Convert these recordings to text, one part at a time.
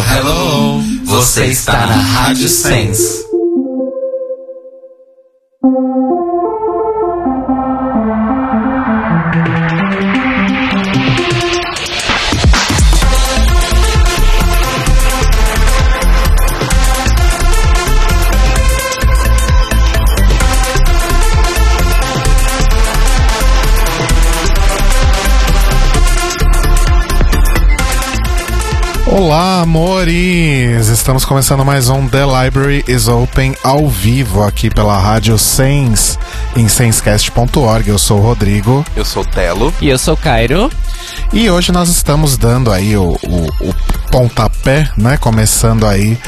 hello. Você está na Rádio Sense. Estamos começando mais um The Library is Open ao vivo aqui pela Rádio Sense em sensecast.org. Eu sou o Rodrigo Eu sou o Telo. E eu sou o Cairo. e hoje nós estamos dando aí o, o, o pontapé, né? Começando aí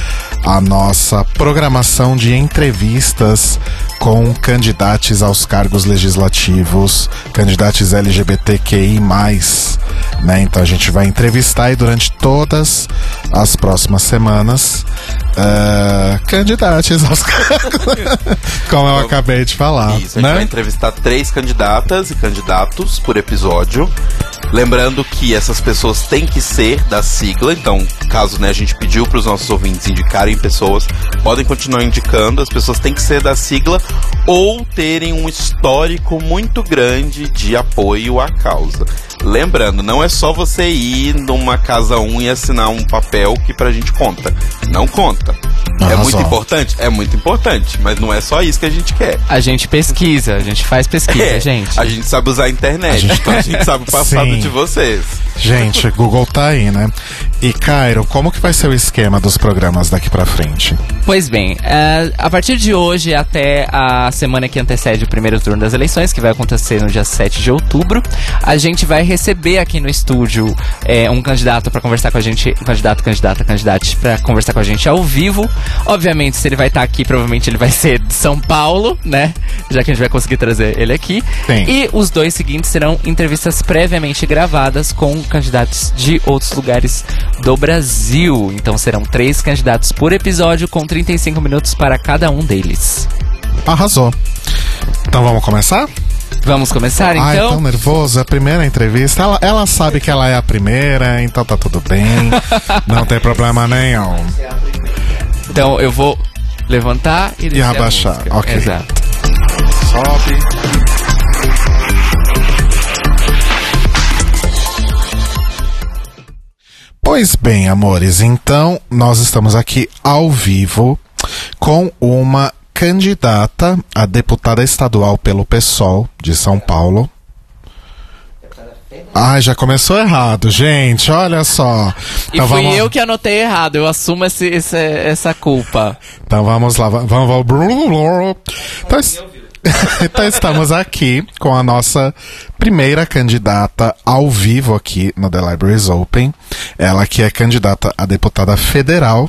a nossa programação de entrevistas com candidatos aos cargos legislativos, candidatos LGBTQI+, né? Então a gente vai entrevistar aí durante todas as próximas semanas uh, candidatos aos cargos, como eu acabei de falar, Isso, a gente vai né? entrevistar três candidatas e candidatos por episódio. Lembrando que essas pessoas têm que ser da sigla, então, caso né, a gente pediu para os nossos ouvintes indicarem pessoas, podem continuar indicando, as pessoas têm que ser da sigla ou terem um histórico muito grande de apoio à causa. Lembrando, não é só você ir numa casa 1 e assinar um papel que pra gente conta. Não conta. É Arrasou. muito importante? É muito importante, mas não é só isso que a gente quer. A gente pesquisa, a gente faz pesquisa, É, gente. A gente sabe usar a internet, A gente- então a gente sabe o passado de vocês. Gente, Google tá aí, né? E Cairo, como que vai ser o esquema dos programas daqui pra frente? Pois bem, é, a partir de hoje até a semana que antecede o primeiro turno das eleições, que vai acontecer no dia 7 de outubro, a gente vai receber aqui no estúdio é, um candidato pra conversar com a gente, um candidato, candidata, candidate pra conversar com a gente ao vivo. Obviamente, se ele vai estar aqui, provavelmente ele vai ser de São Paulo, né? Já que a gente vai conseguir trazer ele aqui. Sim. E os dois seguintes serão entrevistas previamente gravadas com candidatos de outros lugares do Brasil. Então serão três candidatos por episódio, com 35 minutos para cada um deles. Arrasou. Então vamos começar? Vamos começar Ai, então? tão nervoso. É a primeira entrevista. Ela, ela sabe que ela é a primeira, então tá tudo bem. Não tem problema nenhum. Então eu vou levantar e, a abaixar, ok. Exato. Sobe. Pois bem, amores, então nós estamos aqui ao vivo com uma candidata a deputada estadual pelo PSOL de São Paulo. Ai, já começou errado, gente, olha só. E Então fui vamos- eu que anotei errado, eu assumo esse, esse- essa culpa. Então vamos lá, va- vamos. vamos então, então estamos aqui com a nossa primeira candidata ao vivo aqui no The Libraries Open. Ela que é candidata a deputada federal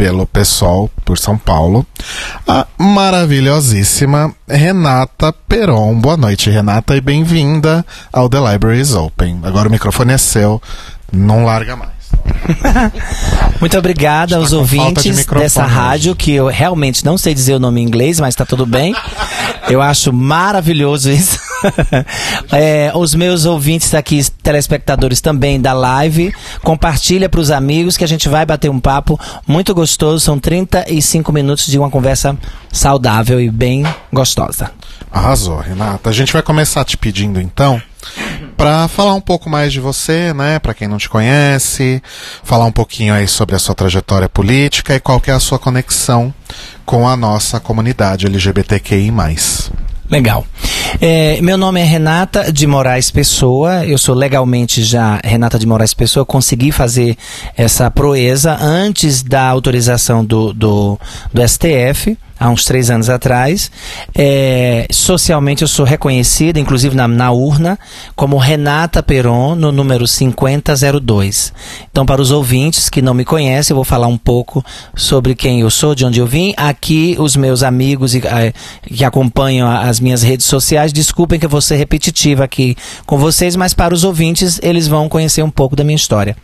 pelo PSOL por São Paulo. A maravilhosíssima Renata Peron. Boa noite, Renata, e bem-vinda ao The Libraries Open. Agora o microfone é seu, não larga mais. Muito obrigada aos Está de ouvintes microfone dessa rádio, que eu realmente não sei dizer o nome em inglês, mas tá tudo bem. Eu acho maravilhoso isso. É, os meus ouvintes aqui, telespectadores também da live, compartilha para os amigos que a gente vai bater um papo muito gostoso. São 35 minutos de uma conversa saudável e bem gostosa. Arrasou, Renata. A gente vai começar te pedindo então para falar um pouco mais de você, né, Pra quem não te conhece, falar um pouquinho aí sobre a sua trajetória política e qual que é a sua conexão com a nossa comunidade LGBTQI+. Legal. É, meu nome é Renata de Moraes Pessoa. Eu sou legalmente já Renata de Moraes Pessoa. Consegui fazer essa proeza antes da autorização do, do, do STF, há uns três anos atrás. É, socialmente eu sou reconhecida, inclusive na, na urna, como Renata Peron, no número 5002. Então, para os ouvintes que não me conhecem, eu vou falar um pouco sobre quem eu sou, de onde eu vim. Aqui, os meus amigos e, eh, que acompanham a- as minhas redes sociais, desculpem que eu vou ser repetitiva aqui com vocês, mas para os ouvintes, eles vão conhecer um pouco da minha história.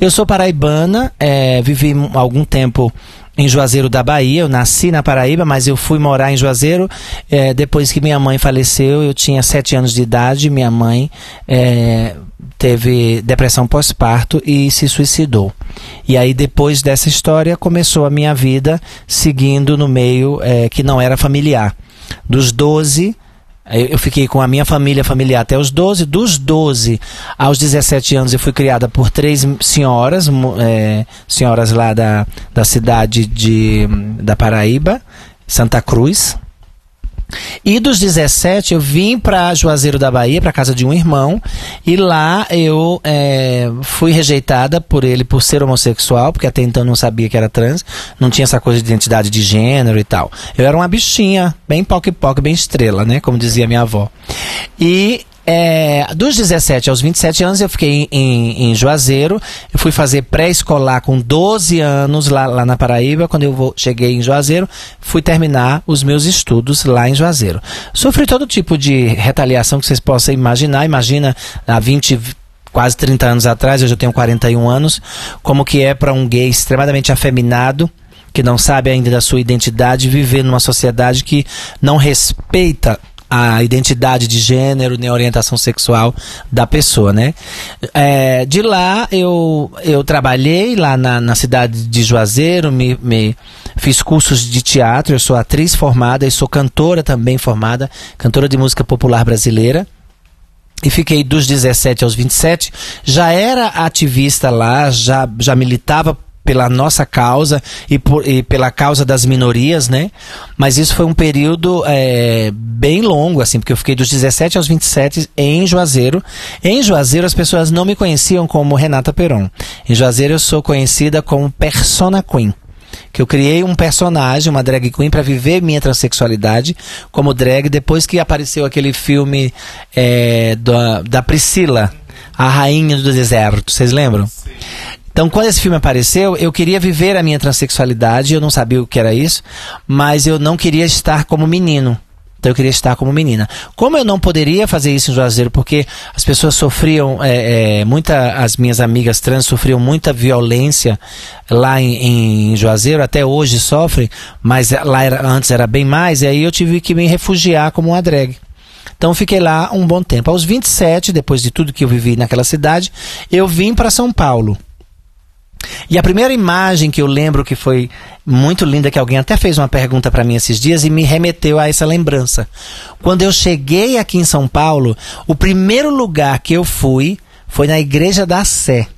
Eu sou paraibana, eh, vivi algum tempo em Juazeiro da Bahia. Eu nasci na Paraíba, mas eu fui morar em Juazeiro eh, depois que minha mãe faleceu. Eu tinha sete anos de idade. Minha mãe eh, teve depressão pós-parto e se suicidou. E aí, depois dessa história, começou a minha vida seguindo no meio é, que não era familiar. Dos 12 eu fiquei com a minha família familiar até os 12. Dos 12 aos 17 anos, eu fui criada por três senhoras, é, senhoras lá da, da cidade de, da Paraíba, Santa Cruz. E dos 17 eu vim para Juazeiro da Bahia, para casa de um irmão, e lá eu é, fui rejeitada por ele por ser homossexual, porque até então não sabia que era trans, não tinha essa coisa de identidade de gênero e tal. Eu era uma bichinha, bem poc-poc, bem estrela, né, como dizia minha avó. E é, dos 17 aos 27 anos eu fiquei em, em Juazeiro. Eu fui fazer pré-escolar com 12 anos lá, lá na Paraíba. Quando eu vou, cheguei em Juazeiro, fui terminar os meus estudos lá em Juazeiro. Sofri todo tipo de retaliação que vocês possam imaginar. Imagina há 20 quase 30 anos atrás, eu já tenho 41 anos, como que é para um gay extremamente afeminado que não sabe ainda da sua identidade, viver numa sociedade que não respeita a identidade de gênero, nem orientação sexual da pessoa, né? É, de lá eu, eu trabalhei lá na, na cidade de Juazeiro, me, me fiz cursos de teatro, eu sou atriz formada e sou cantora também formada, cantora de música popular brasileira e fiquei dos 17 aos 27. Já era ativista lá, já, já militava pela nossa causa e, por, e, pela causa das minorias, né? Mas isso foi um período é, bem longo, assim, porque eu fiquei dos 17 aos 27 em Juazeiro. Em Juazeiro as pessoas não me conheciam como Renata Peron. Em Juazeiro eu sou conhecida como Persona Queen que eu criei um personagem, uma drag queen, para viver minha transexualidade como drag, depois que apareceu aquele filme é, da, da Priscila, a Rainha do Deserto. Vocês lembram? Sim. Então, quando esse filme apareceu, eu queria viver a minha transexualidade, eu não sabia o que era isso, mas eu não queria estar como menino. Então eu queria estar como menina. Como eu não poderia fazer isso em Juazeiro, porque as pessoas sofriam, é, é, muita, as minhas amigas trans sofriam muita violência lá em, em Juazeiro, até hoje sofrem, mas lá era, antes era bem mais, e aí eu tive que me refugiar como uma drag. Então fiquei lá um bom tempo. Aos 27, depois de tudo que eu vivi naquela cidade, eu vim para São Paulo. E a primeira imagem que eu lembro que foi muito linda, que alguém até fez uma pergunta para mim esses dias e me remeteu a essa lembrança. Quando eu cheguei aqui em São Paulo, o primeiro lugar que eu fui foi na Igreja da Sé.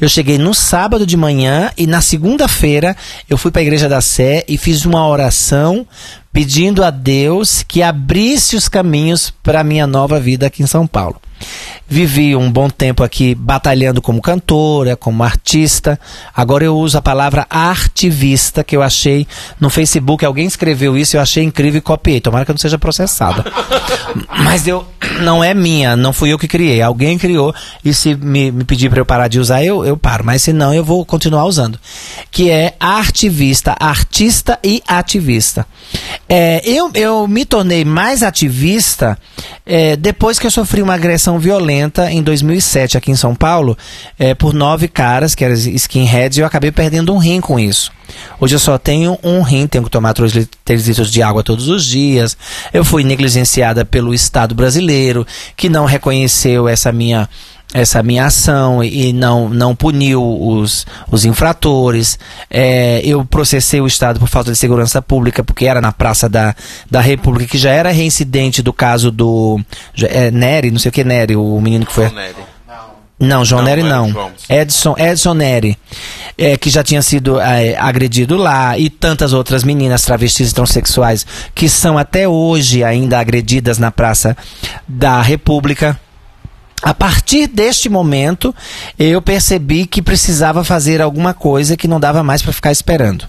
Eu cheguei no sábado de manhã e na segunda-feira eu fui para a Igreja da Sé e fiz uma oração pedindo a Deus que abrisse os caminhos para a minha nova vida aqui em São Paulo. Vivi um bom tempo aqui batalhando como cantora, como artista. Agora eu uso a palavra artivista, que eu achei no Facebook. Alguém escreveu isso, eu achei incrível e copiei. Tomara que eu não seja processada. Mas eu não é minha, não fui eu que criei. Alguém criou e se me, me pedir para eu parar de usar, eu, eu paro. Mas se não, eu vou continuar usando. Que é artivista, artista e ativista. É, eu, eu me tornei mais ativista é, depois que eu sofri uma agressão violenta em 2007 aqui em São Paulo é, por nove caras que eram skinheads e eu acabei perdendo um rim com isso. Hoje eu só tenho um rim, tenho que tomar 3 litros de água todos os dias. Eu fui negligenciada pelo Estado brasileiro, que não reconheceu essa minha essa minha ação e não, não puniu os, os infratores. É, eu processei o Estado por falta de segurança pública, porque era na Praça da, da República, que já era reincidente do caso do é, Nery, não sei o que Nery, o menino que foi. Não, João não, Nery não. Edson, Edson Nery, é, que já tinha sido é, agredido lá, e tantas outras meninas travestis e transexuais que são até hoje ainda agredidas na Praça da República. A partir deste momento, eu percebi que precisava fazer alguma coisa que não dava mais para ficar esperando.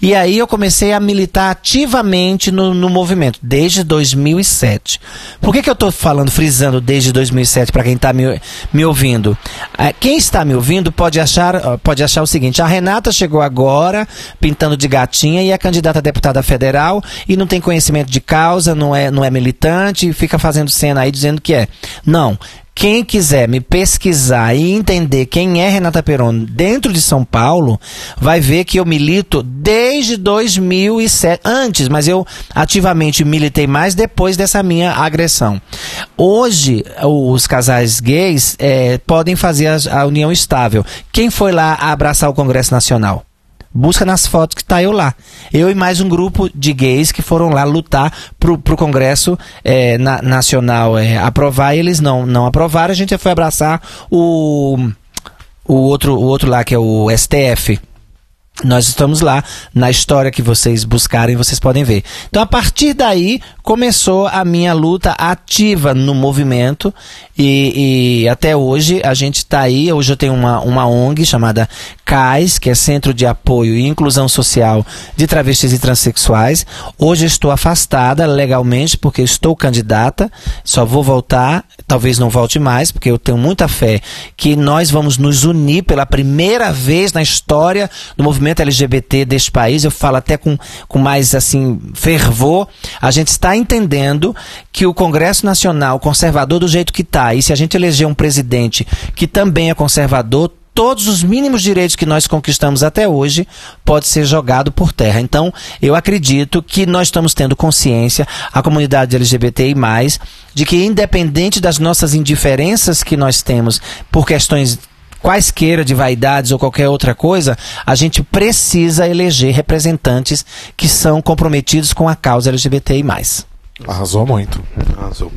E aí eu comecei a militar ativamente no, no movimento, desde 2007. Por que, que eu estou falando, frisando desde 2007 para quem está me, me ouvindo? É, quem está me ouvindo pode achar, pode achar o seguinte: a Renata chegou agora pintando de gatinha e é candidata a deputada federal e não tem conhecimento de causa, não é, não é militante e fica fazendo cena aí dizendo que é. Não. Quem quiser me pesquisar e entender quem é Renata Peron dentro de São Paulo, vai ver que eu milito desde 2007, antes, mas eu ativamente militei mais depois dessa minha agressão. Hoje, os casais gays é, podem fazer a, a união estável. Quem foi lá abraçar o Congresso Nacional? Busca nas fotos que tá eu lá. Eu e mais um grupo de gays que foram lá lutar pro, pro Congresso é, na, Nacional é, aprovar. E eles não, não aprovaram. A gente foi abraçar o, o, outro, o outro lá, que é o STF. Nós estamos lá na história que vocês buscarem, vocês podem ver. Então, a partir daí, começou a minha luta ativa no movimento e, e até hoje a gente está aí. Hoje eu tenho uma, uma ONG chamada CAIS, que é Centro de Apoio e Inclusão Social de Travestis e Transsexuais. Hoje estou afastada legalmente porque estou candidata, só vou voltar, talvez não volte mais, porque eu tenho muita fé que nós vamos nos unir pela primeira vez na história do movimento LGBT deste país. Eu falo até com, com mais assim fervor. A gente está entendendo que o Congresso Nacional conservador do jeito que está, e se a gente eleger um presidente que também é conservador, todos os mínimos direitos que nós conquistamos até hoje pode ser jogado por terra. Então, eu acredito que nós estamos tendo consciência, a comunidade LGBTI+, de que independente das nossas indiferenças que nós temos por questões quaisqueira de vaidades ou qualquer outra coisa, a gente precisa eleger representantes que são comprometidos com a causa LGBTI+. Arrasou muito. Arrasou.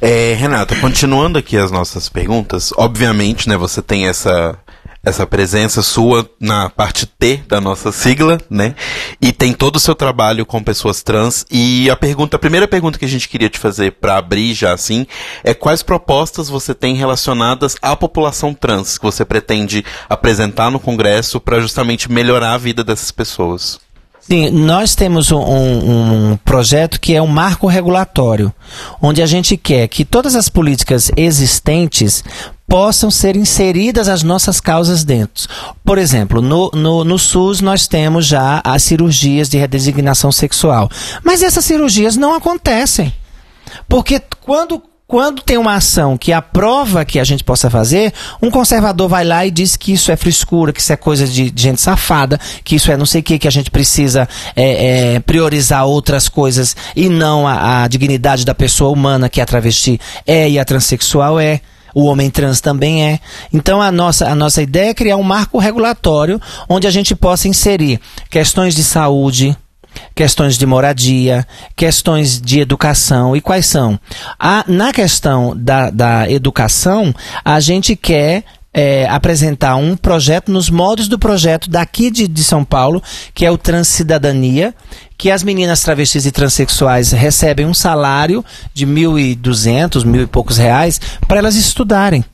É, Renata, continuando aqui as nossas perguntas, obviamente, né, você tem essa essa presença sua na parte T da nossa sigla, né? E tem todo o seu trabalho com pessoas trans. E a pergunta, a primeira pergunta que a gente queria te fazer para abrir já assim, é quais propostas você tem relacionadas à população trans que você pretende apresentar no Congresso para justamente melhorar a vida dessas pessoas? Sim, nós temos um, um, projeto que é um marco regulatório, onde a gente quer que todas as políticas existentes possam ser inseridas as nossas causas dentro. Por exemplo, no, no, no, SUS nós temos já as cirurgias de redesignação sexual. Mas essas cirurgias não acontecem. Porque quando quando tem uma ação que aprova que a gente possa fazer, um conservador vai lá e diz que isso é frescura, que isso é coisa de, de gente safada, que isso é não sei o que, que a gente precisa é, é, priorizar outras coisas e não a, a dignidade da pessoa humana, que a travesti é e a transexual é. O homem trans também é. Então a nossa, a nossa ideia é criar um marco regulatório onde a gente possa inserir questões de saúde, questões de moradia, questões de educação. E quais são? A, na questão da, da educação, a gente quer é, apresentar um projeto nos moldes do projeto daqui de, de São Paulo, que é o Transcidadania, que as meninas travestis e transexuais recebem um salário de mil e duzentos, mil e poucos reais para elas estudarem.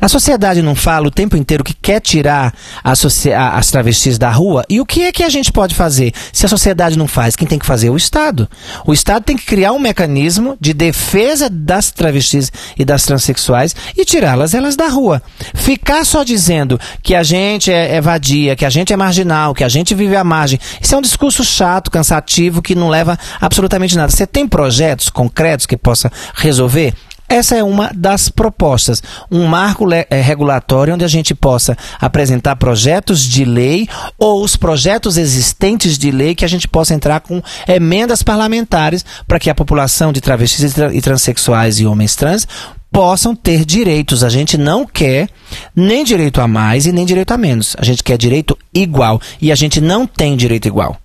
A sociedade não fala o tempo inteiro que quer tirar as travestis da rua? E o que é que a gente pode fazer? Se a sociedade não faz, quem tem que fazer? O Estado. O Estado tem que criar um mecanismo de defesa das travestis e das transexuais e tirá-las elas da rua. Ficar só dizendo que a gente é, é vadia, que a gente é marginal, que a gente vive à margem, isso é um discurso chato, cansativo, que não leva absolutamente nada. Você tem projetos concretos que possa resolver? Essa é uma das propostas, um marco é, regulatório onde a gente possa apresentar projetos de lei ou os projetos existentes de lei que a gente possa entrar com emendas parlamentares para que a população de travestis e transexuais e homens trans possam ter direitos. A gente não quer nem direito a mais e nem direito a menos. A gente quer direito igual e a gente não tem direito igual.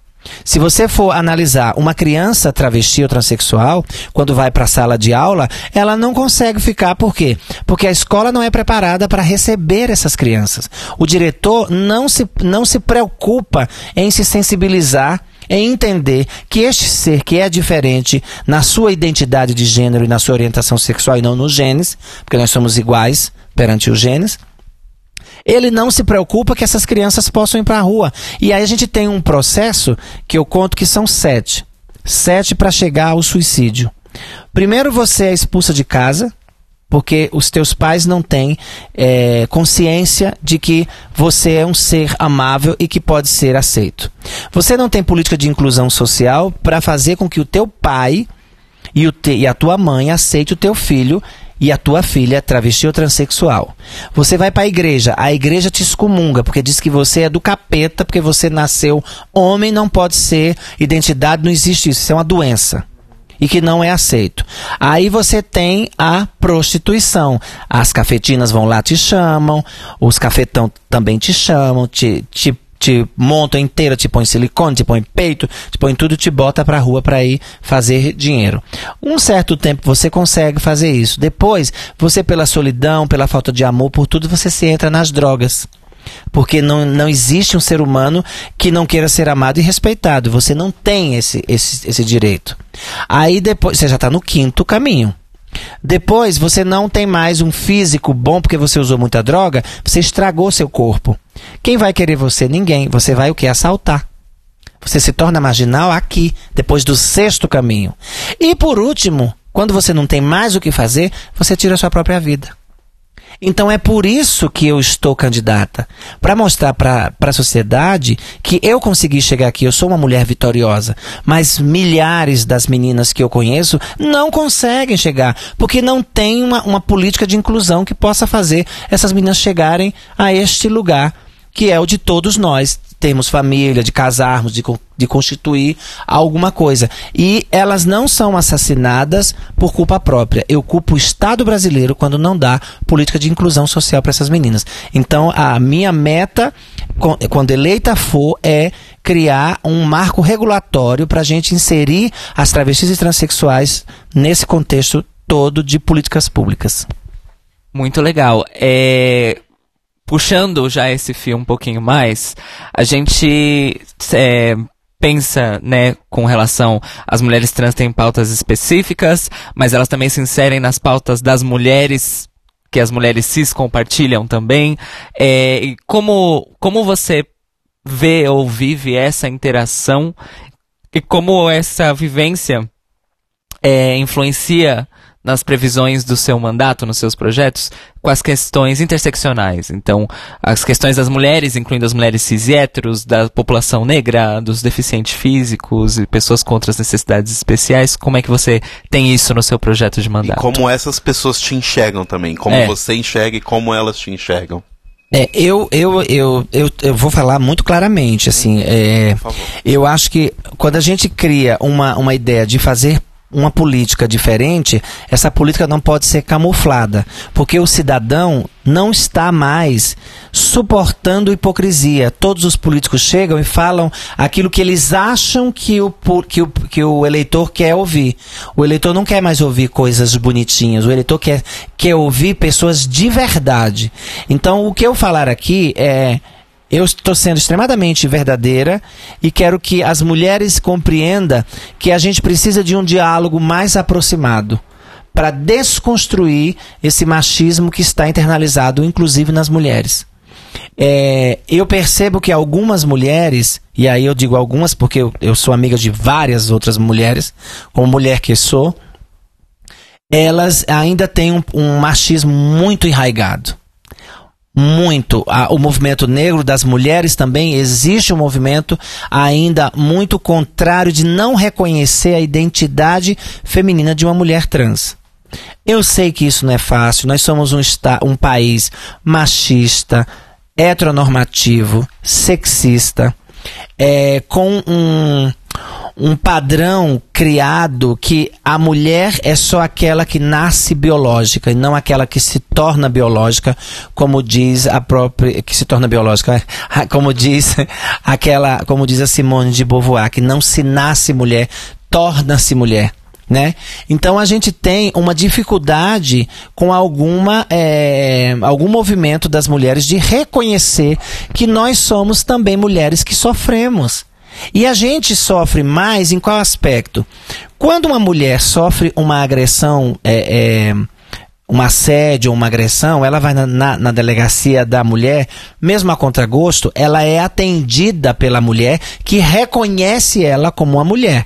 Se você for analisar uma criança travesti ou transexual, quando vai para a sala de aula, ela não consegue ficar. Por quê? Porque a escola não é preparada para receber essas crianças. O diretor não se, não se preocupa em se sensibilizar em entender que este ser que é diferente na sua identidade de gênero e na sua orientação sexual e não nos genes, porque nós somos iguais perante os genes, ele não se preocupa que essas crianças possam ir para a rua. E aí a gente tem um processo que eu conto que são sete. Sete para chegar ao suicídio. Primeiro você é expulsa de casa, porque os teus pais não têm é, consciência de que você é um ser amável e que pode ser aceito. Você não tem política de inclusão social para fazer com que o teu pai e, te, e a tua mãe aceite o teu filho e a tua filha é travesti ou transexual. Você vai para a igreja, a igreja te excomunga porque diz que você é do capeta, porque você nasceu homem, não pode ser, identidade não existe isso, isso é uma doença e que não é aceito. Aí você tem a prostituição. As cafetinas vão lá te chamam, os cafetão também te chamam, te, te te monta inteira, te põe silicone, te põe peito, te põe tudo, te bota pra rua para ir fazer dinheiro. Um certo tempo você consegue fazer isso. Depois, você pela solidão, pela falta de amor, por tudo, você se entra nas drogas. Porque não, não existe um ser humano que não queira ser amado e respeitado. Você não tem esse, esse, esse direito. Aí depois, você já está no quinto caminho. Depois, você não tem mais um físico bom porque você usou muita droga, você estragou seu corpo. Quem vai querer você? Ninguém. Você vai o que? Assaltar. Você se torna marginal aqui, depois do sexto caminho. E por último, quando você não tem mais o que fazer, você tira a sua própria vida. Então é por isso que eu estou candidata para mostrar para a sociedade que eu consegui chegar aqui. Eu sou uma mulher vitoriosa, mas milhares das meninas que eu conheço não conseguem chegar porque não tem uma, uma política de inclusão que possa fazer essas meninas chegarem a este lugar que é o de todos nós termos família, de casarmos, de, de constituir alguma coisa. E elas não são assassinadas por culpa própria. Eu culpo o Estado brasileiro quando não dá política de inclusão social para essas meninas. Então, a minha meta, quando eleita for, é criar um marco regulatório para a gente inserir as travestis e transexuais nesse contexto todo de políticas públicas. Muito legal. É, puxando já esse fio um pouquinho mais, a gente é, pensa, né, com relação às mulheres trans têm pautas específicas, mas elas também se inserem nas pautas das mulheres que as mulheres cis compartilham também. É, e como, como você vê ou vive essa interação e como essa vivência é, influencia nas previsões do seu mandato, nos seus projetos, com as questões interseccionais. Então, as questões das mulheres, incluindo as mulheres cis e héteros, da população negra, dos deficientes físicos e pessoas com outras necessidades especiais. Como é que você tem isso no seu projeto de mandato? E como essas pessoas te enxergam também. Como é. você enxerga e como elas te enxergam. É, eu, eu, eu, eu, eu vou falar muito claramente, assim, é, eu acho que quando a gente cria uma, uma ideia de fazer uma política diferente, essa política não pode ser camuflada, porque o cidadão não está mais suportando hipocrisia. Todos os políticos chegam e falam aquilo que eles acham que o, que o, que o eleitor quer ouvir. O eleitor não quer mais ouvir coisas bonitinhas, o eleitor quer, quer ouvir pessoas de verdade. Então, o que eu falar aqui é eu estou sendo extremamente verdadeira e quero que as mulheres compreendam que a gente precisa de um diálogo mais aproximado para desconstruir esse machismo que está internalizado, inclusive nas mulheres. É, eu percebo que algumas mulheres, e aí eu digo algumas porque eu, eu sou amiga de várias outras mulheres, como mulher que sou, elas ainda têm um, um machismo muito enraigado muito. o movimento negro das mulheres também existe um movimento ainda muito contrário de não reconhecer a identidade feminina de uma mulher trans. Eu sei que isso não é fácil. Nós somos um, um país machista, heteronormativo, sexista, é, com um, um padrão criado que a mulher é só aquela que nasce biológica e não aquela que se torna biológica, como diz a própria que se torna biológica, como diz aquela, como diz a Simone de Beauvoir, que não se nasce mulher, torna-se mulher. Né? Então a gente tem uma dificuldade com alguma é, algum movimento das mulheres de reconhecer que nós somos também mulheres que sofremos. E a gente sofre mais em qual aspecto? Quando uma mulher sofre uma agressão, é, é, um assédio ou uma agressão, ela vai na, na, na, delegacia da mulher, mesmo a contragosto, ela é atendida pela mulher que reconhece ela como uma mulher.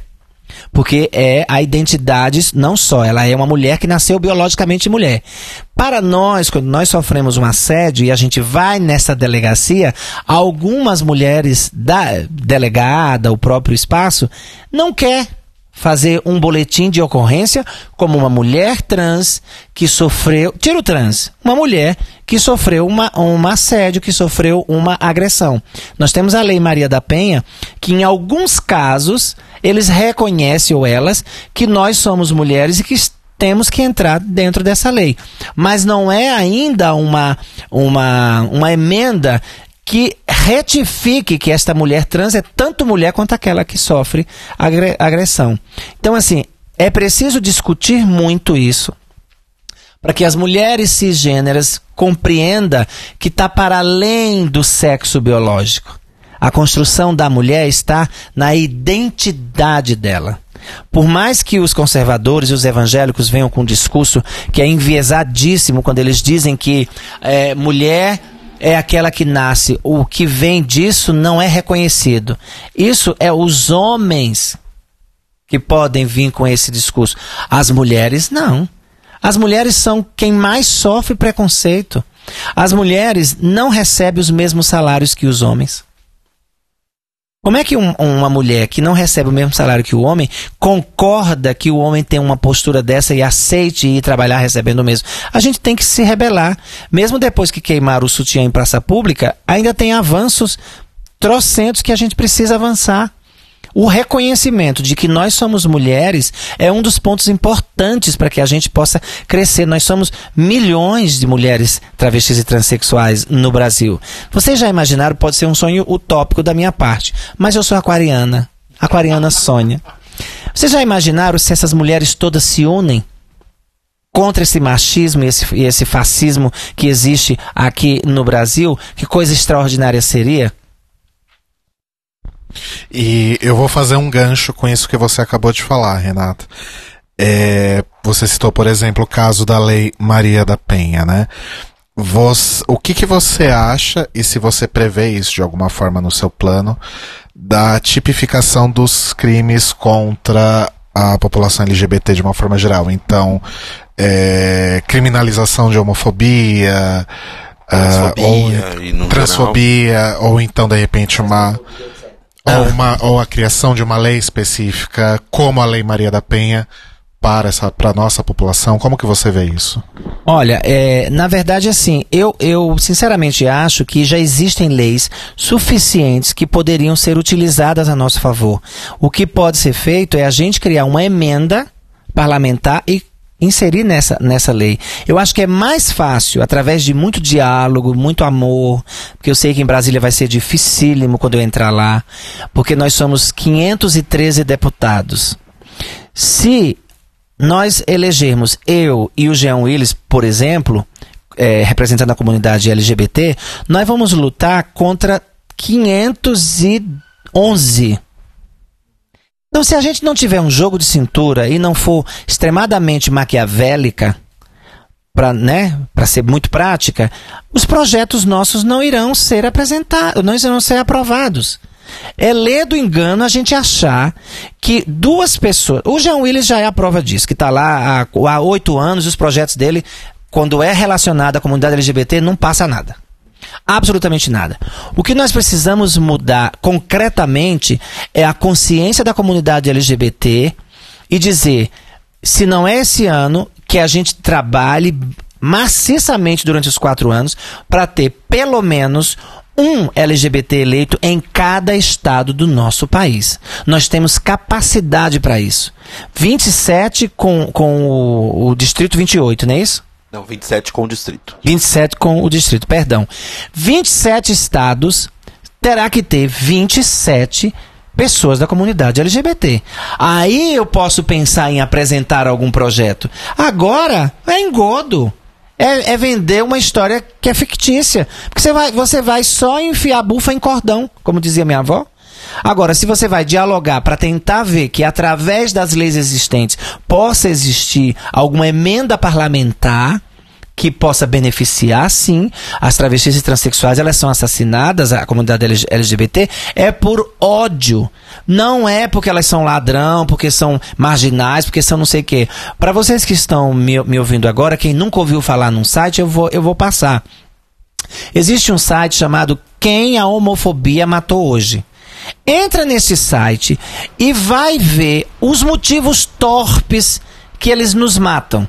Porque é a identidade, não só, ela é uma mulher que nasceu biologicamente mulher. Para nós, quando nós sofremos um assédio e a gente vai nessa delegacia, algumas mulheres da delegada, o próprio espaço, não quer fazer um boletim de ocorrência como uma mulher trans que sofreu, tira o trans, uma mulher que sofreu uma, um assédio, que sofreu uma agressão. Nós temos a Lei Maria da Penha, que em alguns casos eles reconhecem ou elas que nós somos mulheres e que temos que entrar dentro dessa lei. Mas não é ainda uma, uma, uma emenda que retifique que esta mulher trans é tanto mulher quanto aquela que sofre agressão. Então, assim, é preciso discutir muito isso para que as mulheres cisgêneras compreendam que está para além do sexo biológico. A construção da mulher está na identidade dela. Por mais que os conservadores e os evangélicos venham com um discurso que é enviesadíssimo quando eles dizem que é, mulher é aquela que nasce, o que vem disso não é reconhecido. Isso é os homens que podem vir com esse discurso. As mulheres não. As mulheres são quem mais sofre preconceito. As mulheres não recebem os mesmos salários que os homens. Como é que um, uma mulher que não recebe o mesmo salário que o homem concorda que o homem tem uma postura dessa e aceite ir trabalhar recebendo o mesmo? A gente tem que se rebelar. Mesmo depois que queimaram o sutiã em praça pública, ainda tem avanços trocentos que a gente precisa avançar. O reconhecimento de que nós somos mulheres é um dos pontos importantes para que a gente possa crescer. Nós somos milhões de mulheres travestis e transexuais no Brasil. Vocês já imaginaram? Pode ser um sonho utópico da minha parte, mas eu sou aquariana. Aquariana Sônia. Vocês já imaginaram se essas mulheres todas se unem contra esse machismo e esse, esse fascismo que existe aqui no Brasil? Que coisa extraordinária seria? E eu vou fazer um gancho com isso que você acabou de falar, Renata. É, você citou, por exemplo, o caso da Lei Maria da Penha, né? Você, o que, que você acha, e se você prevê isso de alguma forma no seu plano, da tipificação dos crimes contra a população LGBT de uma forma geral? Então, é, criminalização de homofobia, transfobia, uh, ou, transfobia ou então, de repente, uma ou, ah. uma, ou a criação de uma lei específica, como a Lei Maria da Penha, para essa para nossa população? Como que você vê isso? Olha, é, na verdade, assim, eu, eu sinceramente acho que já existem leis suficientes que poderiam ser utilizadas a nosso favor. O que pode ser feito é a gente criar uma emenda parlamentar e inserir nessa, nessa lei. Eu acho que é mais fácil, através de muito diálogo, muito amor, porque eu sei que em Brasília vai ser dificílimo quando eu entrar lá, porque nós somos 513 deputados. Se nós elegermos eu e o Jean Willis, por exemplo, é, representando a comunidade LGBT, nós vamos lutar contra 511 então, se a gente não tiver um jogo de cintura e não for extremadamente maquiavélica, para né, ser muito prática, os projetos nossos não irão ser apresentados, não irão ser aprovados. É ler do engano a gente achar que duas pessoas. O Jean Willis já é a prova disso, que está lá há oito anos, os projetos dele, quando é relacionado à comunidade LGBT, não passa nada. Absolutamente nada. O que nós precisamos mudar concretamente é a consciência da comunidade LGBT e dizer: se não é esse ano, que a gente trabalhe maciçamente durante os quatro anos para ter pelo menos um LGBT eleito em cada estado do nosso país. Nós temos capacidade para isso. 27 com, com o, o Distrito 28, não é isso? Não, 27 com o distrito. 27 com o distrito, perdão. 27 estados terá que ter 27 pessoas da comunidade LGBT. Aí eu posso pensar em apresentar algum projeto. Agora é engodo. É, é vender uma história que é fictícia. Porque você vai, você vai só enfiar bufa em cordão, como dizia minha avó. Agora, se você vai dialogar para tentar ver que através das leis existentes possa existir alguma emenda parlamentar que possa beneficiar, sim, as travestis e transexuais, elas são assassinadas, a comunidade LGBT, é por ódio. Não é porque elas são ladrão, porque são marginais, porque são não sei o quê. Para vocês que estão me, me ouvindo agora, quem nunca ouviu falar num site, eu vou, eu vou passar. Existe um site chamado Quem a Homofobia Matou Hoje. Entra nesse site e vai ver os motivos torpes que eles nos matam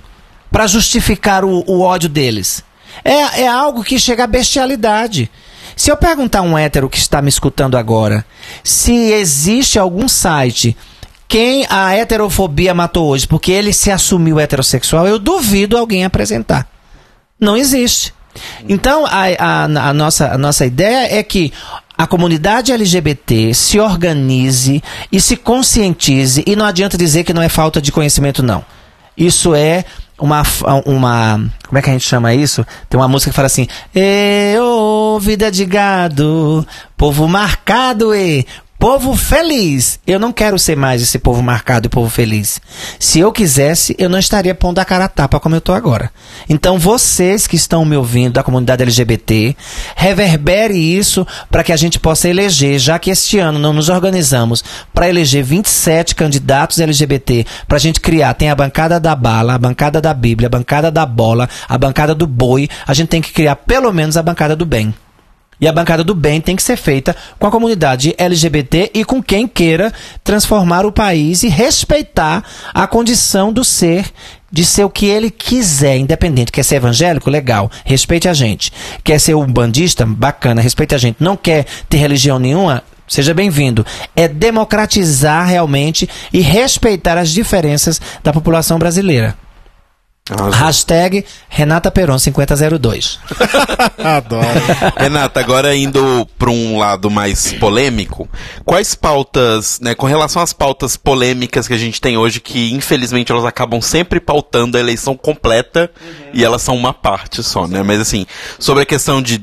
para justificar o, o, ódio deles. É, é algo que chega à bestialidade. Se eu perguntar a um hétero que está me escutando agora se existe algum site quem a heterofobia matou hoje porque ele se assumiu heterossexual, eu duvido alguém apresentar. Não existe. Então, a, a, a, nossa, a nossa ideia é que a comunidade LGBT se organize e se conscientize, e não adianta dizer que não é falta de conhecimento, não. Isso é uma, uma. Como é que a gente chama isso? Tem uma música que fala assim: ô vida de gado, povo marcado, e Povo feliz. Eu não quero ser mais esse povo marcado e povo feliz. Se eu quisesse, eu não estaria pondo a cara a tapa como eu estou agora. Então, vocês que estão me ouvindo da comunidade LGBT, reverbere isso para que a gente possa eleger, já que este ano não nos organizamos para eleger 27 candidatos LGBT, para a gente criar. Tem a bancada da bala, a bancada da Bíblia, a bancada da bola, a bancada do boi. A gente tem que criar pelo menos a bancada do bem. E a bancada do bem tem que ser feita com a comunidade LGBT e com quem queira transformar o país e respeitar a condição do ser de ser o que ele quiser, independente. Quer ser evangélico? Legal, respeite a gente. Quer ser um bandista? Bacana, respeite a gente. Não quer ter religião nenhuma? Seja bem-vindo. É democratizar realmente e respeitar as diferenças da população brasileira. Hashtag Renata Peron 5002. Adoro. Renata, agora indo para um lado mais polêmico, quais pautas, né, com relação às pautas polêmicas que a gente tem hoje, que infelizmente elas acabam sempre pautando a eleição completa uhum. e elas são uma parte só, né? Mas assim, sobre a questão de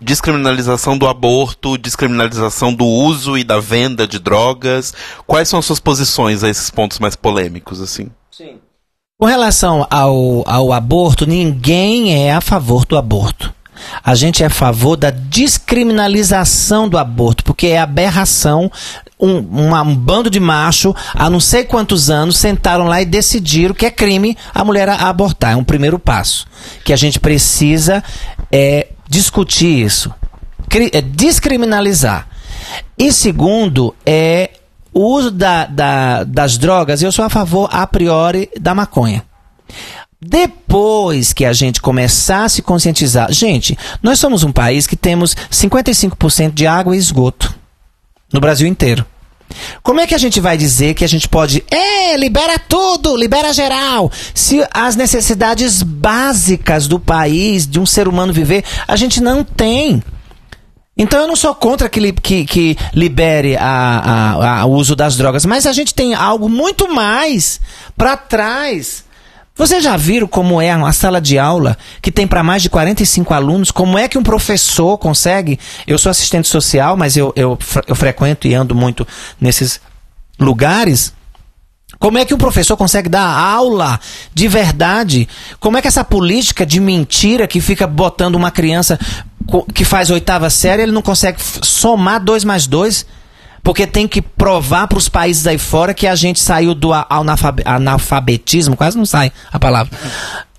descriminalização do aborto, descriminalização do uso e da venda de drogas, quais são as suas posições a esses pontos mais polêmicos, assim? Sim. Com relação ao, ao aborto, ninguém é a favor do aborto. A gente é a favor da descriminalização do aborto, porque é aberração. Um, um bando de macho, há não sei quantos anos, sentaram lá e decidiram que é crime a mulher abortar. É um primeiro passo. Que a gente precisa é, discutir isso. é, descriminalizar. E segundo, é o uso da, da, das drogas, eu sou a favor, a priori, da maconha. Depois que a gente começar a se conscientizar. Gente, nós somos um país que temos 55% de água e esgoto no Brasil inteiro. Como é que a gente vai dizer que a gente pode. É, libera tudo, libera geral. Se as necessidades básicas do país, de um ser humano viver, a gente não tem. Então eu não sou contra que, que, que libere o uso das drogas, mas a gente tem algo muito mais para trás. Vocês já viram como é uma sala de aula que tem para mais de 45 alunos? Como é que um professor consegue? Eu sou assistente social, mas eu, eu, eu frequento e ando muito nesses lugares. Como é que um professor consegue dar aula de verdade? Como é que essa política de mentira que fica botando uma criança que faz oitava série, ele não consegue somar dois mais dois? Porque tem que provar para os países aí fora que a gente saiu do analfabetismo, quase não sai a palavra.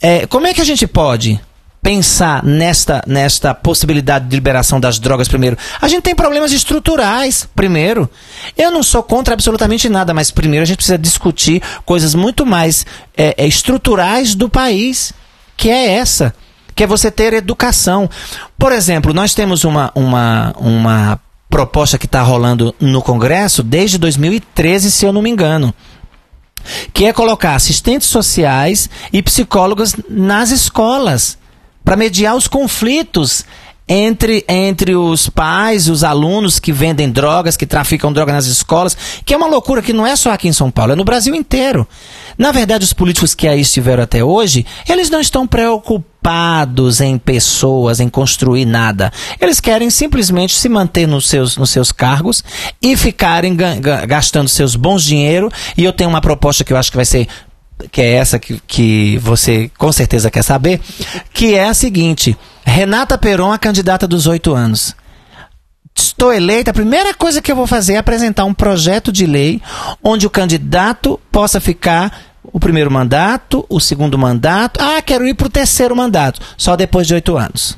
É, como é que a gente pode pensar nesta, nesta possibilidade de liberação das drogas primeiro? A gente tem problemas estruturais, primeiro. Eu não sou contra absolutamente nada, mas primeiro a gente precisa discutir coisas muito mais é, é, estruturais do país, que é essa, que é você ter educação. Por exemplo, nós temos uma, uma, uma proposta que está rolando no Congresso desde 2013, se eu não me engano que é colocar assistentes sociais e psicólogos nas escolas para mediar os conflitos entre, entre os pais, os alunos que vendem drogas, que traficam drogas nas escolas, que é uma loucura que não é só aqui em São Paulo, é no Brasil inteiro. Na verdade, os políticos que aí estiveram até hoje, eles não estão preocupados em pessoas, em construir nada. Eles querem simplesmente se manter nos seus, nos seus cargos e ficarem gastando seus bons dinheiro. E eu tenho uma proposta que eu acho que vai ser que é essa que, que você com certeza quer saber, que é a seguinte: Renata Peron, a candidata dos oito anos. Estou eleita, a primeira coisa que eu vou fazer é apresentar um projeto de lei onde o candidato possa ficar o primeiro mandato, o segundo mandato. Ah, quero ir para o terceiro mandato, só depois de oito anos.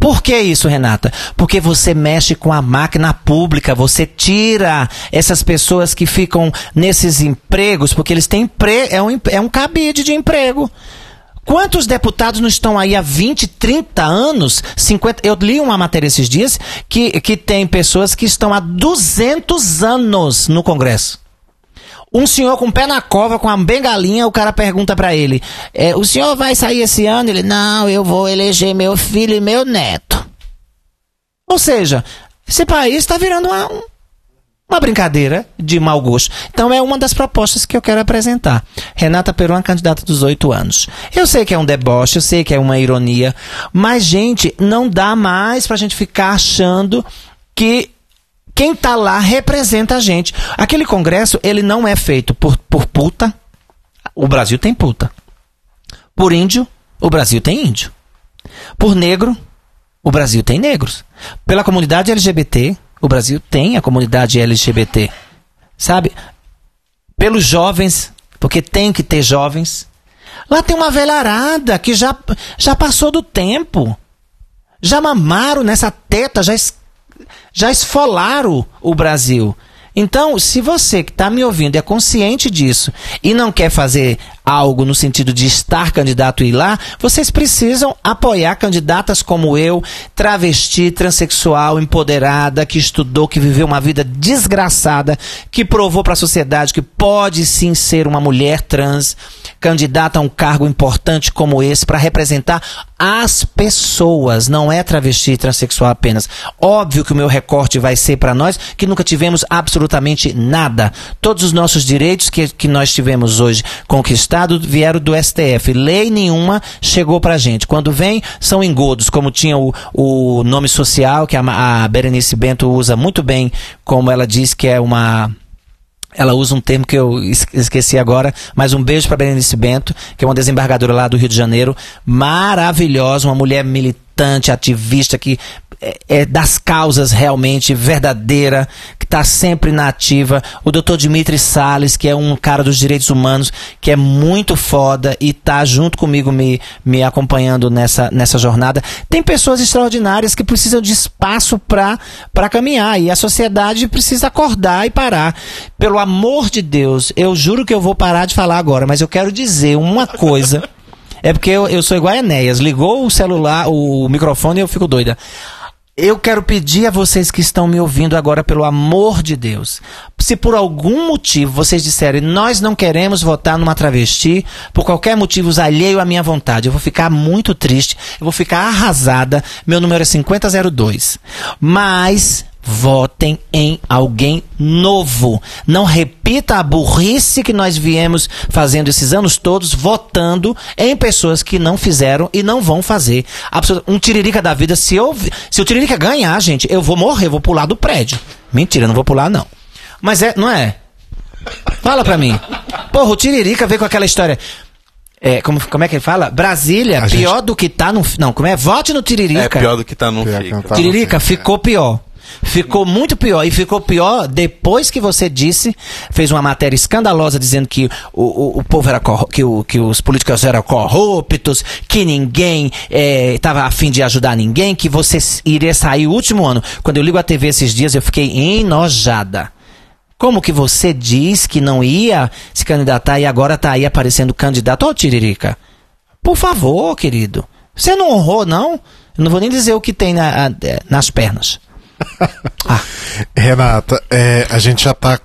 Por que isso, Renata? Porque você mexe com a máquina pública, você tira essas pessoas que ficam nesses empregos, porque eles têm empre é, um, é um cabide de emprego. Quantos deputados não estão aí há 20, 30 anos, 50? Eu li uma matéria esses dias que, que tem pessoas que estão há 200 anos no Congresso. Um senhor com o pé na cova, com uma bengalinha, o cara pergunta para ele: é, O senhor vai sair esse ano? Ele: Não, eu vou eleger meu filho e meu neto. Ou seja, esse país está virando uma, uma brincadeira de mau gosto. Então é uma das propostas que eu quero apresentar. Renata Peron, candidata dos oito anos. Eu sei que é um deboche, eu sei que é uma ironia, mas, gente, não dá mais pra gente ficar achando que quem tá lá representa a gente. Aquele congresso, ele não é feito por, por puta. O Brasil tem puta. Por índio, o Brasil tem índio. Por negro, o Brasil tem negros. Pela comunidade LGBT, o Brasil tem a comunidade LGBT. Sabe? Pelos jovens, porque tem que ter jovens. Lá tem uma velharada que já, já passou do tempo. Já mamaram nessa teta, já já esfolaram o Brasil. Então, se você que está me ouvindo é consciente disso e não quer fazer algo no sentido de estar candidato e ir lá, vocês precisam apoiar candidatas como eu, travesti, transexual, empoderada, que estudou, que viveu uma vida desgraçada, que provou para a sociedade que pode sim ser uma mulher trans, candidata a um cargo importante como esse para representar as pessoas, não é travesti transexual apenas. Óbvio que o meu recorte vai ser para nós que nunca tivemos absolutamente nada. Todos os nossos direitos que, que nós tivemos hoje conquistados vieram do STF. Lei nenhuma chegou pra gente. Quando vem, são engodos, como tinha o, o nome social, que a, a Berenice Bento usa muito bem, como ela diz que é uma ela usa um termo que eu esqueci agora, mas um beijo para Berenice Bento, que é uma desembargadora lá do Rio de Janeiro, maravilhosa, uma mulher militante, ativista que é, é das causas realmente verdadeira, que está sempre na ativa. O Dr. Dimitri Salles, que é um cara dos direitos humanos, que é muito foda e está junto comigo me, me acompanhando nessa, nessa jornada. Tem pessoas extraordinárias que precisam de espaço para caminhar e a sociedade precisa acordar e parar. Pelo amor de Deus, eu juro que eu vou parar de falar agora, mas eu quero dizer uma coisa. É porque eu, eu sou igual a Enéas. Ligou o celular, o microfone e eu fico doida. Eu quero pedir a vocês que estão me ouvindo agora, pelo amor de Deus, se por algum motivo vocês disserem nós não queremos votar numa travesti, por qualquer motivo alheio à minha vontade, eu vou ficar muito triste, eu vou ficar arrasada. Meu número é 5002. Mas votem em alguém novo. Não repita a burrice que nós viemos fazendo esses anos todos, votando em pessoas que não fizeram e não vão fazer. Um tiririca da vida, se, eu, se o tiririca ganhar, gente, eu vou morrer, eu vou pular do prédio. Mentira, não vou pular, não. Mas é, não é? Fala pra mim. Porra, o tiririca veio com aquela história. É, como, como é que ele fala? Brasília, a pior gente... do que tá no. Não, como é? Vote no Tiririca. É pior do que tá no fica. Tá tiririca, ficou pior. Ficou muito pior. E ficou pior depois que você disse, fez uma matéria escandalosa dizendo que o, o, o povo era que, o, que os políticos eram corruptos, que ninguém estava é, afim de ajudar ninguém, que você iria sair o último ano. Quando eu ligo a TV esses dias, eu fiquei enojada. Como que você diz que não ia se candidatar e agora está aí aparecendo candidato? Ô, Tiririca, por favor, querido. Você não honrou, não? Eu não vou nem dizer o que tem na, nas pernas ah. Renata, é, a gente já tá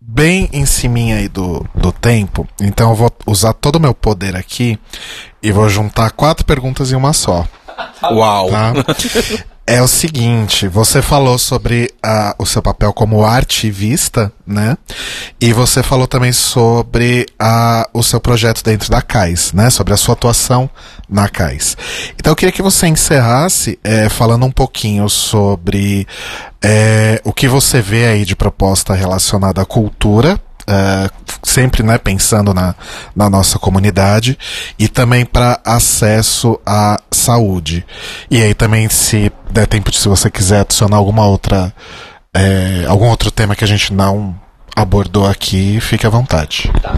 bem em cima aí do, do tempo, então eu vou usar todo o meu poder aqui e vou juntar quatro perguntas em uma só. Uau! Tá? é o seguinte, você falou sobre o seu papel como artivista, né? E você falou também sobre o seu projeto dentro da CAIS, né? Sobre a sua atuação na CAIS. Então eu queria que você encerrasse é, falando um pouquinho sobre é, o que você vê aí de proposta relacionada à cultura, Uh, sempre né, pensando na, na nossa comunidade e também para acesso à saúde. E aí também, se der tempo, se você quiser adicionar alguma outra, é, algum outro tema que a gente não abordou aqui, fique à vontade. Tá.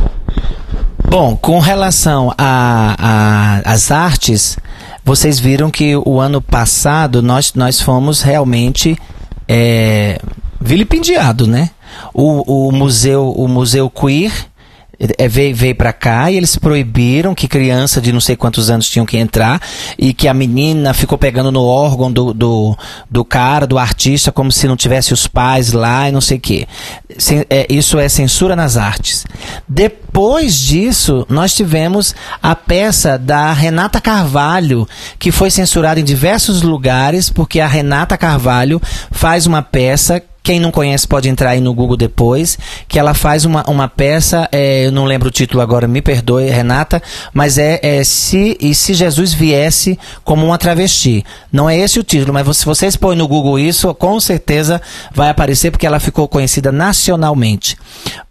Bom, com relação às artes, vocês viram que o ano passado nós, nós fomos realmente é, vilipendiados, né? O, o museu o museu queer é, veio, veio para cá e eles proibiram que criança de não sei quantos anos tinham que entrar e que a menina ficou pegando no órgão do, do, do cara, do artista, como se não tivesse os pais lá e não sei o quê. É, isso é censura nas artes. Depois disso, nós tivemos a peça da Renata Carvalho, que foi censurada em diversos lugares, porque a Renata Carvalho faz uma peça quem não conhece pode entrar aí no Google depois, que ela faz uma, uma peça, é, eu não lembro o título agora, me perdoe, Renata, mas é, é se e se Jesus viesse como uma travesti. Não é esse o título, mas se vocês põem no Google isso, com certeza vai aparecer porque ela ficou conhecida nacionalmente.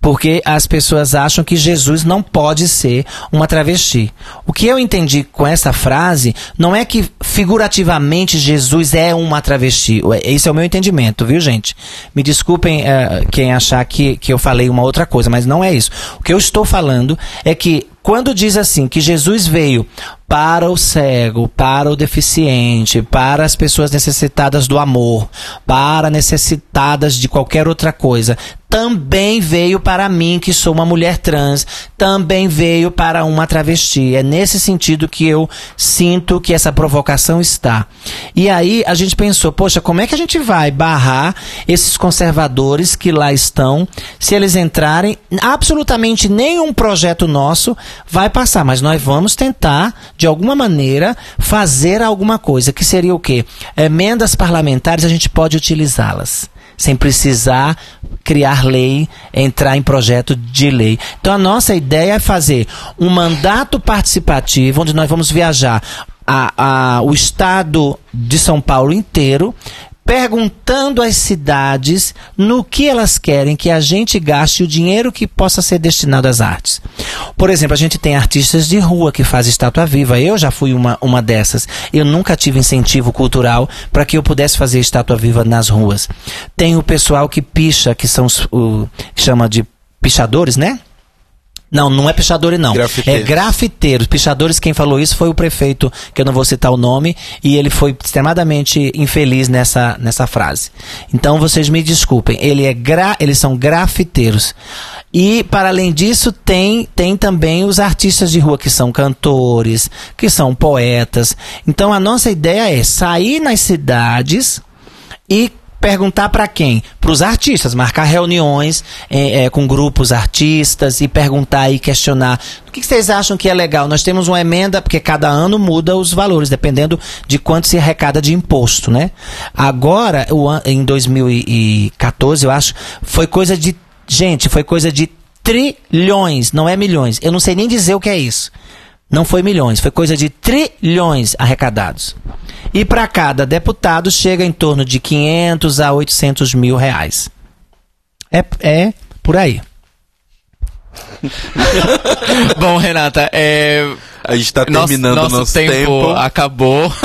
Porque as pessoas acham que Jesus não pode ser uma travesti. O que eu entendi com essa frase não é que figurativamente Jesus é uma travesti. Esse é o meu entendimento, viu, gente? Me desculpem uh, quem achar que, que eu falei uma outra coisa, mas não é isso. O que eu estou falando é que quando diz assim que Jesus veio para o cego, para o deficiente, para as pessoas necessitadas do amor, para necessitadas de qualquer outra coisa, também veio para mim, que sou uma mulher trans, também veio para uma travesti. É nesse sentido que eu sinto que essa provocação está. E aí a gente pensou, poxa, como é que a gente vai barrar esses conservadores que lá estão, se eles entrarem, absolutamente nenhum projeto nosso vai passar, mas nós vamos tentar, de alguma maneira, fazer alguma coisa, que seria o quê? Emendas parlamentares, a gente pode utilizá-las sem precisar criar lei, entrar em projeto de lei. Então a nossa ideia é fazer um mandato participativo, onde nós vamos viajar a, a, o estado de São Paulo inteiro, perguntando às cidades no que elas querem que a gente gaste o dinheiro que possa ser destinado às artes. Por exemplo, a gente tem artistas de rua que fazem estátua viva. Eu já fui uma, uma dessas. Eu nunca tive incentivo cultural para que eu pudesse fazer estátua viva nas ruas. Tem o pessoal que picha, que são os, o, que chama de pichadores, né? Não, não é pichadores, não. É grafiteiros. Pichadores, quem falou isso foi o prefeito, que eu não vou citar o nome, e ele foi extremadamente infeliz nessa, nessa frase. Então vocês me desculpem. Ele é gra, eles são grafiteiros. E, para além disso, tem, tem também os artistas de rua, que são cantores, que são poetas. Então a nossa ideia é sair nas cidades e perguntar para quem? Para os artistas, marcar reuniões é, é, com grupos artistas e perguntar e questionar. O que vocês acham que é legal? Nós temos uma emenda, porque cada ano muda os valores, dependendo de quanto se arrecada de imposto, né? Agora, o, em 2014, eu acho, foi coisa de. Gente, foi coisa de trilhões, não é milhões. Eu não sei nem dizer o que é isso. Não foi milhões, foi coisa de trilhões arrecadados. E para cada deputado chega em torno de 500 a 800 mil reais. É, é por aí. Bom, Renata, é, a gente tá terminando nosso, nosso tempo, tempo. acabou.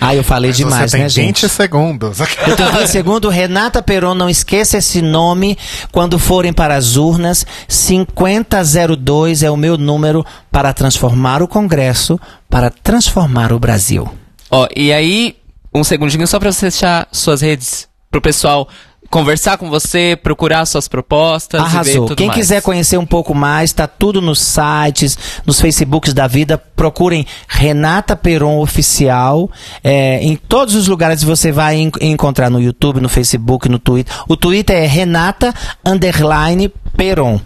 Ah, eu falei Mas demais, você né, tem gente? 20 segundos. Eu tenho 20 segundos. Renata Peron, não esqueça esse nome quando forem para as urnas. 5002 é o meu número para transformar o Congresso, para transformar o Brasil. Ó, e aí, um segundinho só para você deixar suas redes pro pessoal conversar com você, procurar suas propostas. Arrasou. Quem mais. quiser conhecer um pouco mais, tá tudo nos sites, nos Facebooks da vida. Procurem Renata Peron Oficial. É, em todos os lugares você vai en encontrar no YouTube, no Facebook, no Twitter. O Twitter é Renata Underline Peron.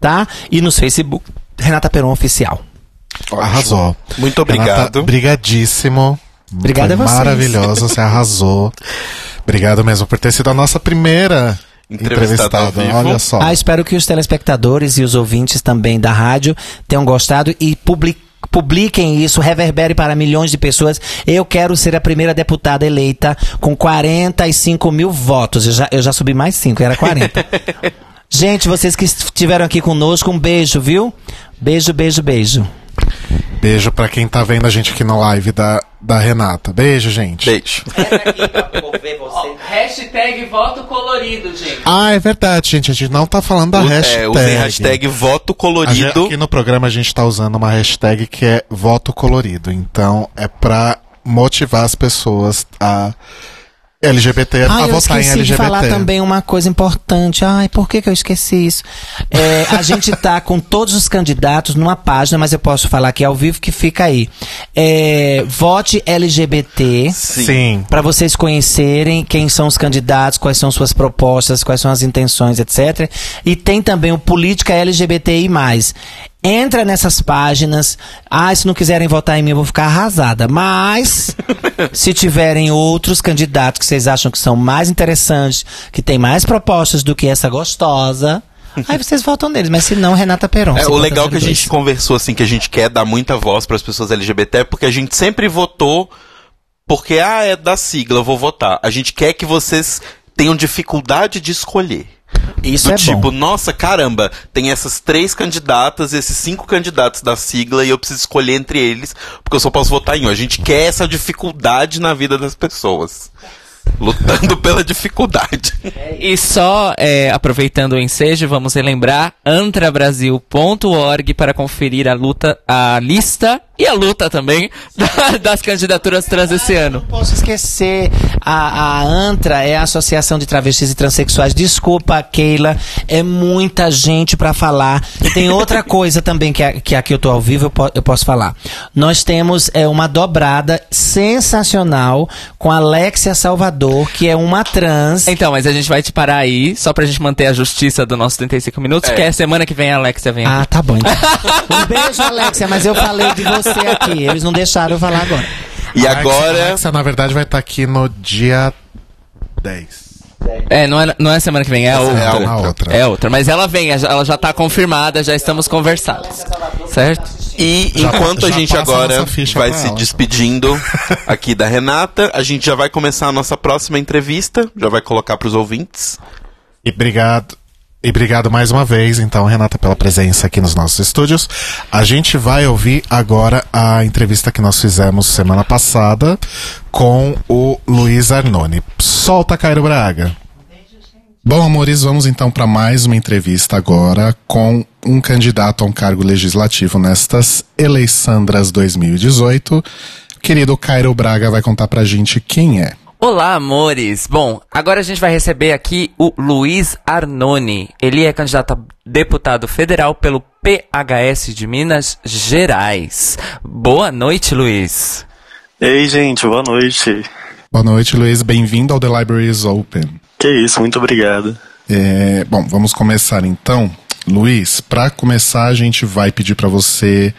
Tá? E nos Facebook, Renata Peron Oficial. Arrasou. Muito obrigado. Renata, brigadíssimo. Obrigado Foi a vocês. Maravilhoso, você arrasou. Obrigado mesmo por ter sido a nossa primeira Entrevistada entrevistada. Olha só. Ah, espero que os telespectadores e os ouvintes também da rádio tenham gostado e publiquem publiquem isso, reverbere para milhões de pessoas. Eu quero ser a primeira deputada eleita com 45 mil votos. Eu já, eu já subi mais 5, era 40. Gente, vocês que estiveram aqui conosco, um beijo, viu? Beijo, beijo, beijo. Beijo pra quem tá vendo a gente aqui no live da, da Renata. Beijo, gente. Beijo. Ó, hashtag voto colorido, gente. Ah, é verdade, gente. A gente não tá falando da O- hashtag. É, usem hashtag voto gente- colorido. aqui no programa a gente tá usando uma hashtag que é voto colorido. Então é pra motivar as pessoas a LGBT Ah, a eu votar em esqueci de LGBT. falar também uma coisa importante. Ai, por que, que eu esqueci isso? É, a gente tá com todos os candidatos numa página, mas eu posso falar aqui ao vivo que fica aí. É, vote LGBT. Sim. Para vocês conhecerem quem são os candidatos, quais são suas propostas, quais são as intenções, etc. E tem também o Política LGBTI. Entra nessas páginas. Ah, se não quiserem votar em mim, eu vou ficar arrasada. Mas, se tiverem outros candidatos que vocês acham que são mais interessantes, que têm mais propostas do que essa gostosa, aí vocês votam neles. Mas se não, Renata Peron. É, o legal que a 02. gente conversou, assim, que a gente quer dar muita voz para as pessoas LGBT, é porque a gente sempre votou porque, ah, é da sigla, eu vou votar. A gente quer que vocês tenham dificuldade de escolher. Isso Do é tipo, bom. nossa, caramba, tem essas três candidatas, esses cinco candidatos da sigla, e eu preciso escolher entre eles, porque eu só posso votar em um. A gente quer essa dificuldade na vida das pessoas. Lutando pela dificuldade. E só é, aproveitando o ensejo, vamos relembrar antrabrasil.org para conferir a luta, a lista e a luta também da- das candidaturas trans esse ano. Não posso esquecer, a, a ANTRA é a Associação de Travestis e Transsexuais. Desculpa, Keila, é muita gente pra falar. E tem outra coisa também que, a- que aqui eu tô ao vivo, eu, po- eu posso falar. Nós temos é, uma dobrada sensacional com a Alexia Salvador, que é uma trans. Então, mas a gente vai te parar aí, só pra gente manter a justiça do nosso 35 minutos, É. que é semana que vem a Alexia vem Ah, aqui. tá bom. Então. Um beijo, Alexia, mas eu falei de você aqui. Eles não deixaram eu falar agora. E Alexa- agora. Alexa, na verdade, vai estar aqui no dia 10. É, não é, não é semana que vem, é a outra. É a outra. É outra, mas ela vem, ela já tá confirmada, já estamos conversados. Certo? E Já- enquanto a já gente a agora nossa ficha vai se ela. despedindo aqui da Renata, a gente já vai começar a nossa próxima entrevista, já vai colocar pros ouvintes. E obrigado. E obrigado mais uma vez, então, Renata, pela presença aqui nos nossos estúdios. A gente vai ouvir agora a entrevista que nós fizemos semana passada com o Luiz Arnone. Solta, Cairo Braga. Bom, amores, vamos então para mais uma entrevista agora com um candidato a um cargo legislativo nestas Eleisandras 2018. Querido Cairo Braga vai contar pra gente quem é. Olá, amores! Bom, agora a gente vai receber aqui o Luiz Arnone. Ele é candidato a deputado federal pelo PHS de Minas Gerais. Boa noite, Luiz. Ei, gente, boa noite. Boa noite, Luiz. Bem-vindo ao The Library is Open. Que isso, muito obrigado. É, bom, vamos começar então. Luiz, para começar, a gente vai pedir para você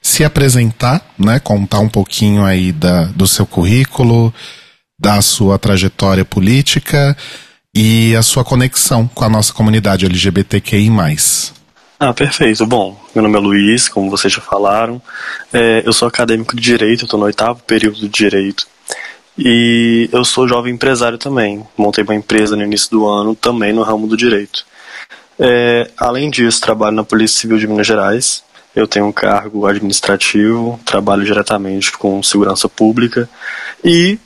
se apresentar, né? Contar um pouquinho aí da, do seu currículo, da sua trajetória política e a sua conexão com a nossa comunidade LGBTQI. Ah, perfeito. Bom, meu nome é Luiz, como vocês já falaram. É, eu sou acadêmico de Direito, estou no oitavo período de Direito. E eu sou jovem empresário também. Montei uma empresa no início do ano, também no ramo do Direito. É, além disso, trabalho na Polícia Civil de Minas Gerais. Eu tenho um cargo administrativo, trabalho diretamente com segurança pública e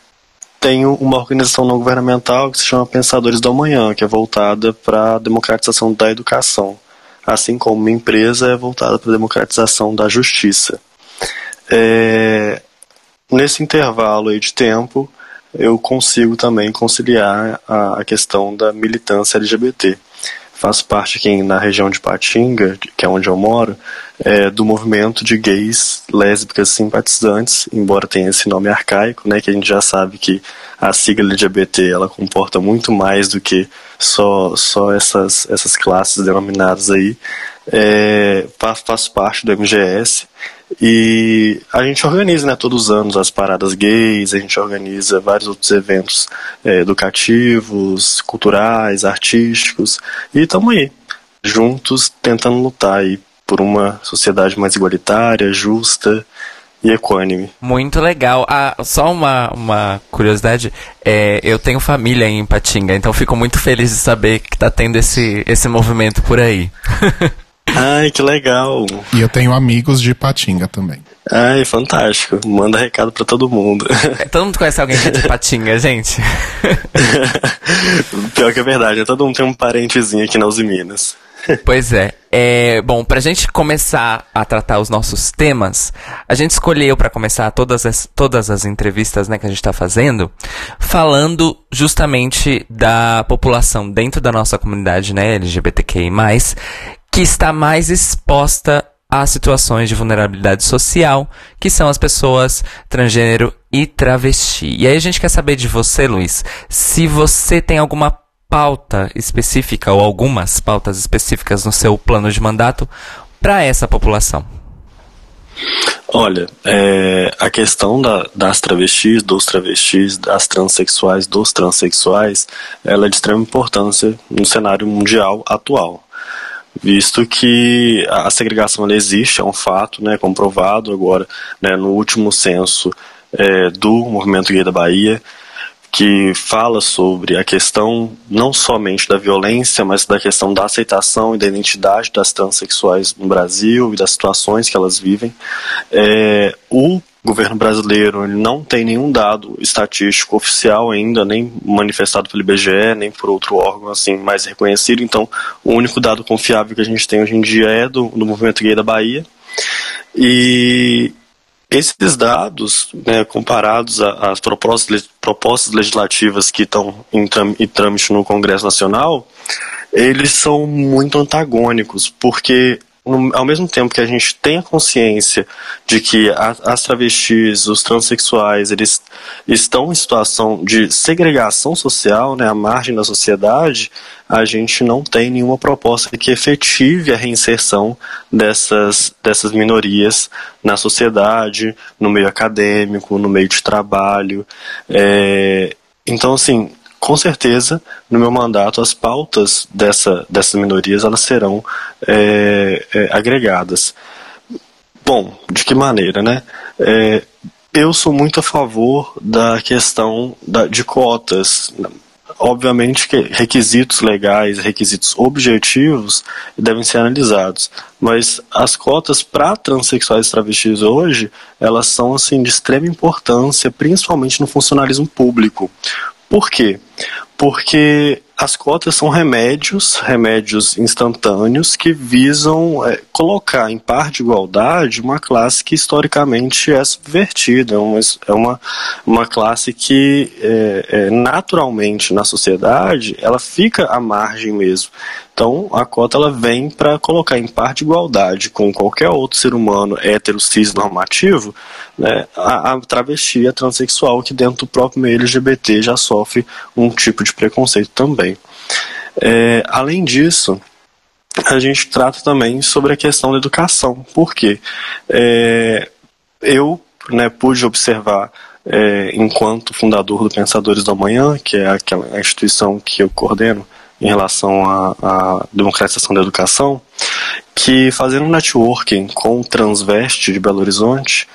tenho uma organização não governamental que se chama Pensadores do Amanhã, que é voltada para a democratização da educação, assim como minha empresa é voltada para a democratização da justiça. É, nesse intervalo de tempo, eu consigo também conciliar a, a questão da militância LGBT. Faço parte aqui na região de Patinga, que é onde eu moro, é, do movimento de gays, lésbicas simpatizantes, embora tenha esse nome arcaico, né, que a gente já sabe que a sigla LGBT ela comporta muito mais do que só, só essas, essas classes denominadas aí. É, fa- faço parte do MGS e a gente organiza né, todos os anos as paradas gays, a gente organiza vários outros eventos é, educativos, culturais, artísticos e estamos aí, juntos, tentando lutar aí por uma sociedade mais igualitária, justa e equânime. Muito legal. Ah, só uma, uma curiosidade, é, eu tenho família em Patinga, então fico muito feliz de saber que tá tendo esse, esse movimento por aí. Ai, que legal. E eu tenho amigos de Patinga também. Ai, fantástico. Manda recado pra todo mundo. Todo mundo conhece alguém que é de Patinga, gente? Pior que é verdade, né? todo mundo tem um parentezinho aqui na Uzi Minas. Pois é. é. Bom, pra gente começar a tratar os nossos temas, a gente escolheu para começar todas as, todas as entrevistas né, que a gente tá fazendo, falando justamente da população dentro da nossa comunidade né, LGBTQI, que está mais exposta a situações de vulnerabilidade social, que são as pessoas transgênero e travesti. E aí a gente quer saber de você, Luiz, se você tem alguma pauta específica ou algumas pautas específicas no seu plano de mandato para essa população? Olha, é, a questão da, das travestis, dos travestis, das transexuais, dos transexuais, ela é de extrema importância no cenário mundial atual, visto que a segregação existe, é um fato, né, comprovado agora, né, no último censo é, do movimento gay da Bahia, que fala sobre a questão não somente da violência, mas da questão da aceitação e da identidade das transexuais no Brasil e das situações que elas vivem. É, o governo brasileiro não tem nenhum dado estatístico oficial ainda, nem manifestado pelo IBGE, nem por outro órgão assim mais reconhecido. Então, o único dado confiável que a gente tem hoje em dia é do, do movimento gay da Bahia. E esses dados, né, comparados às propostas, propostas legislativas que estão em trâmite no Congresso Nacional, eles são muito antagônicos, porque ao mesmo tempo que a gente tem a consciência de que as travestis, os transexuais, eles estão em situação de segregação social, né, à margem da sociedade, a gente não tem nenhuma proposta que efetive a reinserção dessas, dessas minorias na sociedade, no meio acadêmico, no meio de trabalho. É, então, assim, com certeza, no meu mandato, as pautas dessa, dessas minorias elas serão é, é, agregadas. Bom, de que maneira, né? É, eu sou muito a favor da questão da, de cotas. Obviamente que requisitos legais, requisitos objetivos devem ser analisados, mas as cotas para transexuais e travestis hoje, elas são assim de extrema importância, principalmente no funcionalismo público. Por quê? Porque as cotas são remédios, remédios instantâneos que visam é, colocar em par de igualdade uma classe que historicamente é subvertida, é uma, é uma, uma classe que é, é, naturalmente na sociedade ela fica à margem mesmo. Então, a cota ela vem para colocar em par de igualdade com qualquer outro ser humano hétero, cis, normativo, né, a, a travesti, a transexual, que dentro do próprio meio LGBT já sofre um tipo de preconceito também. É, além disso, a gente trata também sobre a questão da educação. Por quê? É, eu né, pude observar é, enquanto fundador do Pensadores da Manhã, que é aquela instituição que eu coordeno, em relação à, à democratização da educação, que fazendo um networking com o Transveste de Belo Horizonte,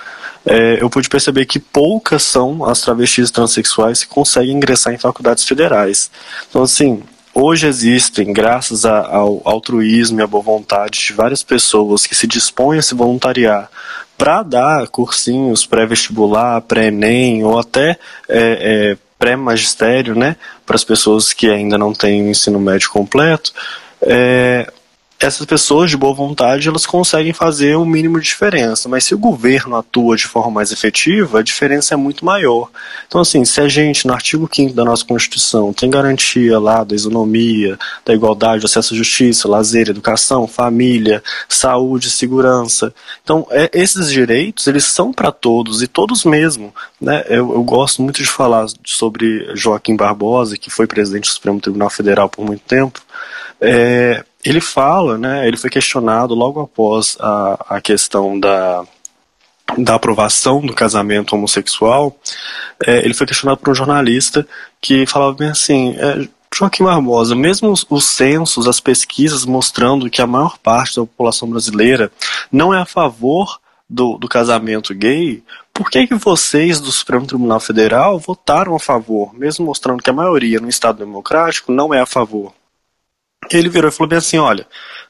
é, eu pude perceber que poucas são as travestis transexuais que conseguem ingressar em faculdades federais. Então, assim, hoje existem, graças ao altruísmo e à boa vontade de várias pessoas que se dispõem a se voluntariar para dar cursinhos pré-vestibular, pré-ENEM ou até é, é, pré-magistério, né, para as pessoas que ainda não têm o ensino médio completo, é, essas pessoas de boa vontade elas conseguem fazer o um mínimo de diferença, mas se o governo atua de forma mais efetiva, a diferença é muito maior. Então, assim, se a gente, no artigo 5 da nossa Constituição, tem garantia lá da isonomia, da igualdade, acesso à justiça, lazer, educação, família, saúde, segurança. Então, é, esses direitos, eles são para todos e todos mesmo. Né? Eu, eu gosto muito de falar sobre Joaquim Barbosa, que foi presidente do Supremo Tribunal Federal por muito tempo. É, ele fala, né, ele foi questionado logo após a, a questão da, da aprovação do casamento homossexual, é, ele foi questionado por um jornalista que falava bem assim, é, Joaquim Barbosa, mesmo os, os, censos, as pesquisas mostrando que a maior parte da população brasileira não é a favor do, do casamento gay, por que, que vocês do Supremo Tribunal Federal votaram a favor, mesmo mostrando que a maioria no Estado democrático não é a favor? Ele virou e falou bem assim: olha,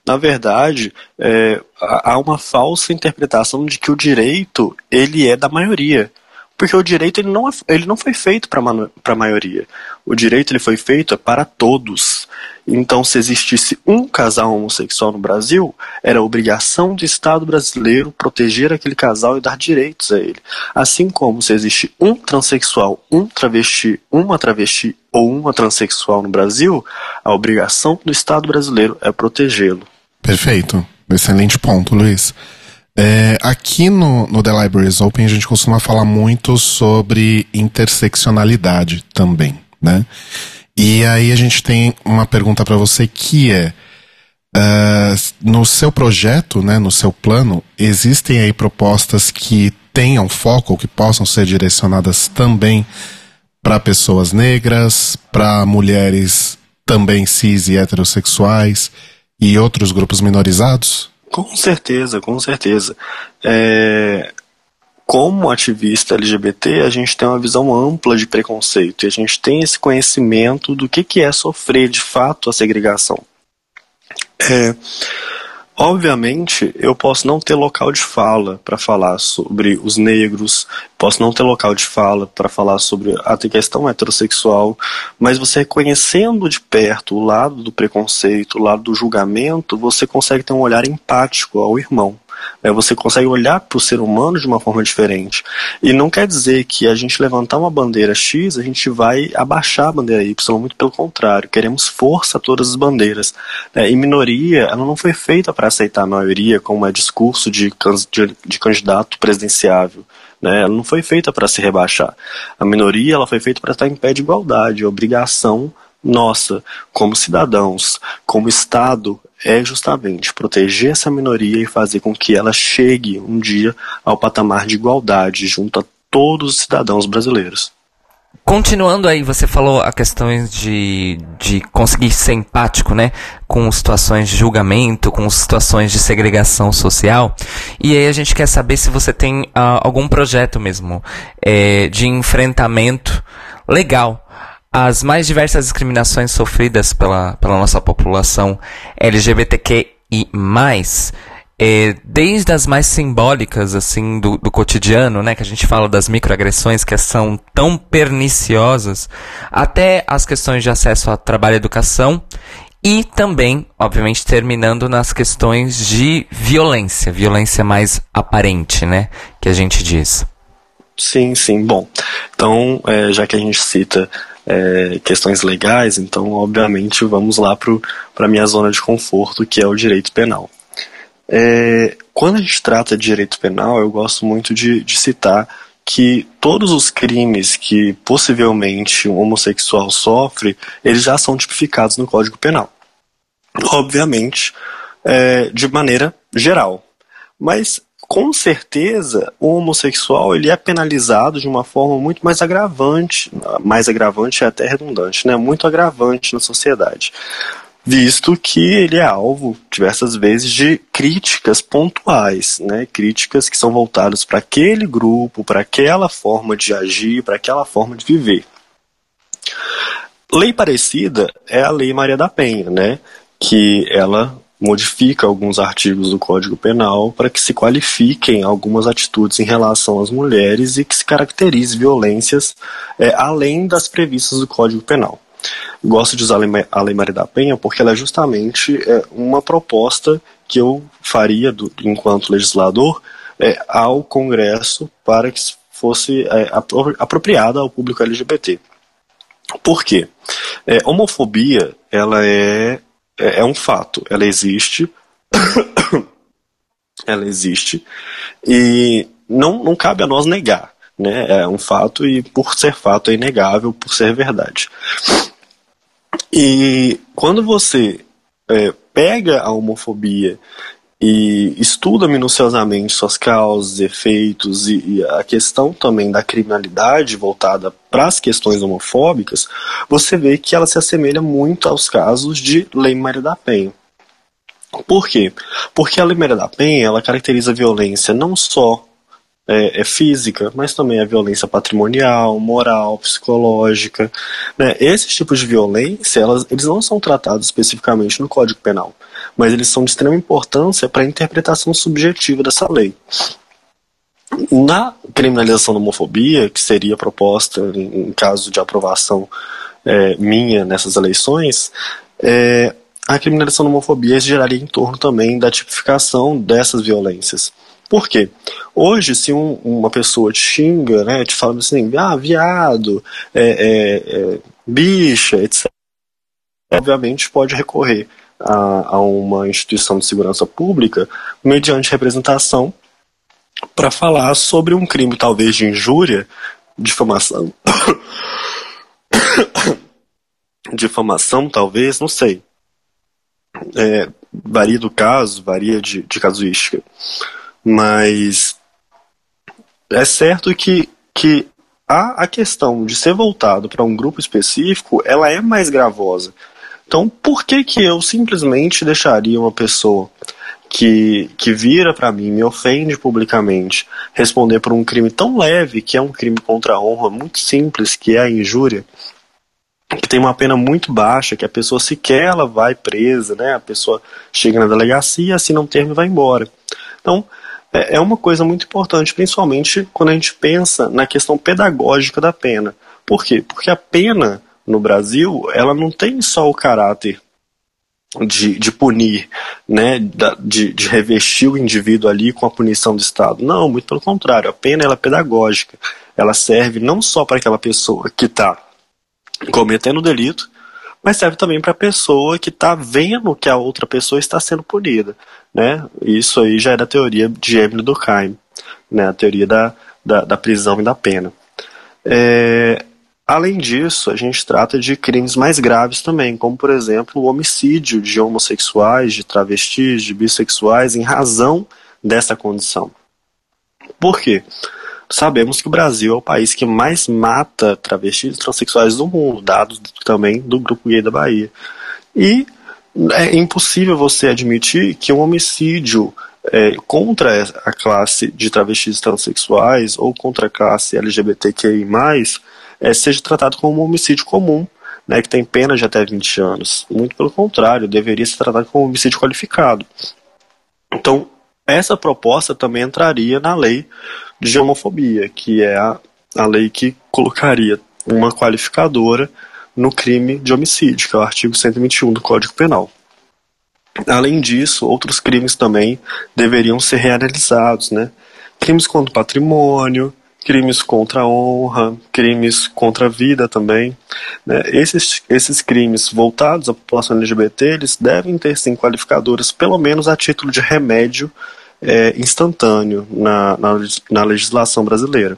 na verdade, é, há uma falsa interpretação de que o direito ele é da maioria. Porque o direito ele não, é, ele não foi feito para a maioria. O direito ele foi feito para todos. Então, se existisse um casal homossexual no Brasil, era obrigação do Estado brasileiro proteger aquele casal e dar direitos a ele. Assim como se existe um transexual, um travesti, uma travesti ou uma transexual no Brasil, a obrigação do Estado brasileiro é protegê-lo. Perfeito. Excelente ponto, Luiz. É, aqui no, no The Libraries Open a gente costuma falar muito sobre interseccionalidade também, né? E aí a gente tem uma pergunta para você que é uh, no seu projeto, né, no seu plano, existem aí propostas que tenham foco, que possam ser direcionadas também para pessoas negras, para mulheres também cis e heterossexuais e outros grupos minorizados? Com certeza, com certeza. É, como ativista LGBT, a gente tem uma visão ampla de preconceito e a gente tem esse conhecimento do que, que é sofrer de fato a segregação. É, Obviamente, eu posso não ter local de fala para falar sobre os negros, posso não ter local de fala para falar sobre a questão heterossexual, mas você conhecendo de perto o lado do preconceito, o lado do julgamento, você consegue ter um olhar empático ao irmão. É, você consegue olhar para o ser humano de uma forma diferente. E não quer dizer que a gente levantar uma bandeira X, a gente vai abaixar a bandeira Y, muito pelo contrário. Queremos força a todas as bandeiras. É, e minoria, ela não foi feita para aceitar a maioria como é discurso de, de, de candidato presidenciável. Né? Ela não foi feita para se rebaixar. A minoria ela foi feita para estar em pé de igualdade, obrigação nossa, como cidadãos, como Estado, é justamente proteger essa minoria e fazer com que ela chegue um dia ao patamar de igualdade junto a todos os cidadãos brasileiros. Continuando aí, você falou a questões de, de conseguir ser empático, né? Com situações de julgamento, com situações de segregação social. E aí a gente quer saber se você tem uh, algum projeto mesmo é, de enfrentamento legal as mais diversas discriminações sofridas pela, pela nossa população LGBTQI+, é, desde as mais simbólicas, assim, do, do cotidiano, né, que a gente fala das microagressões que são tão perniciosas, até as questões de acesso a trabalho e educação, e também, obviamente, terminando nas questões de violência, violência mais aparente, né, que a gente diz. Sim, sim. Bom, então, é, já que a gente cita é, questões legais, então, obviamente, vamos lá para a minha zona de conforto, que é o direito penal. É, quando a gente trata de direito penal, eu gosto muito de, de citar que todos os crimes que possivelmente um homossexual sofre, eles já são tipificados no Código Penal. Obviamente, é, de maneira geral. Mas com certeza o homossexual ele é penalizado de uma forma muito mais agravante, mais agravante é até redundante, né? Muito agravante na sociedade. Visto que ele é alvo diversas vezes de críticas pontuais, né? Críticas que são voltadas para aquele grupo, para aquela forma de agir, para aquela forma de viver. Lei parecida é a Lei Maria da Penha, né? Que ela modifica alguns artigos do Código Penal para que se qualifiquem algumas atitudes em relação às mulheres e que se caracterize violências é, além das previstas do Código Penal. Gosto de usar a Lei Maria da Penha porque ela é justamente é, uma proposta que eu faria do, enquanto legislador é, ao Congresso para que fosse é, apropriada ao público LGBT. Por quê? É, homofobia ela é é, é um fato, ela existe. ela existe. E não, não cabe a nós negar. Né? É um fato e, por ser fato, é inegável, por ser verdade. E quando você é, pega a homofobia e estuda minuciosamente suas causas, efeitos e, e a questão também da criminalidade voltada para as questões homofóbicas, você vê que ela se assemelha muito aos casos de Lei Maria da Penha. Por quê? Porque a Lei Maria da Penha ela caracteriza a violência não só é, é, física, mas também a violência patrimonial, moral, psicológica. Né? Esses tipos de violência, elas, eles não são tratados especificamente no Código Penal, mas eles são de extrema importância para a interpretação subjetiva dessa lei. Na criminalização da homofobia, que seria proposta em, caso de aprovação é, minha nessas eleições, é, a criminalização da homofobia geraria em torno também da tipificação dessas violências. Por quê? Hoje, se um, uma pessoa te xinga, né, te fala assim, ah, viado, é, é, é, bicha, etc., obviamente pode recorrer a, a uma instituição de segurança pública mediante representação para falar sobre um crime talvez de injúria, difamação, difamação talvez, não sei. É, varia do caso, varia de, de casuística. Mas é certo que, que a, a questão de ser voltado para um grupo específico, ela é mais gravosa. Então, por que que eu simplesmente deixaria uma pessoa que, que vira para mim, me ofende publicamente, responder por um crime tão leve, que é um crime contra a honra, muito simples, que é a injúria, que tem uma pena muito baixa, que a pessoa sequer ela vai presa, né? A pessoa chega na delegacia, assina um termo e vai embora. Então, é, é uma coisa muito importante, principalmente quando a gente pensa na questão pedagógica da pena. Por quê? Porque a pena no Brasil, ela não tem só o caráter de, de punir, né, de, de revestir o indivíduo ali com a punição do Estado. Não, muito pelo contrário. A pena ela é pedagógica. Ela serve não só para aquela pessoa que está cometendo o delito, mas serve também para a pessoa que está vendo que a outra pessoa está sendo punida. Né? Isso aí já é da teoria de Emile Durkheim, né? a teoria da, da, da prisão e da pena. É, além disso, a gente trata de crimes mais graves também, como por exemplo o homicídio de homossexuais, de travestis, de bissexuais, em razão dessa condição. Por quê? Sabemos que o Brasil é o país que mais mata travestis e transexuais do mundo, dados também do Grupo Gay da Bahia. E é impossível você admitir que um homicídio é, contra a classe de travestis transexuais ou contra a classe LGBTQI+, é, seja tratado como um homicídio comum, né, que tem pena de até 20 anos. Muito pelo contrário, deveria ser tratado como um homicídio qualificado. Então, essa proposta também entraria na lei de homofobia, que é a, a lei que colocaria uma qualificadora no crime de homicídio, que é o artigo 121 do Código Penal. Além disso, outros crimes também deveriam ser realizados, né? Crimes contra o patrimônio, crimes contra a honra, crimes contra a vida também. Né? Esses, esses crimes voltados à população LGBT, eles devem ter sim qualificadoras, pelo menos a título de remédio é, instantâneo na, na, na legislação brasileira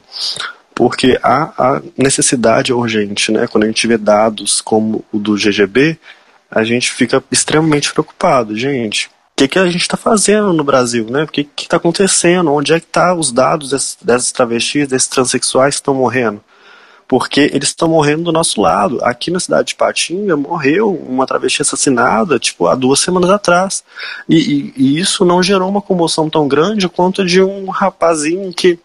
porque há a necessidade urgente, né? Quando a gente vê dados como o do GGB, a gente fica extremamente preocupado, gente. O que, que a gente está fazendo no Brasil, né? O que está acontecendo? Onde é que tá os dados desses, dessas travestis, desses transexuais que estão morrendo? Porque eles estão morrendo do nosso lado. Aqui na cidade de Patinga morreu uma travesti assassinada, tipo, há duas semanas atrás. E, e, e isso não gerou uma comoção tão grande quanto de um rapazinho que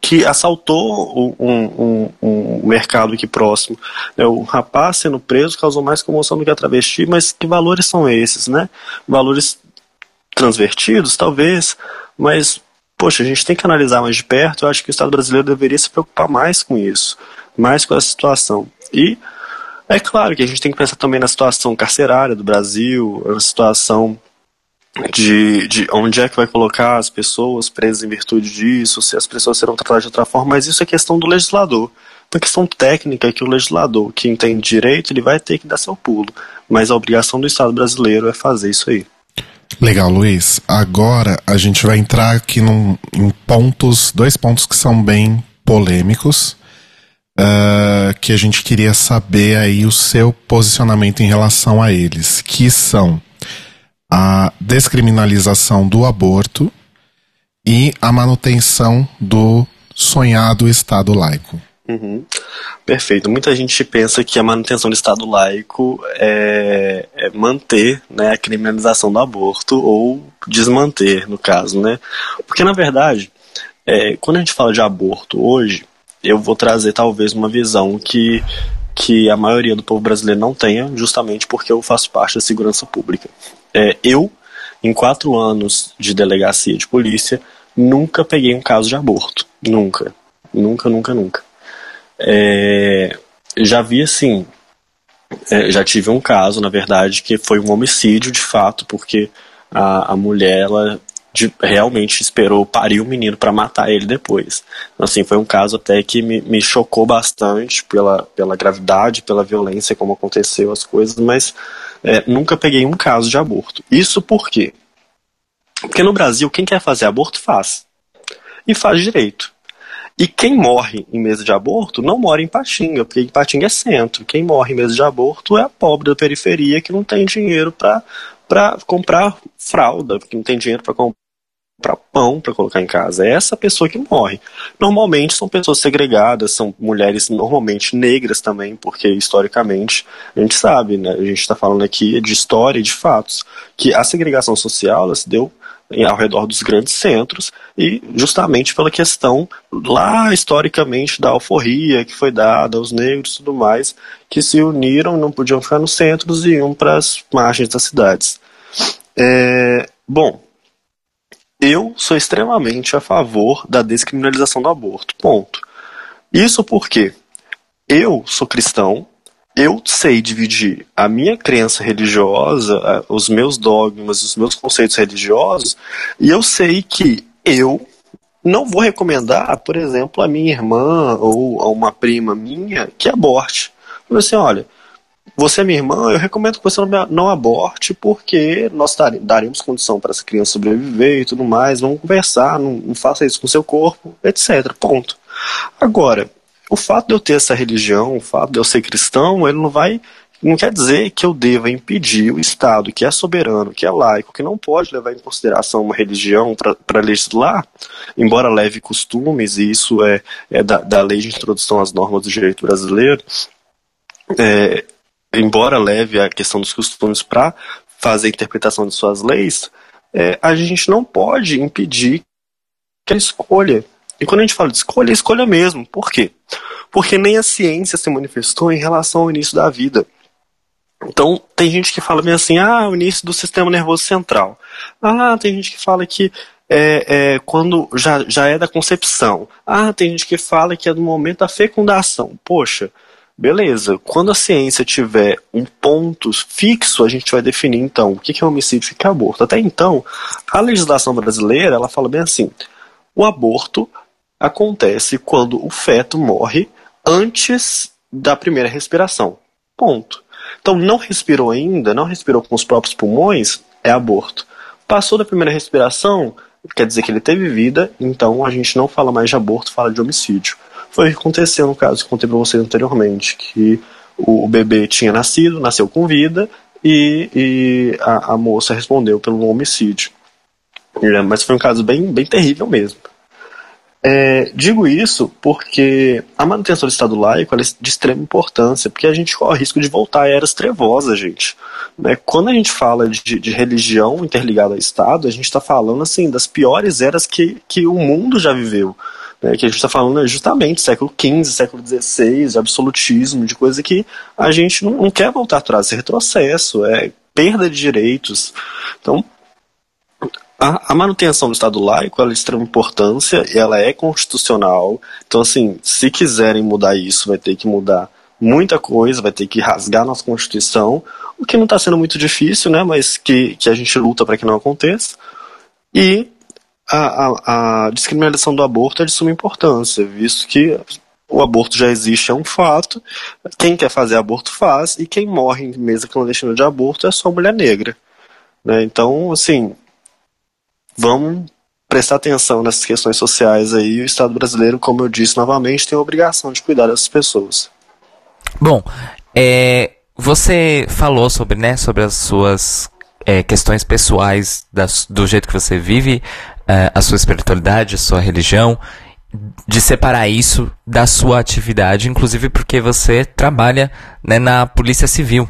que assaltou um, um, um, mercado aqui próximo. É, o rapaz sendo preso causou mais comoção do que a travesti, mas que valores são esses, né? Valores transvertidos, talvez, mas, poxa, a gente tem que analisar mais de perto. Eu acho que o Estado brasileiro deveria se preocupar mais com isso, mais com essa situação. E é claro que a gente tem que pensar também na situação carcerária do Brasil, a situação de, de onde é que vai colocar as pessoas presas em virtude disso, se as pessoas serão tratadas de outra forma, mas isso é questão do legislador. Uma questão técnica é que o legislador, que entende direito, ele vai ter que dar seu pulo. Mas a obrigação do Estado brasileiro é fazer isso aí. Legal, Luiz. Agora a gente vai entrar aqui num, em pontos, dois pontos que são bem polêmicos, uh, que a gente queria saber aí o seu posicionamento em relação a eles, que são a descriminalização do aborto e a manutenção do sonhado Estado laico. Uhum. Perfeito. Muita gente pensa que a manutenção do Estado laico é, é, manter né, a criminalização do aborto ou desmanter, no caso, né? Porque na verdade É, quando a gente fala de aborto hoje, eu vou trazer talvez uma visão que, que a maioria do povo brasileiro não tenha, justamente porque eu faço parte da segurança pública. É, eu, em quatro anos de delegacia de polícia, nunca peguei um caso de aborto. Nunca. Nunca, nunca, nunca. É, já vi assim. É, já tive um caso, na verdade, que foi um homicídio de fato, porque a, a mulher ela de, realmente esperou parir o menino para matar ele depois. Então, assim, foi um caso até que me, me chocou bastante pela, pela gravidade, pela violência, como aconteceu as coisas, mas é, nunca peguei um caso de aborto. Isso por quê? Porque no Brasil, quem quer fazer aborto faz. E faz direito. E quem morre em mesa de aborto não mora em Patinga, porque Patinga é centro. Quem morre em mesa de aborto é a pobre da periferia que não tem dinheiro para comprar fralda, que não tem dinheiro para comprar para pão para colocar em casa. É essa pessoa que morre. Normalmente são pessoas segregadas, são mulheres normalmente negras também, porque historicamente a gente sabe, né? A gente está falando aqui de história e de fatos que a segregação social se deu ao redor dos grandes centros e justamente pela questão lá historicamente da alforria que foi dada aos negros e tudo mais que se uniram não podiam ficar nos centros e iam para as margens das cidades é, bom eu sou extremamente a favor da descriminalização do aborto ponto isso porque eu sou cristão eu sei dividir a minha crença religiosa, os meus dogmas, os meus conceitos religiosos, e eu sei que eu não vou recomendar, por exemplo, a minha irmã ou a uma prima minha que aborte. Eu assim, olha, você é minha irmã, eu recomendo que você não aborte porque nós daremos condição para essa criança sobreviver e tudo mais, vamos conversar, não, não faça isso com seu corpo, etc. Ponto. Agora, o fato de eu ter essa religião, o fato de eu ser cristão, ele não vai. Não quer dizer que eu deva impedir o Estado, que é soberano, que é laico, que não pode levar em consideração uma religião para legislar, embora leve costumes, e isso é, é da, da lei de introdução às normas do direito brasileiro, é, embora leve a questão dos costumes para fazer a interpretação de suas leis, é, a gente não pode impedir que a escolha e quando a gente fala de escolha, é escolha mesmo. Por quê? Porque nem a ciência se manifestou em relação ao início da vida. Então, tem gente que fala bem assim, ah, o início do sistema nervoso central. Ah, tem gente que fala que é, é, quando já, já é da concepção. Ah, tem gente que fala que é do momento da fecundação. Poxa, beleza. Quando a ciência tiver um ponto fixo, a gente vai definir, então, o que é homicídio e o que é aborto. Até então, a legislação brasileira, ela fala bem assim, o aborto acontece quando o feto morre antes da primeira respiração. Ponto. Então, não respirou ainda, não respirou com os próprios pulmões, é aborto. Passou da primeira respiração, quer dizer que ele teve vida, então a gente não fala mais de aborto, fala de homicídio. Foi o que aconteceu no caso que contei para vocês anteriormente, que o bebê tinha nascido, nasceu com vida, e, e a, a, moça respondeu pelo homicídio. Mas foi um caso bem, bem terrível mesmo. É, digo isso porque a manutenção do Estado laico é de extrema importância, porque a gente corre o risco de voltar a eras trevosas, gente. Né? Quando a gente fala de, de religião interligada ao Estado, a gente está falando assim das piores eras que, que o mundo já viveu. Né? Que a gente está falando justamente século XV, século XVI, absolutismo, de coisa que a gente não, não quer voltar atrás, é retrocesso, é perda de direitos. Então, a, a, manutenção do Estado laico é de extrema importância ela é constitucional. Então, assim, se quiserem mudar isso, vai ter que mudar muita coisa, vai ter que rasgar nossa Constituição, o que não está sendo muito difícil, né? Mas que, que a gente luta para que não aconteça. E a, a, a descriminalização do aborto é de suma importância, visto que o aborto já existe, é um fato. Quem quer fazer aborto faz, e quem morre em mesa clandestina de aborto é só mulher negra. Né? Então, assim, vamos prestar atenção nessas questões sociais aí. O Estado brasileiro, como eu disse novamente, tem a obrigação de cuidar dessas pessoas. Bom, é, você falou sobre, né, sobre as suas é, questões pessoais, das, do jeito que você vive, a sua espiritualidade, a sua religião, de separar isso da sua atividade, inclusive porque você trabalha né, na Polícia Civil.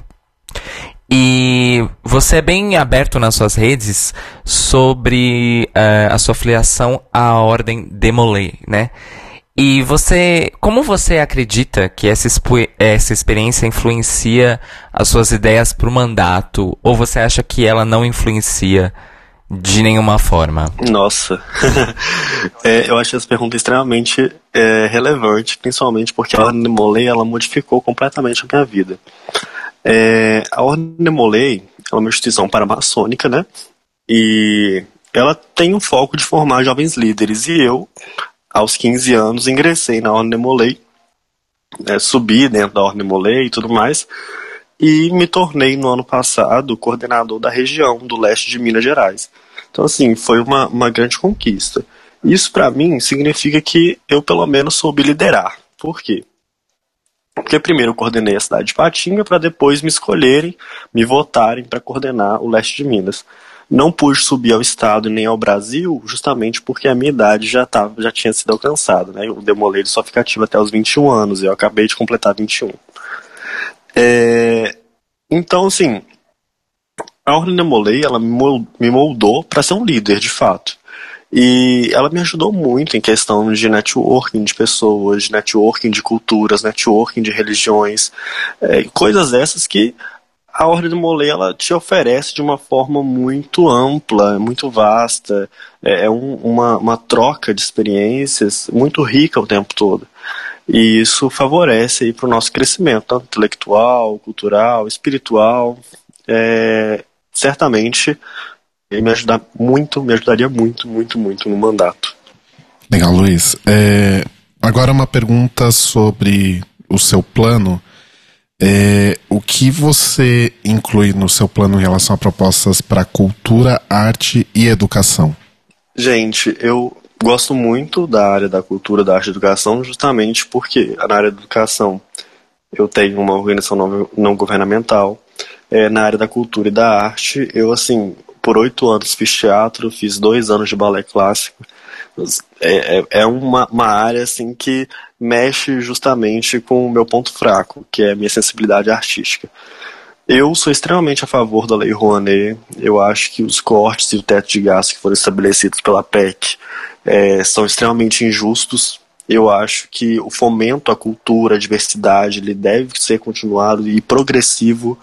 E você é bem aberto nas suas redes sobre uh, a sua filiação à Ordem Demolay, né? E você, como você acredita que essa, essa experiência influencia as suas ideias para o mandato? Ou você acha que ela não influencia de nenhuma forma? Nossa, é, eu acho essa pergunta extremamente é, relevante, principalmente porque a Ordem de Molay ela modificou completamente a minha vida. É, a Ordem de Molay é uma instituição paramaçônica, né? E ela tem um foco de formar jovens líderes. E eu, aos 15 anos, ingressei na Ordem Molay, né, subi dentro da Ordem Molay e tudo mais, e me tornei no ano passado coordenador da região do leste de Minas Gerais. Então, assim, foi uma, uma grande conquista. Isso, para mim, significa que eu, pelo menos, soube liderar. Por quê? Porque primeiro eu coordenei a cidade de Patinga para depois me escolherem, me votarem para coordenar o leste de Minas. Não pude subir ao estado nem ao Brasil, justamente porque a minha idade já, tava, já tinha sido alcançada. Né? O Demoleiro só fica ativo até os 21 anos, e eu acabei de completar 21. É, então, assim, a Ordem Demolei, ela me moldou para ser um líder, de fato. E ela me ajudou muito em questão de networking de pessoas, de networking de culturas, networking de religiões, é, coisas dessas que a Ordem do Molay ela te oferece de uma forma muito ampla, muito vasta, é, é um, uma, uma troca de experiências muito rica o tempo todo. E isso favorece para o nosso crescimento, tanto intelectual, cultural, espiritual. É, certamente me ajudar muito, me ajudaria muito, muito, muito no mandato. Legal, Luiz. É, agora uma pergunta sobre o seu plano é, o que você inclui no seu plano em relação a propostas para cultura, arte e educação? Gente, eu gosto muito da área da cultura, da arte e educação, justamente porque na área da educação eu tenho uma organização não, não governamental. É, na área da cultura e da arte, eu, assim, por oito anos fiz teatro, fiz dois anos de balé clássico. É, é, é uma, uma área, assim, que mexe justamente com o meu ponto fraco, que é a minha sensibilidade artística. Eu sou extremamente a favor da Lei Rouanet. Eu acho que os cortes e o teto de gastos que foram estabelecidos pela PEC é, são extremamente injustos. Eu acho que o fomento à cultura, à diversidade, ele deve ser continuado e progressivo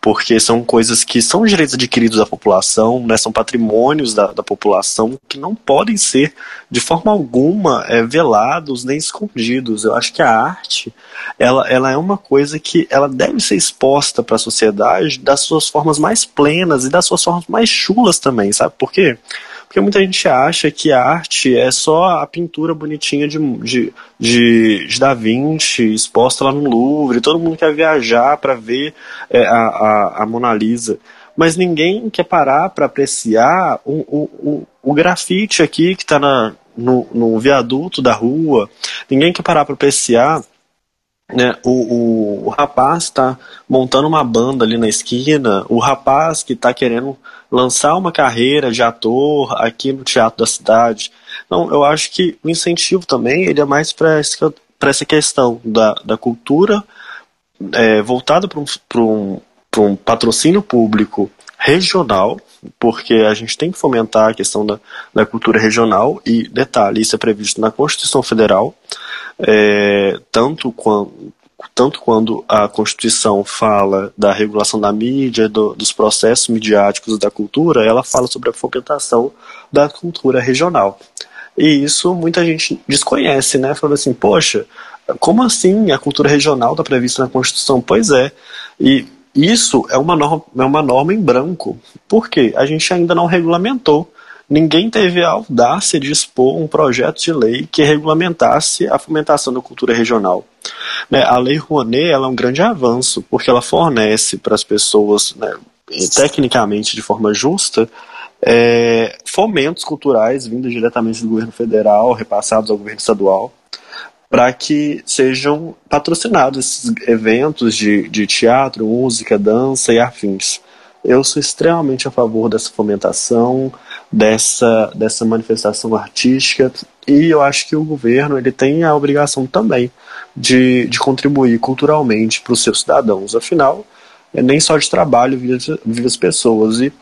porque são coisas que são direitos adquiridos da população, né, são patrimônios da, da população que não podem ser de forma alguma é, velados nem escondidos. Eu acho que a arte ela, ela é uma coisa que ela deve ser exposta para a sociedade das suas formas mais plenas e das suas formas mais chulas também, sabe por quê? Porque muita gente acha que a arte é só a pintura bonitinha de, de, de, de Da Vinci exposta lá no Louvre, todo mundo quer viajar para ver é, a, a, a Mona Lisa. Mas ninguém quer parar para apreciar o, o, o, o, grafite aqui que está no, no viaduto da rua, ninguém quer parar para apreciar né, o, o, o rapaz está montando uma banda ali na esquina, o rapaz que está querendo lançar uma carreira de ator aqui no teatro da cidade. Então, eu acho que o incentivo também ele é mais para essa questão da, da cultura é, voltada para um, um, um patrocínio público regional, porque a gente tem que fomentar a questão da, da cultura regional, e detalhe, isso é previsto na Constituição Federal, é, tanto, quando, tanto quando a Constituição fala da regulação da mídia, do, dos processos midiáticos da cultura, ela fala sobre a fomentação da cultura regional. E isso muita gente desconhece, né? Fala assim, poxa, como assim a cultura regional está prevista na Constituição? Pois é. E isso é uma norma, é uma norma em branco. Por quê? A gente ainda não regulamentou. Ninguém teve a audácia de expor um projeto de lei que regulamentasse a fomentação da cultura regional. Né, a Lei Rouanet ela é um grande avanço, porque ela fornece para as pessoas, né, tecnicamente de forma justa, é, fomentos culturais vindos diretamente do governo federal, repassados ao governo estadual, para que sejam patrocinados esses eventos de, de teatro, música, dança e afins. Eu sou extremamente a favor dessa fomentação, dessa, dessa manifestação artística, e eu acho que o governo ele tem a obrigação também de, de contribuir culturalmente para os seus cidadãos. Afinal, é nem só de trabalho vive, vive as pessoas. E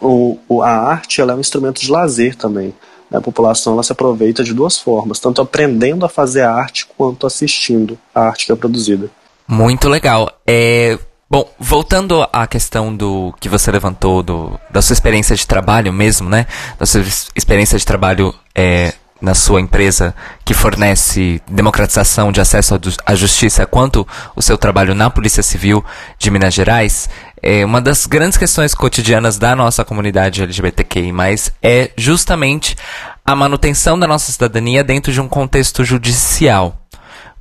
o, a arte ela é um instrumento de lazer também. A população ela se aproveita de duas formas, tanto aprendendo a fazer arte quanto assistindo a arte que é produzida. Muito legal. É, bom, voltando à questão do que você levantou do, da sua experiência de trabalho mesmo, né? Da sua experiência de trabalho é, na sua empresa que fornece democratização de acesso à justiça, quanto o seu trabalho na Polícia Civil de Minas Gerais, é uma das grandes questões cotidianas da nossa comunidade LGBTQI+, é justamente a manutenção da nossa cidadania dentro de um contexto judicial.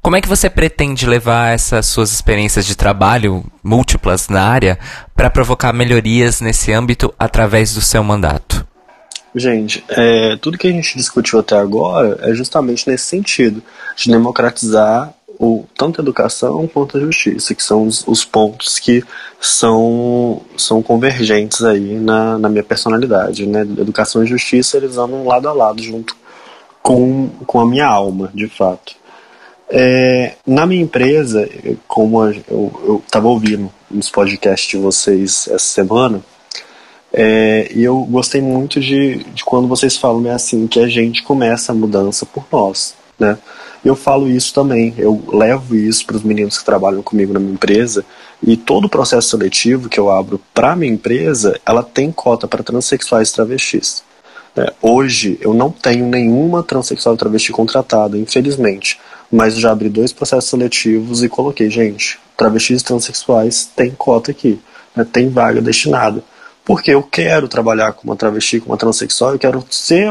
Como é que você pretende levar essas suas experiências de trabalho múltiplas na área para provocar melhorias nesse âmbito através do seu mandato? Gente, é, tudo que a gente discutiu até agora é justamente nesse sentido, de democratizar o, tanto a educação quanto a justiça, que são os, os pontos que são, são convergentes aí na, na minha personalidade. Né? Educação e justiça, eles andam lado a lado junto com, com a minha alma, de fato. É, na minha empresa, como eu estava ouvindo nos podcasts de vocês essa semana, é, e eu gostei muito de, de quando vocês falam né, assim que a gente começa a mudança por nós, né? Eu falo isso também, eu levo isso para os meninos que trabalham comigo na minha empresa. E todo o processo seletivo que eu abro para minha empresa, ela tem cota para transexuais e travestis. É, hoje eu não tenho nenhuma transexual e travesti contratada, infelizmente, mas já abri dois processos seletivos e coloquei, gente, travestis e transexuais tem cota aqui, né, tem vaga destinada. Porque eu quero trabalhar com uma travesti, com uma transexual, eu quero ser,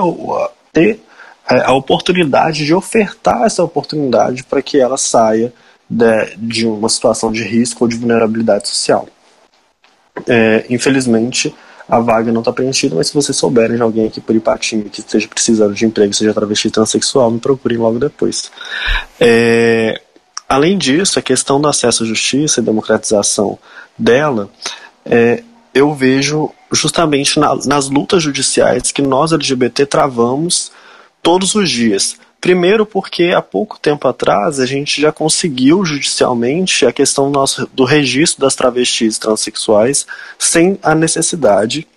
ter a oportunidade de ofertar essa oportunidade para que ela saia de, de, uma situação de risco ou de vulnerabilidade social. É, infelizmente, a vaga não está preenchida, mas se vocês souberem de alguém aqui por Ipatinga que esteja precisando de emprego, seja travesti transexual, me procurem logo depois. É, além disso, a questão do acesso à justiça e democratização dela é, eu vejo justamente na, nas lutas judiciais que nós LGBT travamos todos os dias. Primeiro, porque há pouco tempo atrás a gente já conseguiu judicialmente a questão do, nosso, do registro das travestis transexuais sem a necessidade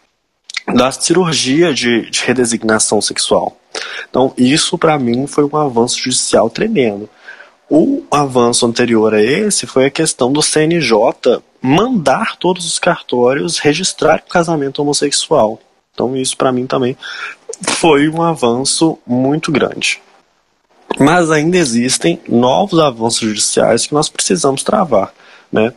da cirurgia de, de redesignação sexual. Então, isso para mim foi um avanço judicial tremendo. O avanço anterior a esse foi a questão do CNJ mandar todos os cartórios registrar o casamento homossexual. Então isso para mim também foi um avanço muito grande. Mas ainda existem novos avanços judiciais que nós precisamos travar, né?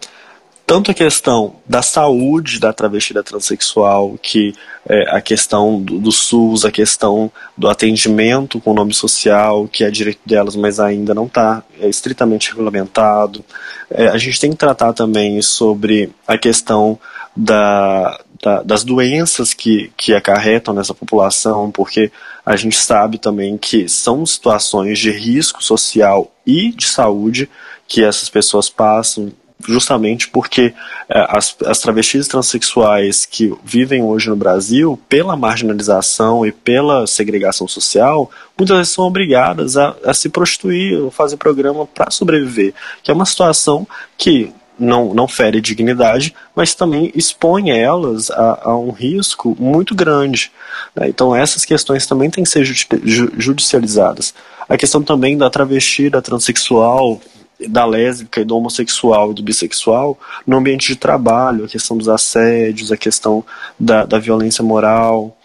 tanto a questão da saúde da travesti da transexual, que é, a questão do, do, SUS, a questão do atendimento com nome social, que é direito delas, mas ainda não está é, estritamente regulamentado. É, a gente tem que tratar também sobre a questão da, da, das doenças que, que acarretam nessa população, porque a gente sabe também que são situações de risco social e de saúde que essas pessoas passam justamente porque é, as, as travestis transexuais que vivem hoje no Brasil, pela marginalização e pela segregação social, muitas vezes são obrigadas a, a se prostituir ou fazer programa para sobreviver, que é uma situação que não, não fere dignidade, mas também expõe elas a, a um risco muito grande. Né? Então essas questões também têm que ser judicializadas. A questão também da travesti, da transexual, da lésbica e do homossexual e do bissexual no ambiente de trabalho, a questão dos assédios, a questão da, da violência moral.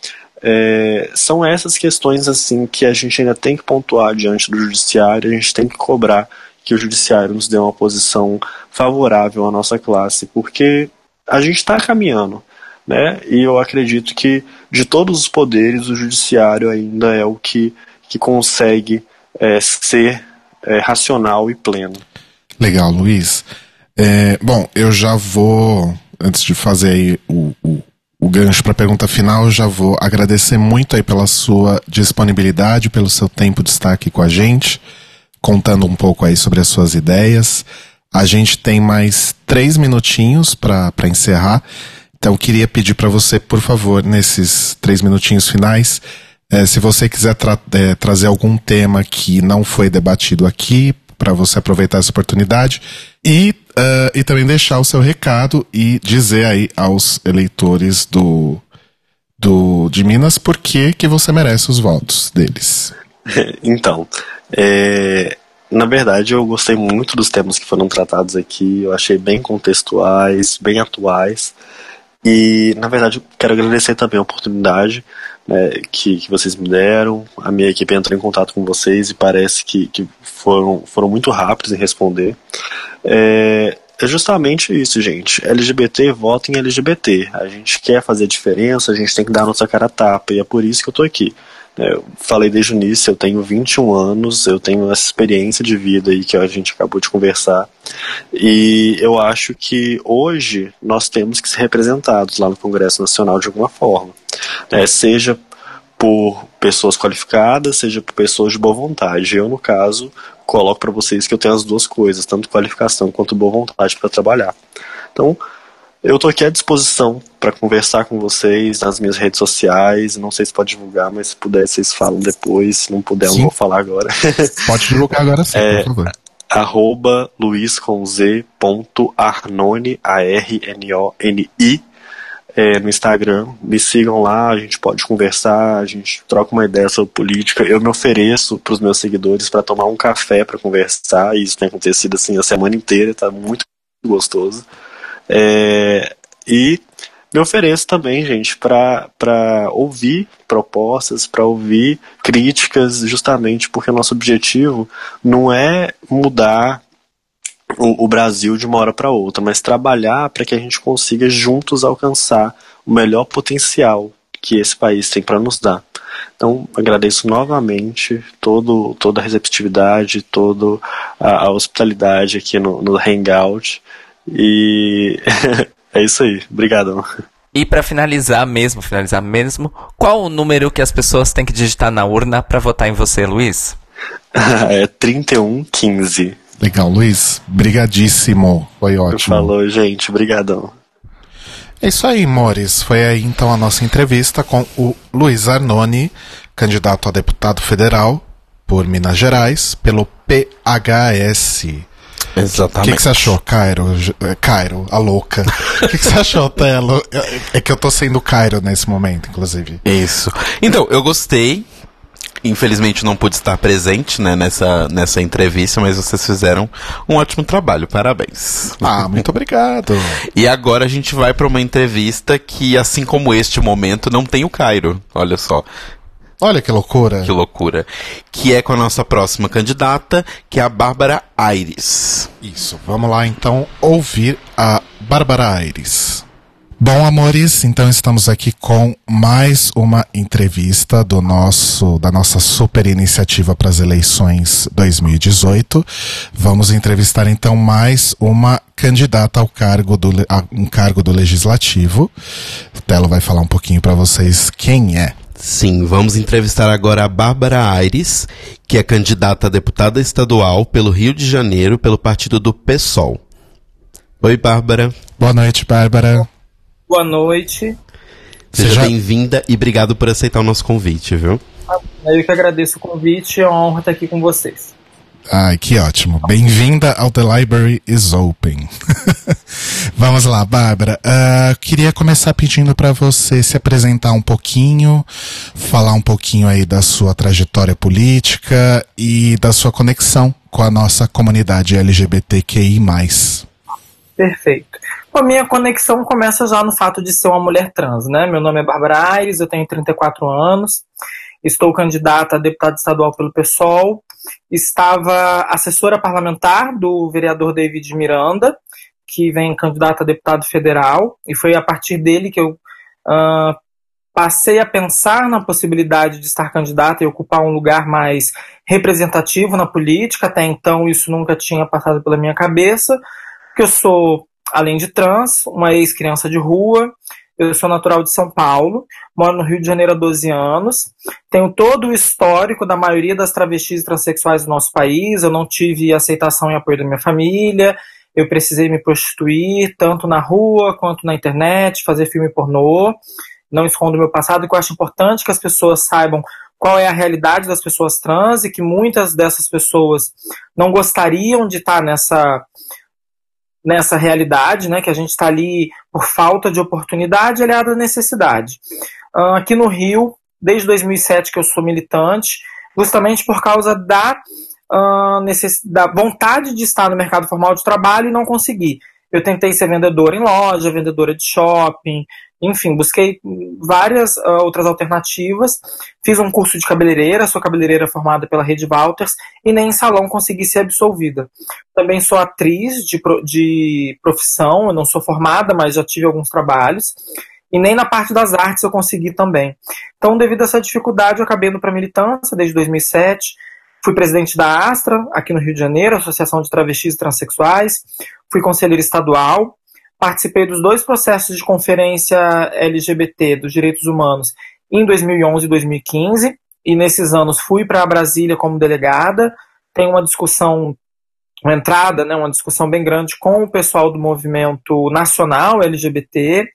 É, são essas questões assim que a gente ainda tem que pontuar diante do judiciário, a gente tem que cobrar que o judiciário nos dê uma posição favorável à nossa classe, porque a gente está caminhando, né? E eu acredito que de todos os poderes o judiciário ainda é o que, que consegue é, ser é, racional e pleno. Legal, Luiz. É, bom, eu já vou, antes de fazer o, o, o gancho para a pergunta final, eu já vou agradecer muito aí pela sua disponibilidade, pelo seu tempo de estar aqui com a gente, contando um pouco aí sobre as suas ideias. A gente tem mais três minutinhos para encerrar, então queria pedir para você, por favor, nesses três minutinhos finais, é, se você quiser tra é, trazer algum tema que não foi debatido aqui, para você aproveitar essa oportunidade. E uh, e também deixar o seu recado e dizer aí aos eleitores do, do de Minas por que, que você merece os votos deles. Então, é, na verdade eu gostei muito dos temas que foram tratados aqui, eu achei bem contextuais, bem atuais. E, na verdade, quero agradecer também a oportunidade né, que, que vocês me deram. A minha equipe entrou em contato com vocês e parece que, que foram, foram muito rápidos em responder. É, é justamente isso, gente. LGBT vota em LGBT. A gente quer fazer diferença, a gente tem que dar a nossa cara a tapa, e é por isso que eu tô aqui. Eu falei desde o início, eu tenho 21 anos, eu tenho essa experiência de vida aí que a gente acabou de conversar. E eu acho que hoje nós temos que ser representados lá no Congresso Nacional de alguma forma. Né? Seja por pessoas qualificadas, seja por pessoas de boa vontade. Eu, no caso, coloco para vocês que eu tenho as duas coisas, tanto qualificação quanto boa vontade para trabalhar. Então, eu estou aqui à disposição para conversar com vocês nas minhas redes sociais. Não sei se pode divulgar, mas se puder, vocês falam depois. Se não puder, sim. eu não vou falar agora. Pode divulgar agora sim, é, por favor. Arroba luiz com z ponto Arnone, A-R-N-O-N-I, é, no Instagram. Me sigam lá, a gente pode conversar, a gente troca uma ideia sobre política. Eu me ofereço para os meus seguidores para tomar um café para conversar, e isso tem acontecido assim a semana inteira, está muito gostoso. É, e me ofereço também, gente, para ouvir propostas, para ouvir críticas, justamente porque o nosso objetivo não é mudar o, o Brasil de uma hora para outra, mas trabalhar para que a gente consiga juntos alcançar o melhor potencial que esse país tem para nos dar. Então, agradeço novamente todo, toda a receptividade, toda a, hospitalidade aqui no, no Hangout. E é isso aí. Obrigado. E para finalizar mesmo, finalizar mesmo, qual o número que as pessoas têm que digitar na urna para votar em você, Luiz? é 3115. Legal, Luiz. Brigadíssimo. Foi ótimo. Falou, gente. Obrigadão. É isso aí, Mores. Foi aí então a nossa entrevista com o Luiz Arnone, candidato a deputado federal por Minas Gerais, pelo PHS. Exatamente. O que, que, você achou, Cairo? É, Cairo, a louca. O que, que, você achou, Telo? É que eu tô sendo Cairo nesse momento, inclusive. Isso. Então, eu gostei. Infelizmente não pude estar presente né, nessa, nessa entrevista, mas vocês fizeram um ótimo trabalho. Parabéns. Ah, muito obrigado. e agora a gente vai para uma entrevista que, assim como este momento, não tem o Cairo. Olha só. Olha que loucura. Que loucura. Que é com a nossa próxima candidata, que é a Bárbara Aires. Isso. Vamos lá então ouvir a Bárbara Aires. Bom, amores, então estamos aqui com mais uma entrevista do nosso da nossa super iniciativa para as eleições 2018. Vamos entrevistar então mais uma candidata ao cargo do a um cargo do legislativo. O Telo vai falar um pouquinho para vocês quem é. Sim, vamos entrevistar agora a Bárbara Aires, que é candidata a deputada estadual pelo Rio de Janeiro pelo partido do PSOL. Oi, Bárbara. Boa noite, Bárbara. Boa noite. Seja, bem-vinda e obrigado por aceitar o nosso convite, viu? Eu que agradeço o convite, é uma honra estar aqui com vocês. Ai, que ótimo. Bem-vinda ao The Library is Open. Vamos lá, Bárbara. Uh, queria começar pedindo para você se apresentar um pouquinho, falar um pouquinho aí da sua trajetória política e da sua conexão com a nossa comunidade LGBTQI+. Perfeito. A minha conexão começa já no fato de ser uma mulher trans, né? Meu nome é Bárbara Aires, eu tenho 34 anos, estou candidata a deputada estadual pelo PSOL, estava assessora parlamentar do vereador David Miranda, que vem candidato a deputado federal, e foi a partir dele que eu uh, passei a pensar na possibilidade de estar candidata e ocupar um lugar mais representativo na política. Até então, isso nunca tinha passado pela minha cabeça, porque eu sou, além de trans, uma ex-criança de rua, eu sou natural de São Paulo, moro no Rio de Janeiro há 12 anos, tenho todo o histórico da maioria das travestis e transexuais do nosso país, eu não tive aceitação e apoio da minha família, eu precisei me prostituir tanto na rua quanto na internet, fazer filme pornô, não escondo meu passado, e eu acho importante que as pessoas saibam qual é a realidade das pessoas trans e que muitas dessas pessoas não gostariam de estar nessa nessa realidade, né, que a gente está ali por falta de oportunidade aliada à necessidade. Uh, aqui no Rio, desde 2007 que eu sou militante, justamente por causa da, uh, necess... da vontade de estar no mercado formal de trabalho e não conseguir. Eu tentei ser vendedora em loja, vendedora de shopping, enfim, busquei várias uh, outras alternativas. Fiz um curso de cabeleireira, sou cabeleireira formada pela Rede Walters, e nem em salão consegui ser absolvida. Também sou atriz de, de profissão, eu não sou formada, mas já tive alguns trabalhos. E nem na parte das artes eu consegui também. Então, devido a essa dificuldade, eu acabei indo para a militância desde 2007. Fui presidente da Astra, aqui no Rio de Janeiro, Associação de Travestis e Transsexuais. Fui conselheiro estadual. Participei dos dois processos de conferência LGBT dos direitos humanos em 2011 e 2015. E nesses anos fui para Brasília como delegada. Tem uma discussão, uma entrada, né, uma discussão bem grande com o pessoal do movimento nacional LGBT.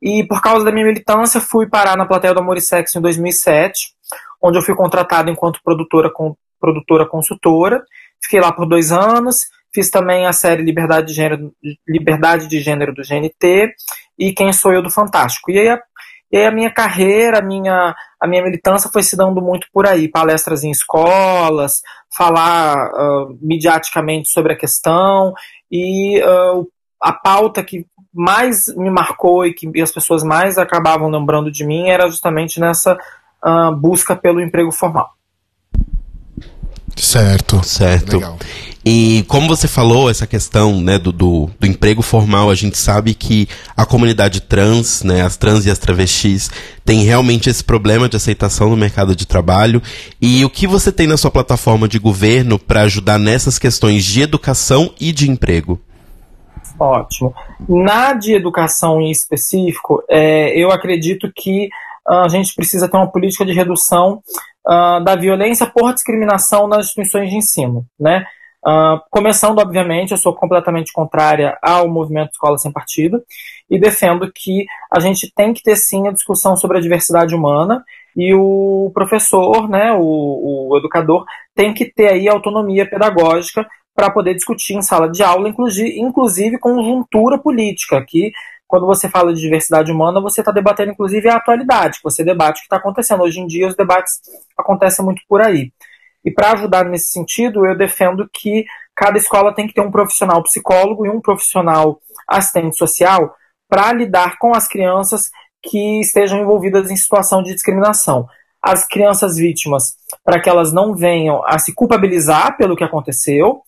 E por causa da minha militância, fui parar na plateia do Amor e Sexo em 2007, onde eu fui contratada enquanto produtora, com, produtora consultora. Fiquei lá por dois anos. Fiz também a série Liberdade de Gênero, Liberdade de Gênero do GNT e Quem Sou Eu do Fantástico. E aí, a, e aí a minha carreira, a minha, a minha militância foi se dando muito por aí. Palestras em escolas, falar uh, mediaticamente sobre a questão e uh, a pauta que mais me marcou e que as pessoas mais acabavam lembrando de mim era justamente nessa uh, busca pelo emprego formal. Certo. Certo. Legal. E como você falou, essa questão né, do, do, do, emprego formal, a gente sabe que a comunidade trans, né, as trans e as travestis, tem realmente esse problema de aceitação no mercado de trabalho. E o que você tem na sua plataforma de governo para ajudar nessas questões de educação e de emprego? Ótimo. Na de educação em específico, é, eu acredito que uh, a gente precisa ter uma política de redução uh, da violência por discriminação nas instituições de ensino, né? Uh, começando, obviamente, eu sou completamente contrária ao movimento Escola Sem Partido e defendo que a gente tem que ter sim a discussão sobre a diversidade humana e o professor, né, o, o educador, tem que ter aí autonomia pedagógica para poder discutir em sala de aula, inclusive, inclusive conjuntura política, que quando você fala de diversidade humana, você está debatendo inclusive a atualidade, você debate o que está acontecendo. Hoje em dia os debates acontecem muito por aí. E para ajudar nesse sentido, eu defendo que cada escola tem que ter um profissional psicólogo e um profissional assistente social para lidar com as crianças que estejam envolvidas em situação de discriminação. As crianças vítimas, para que elas não venham a se culpabilizar pelo que aconteceu,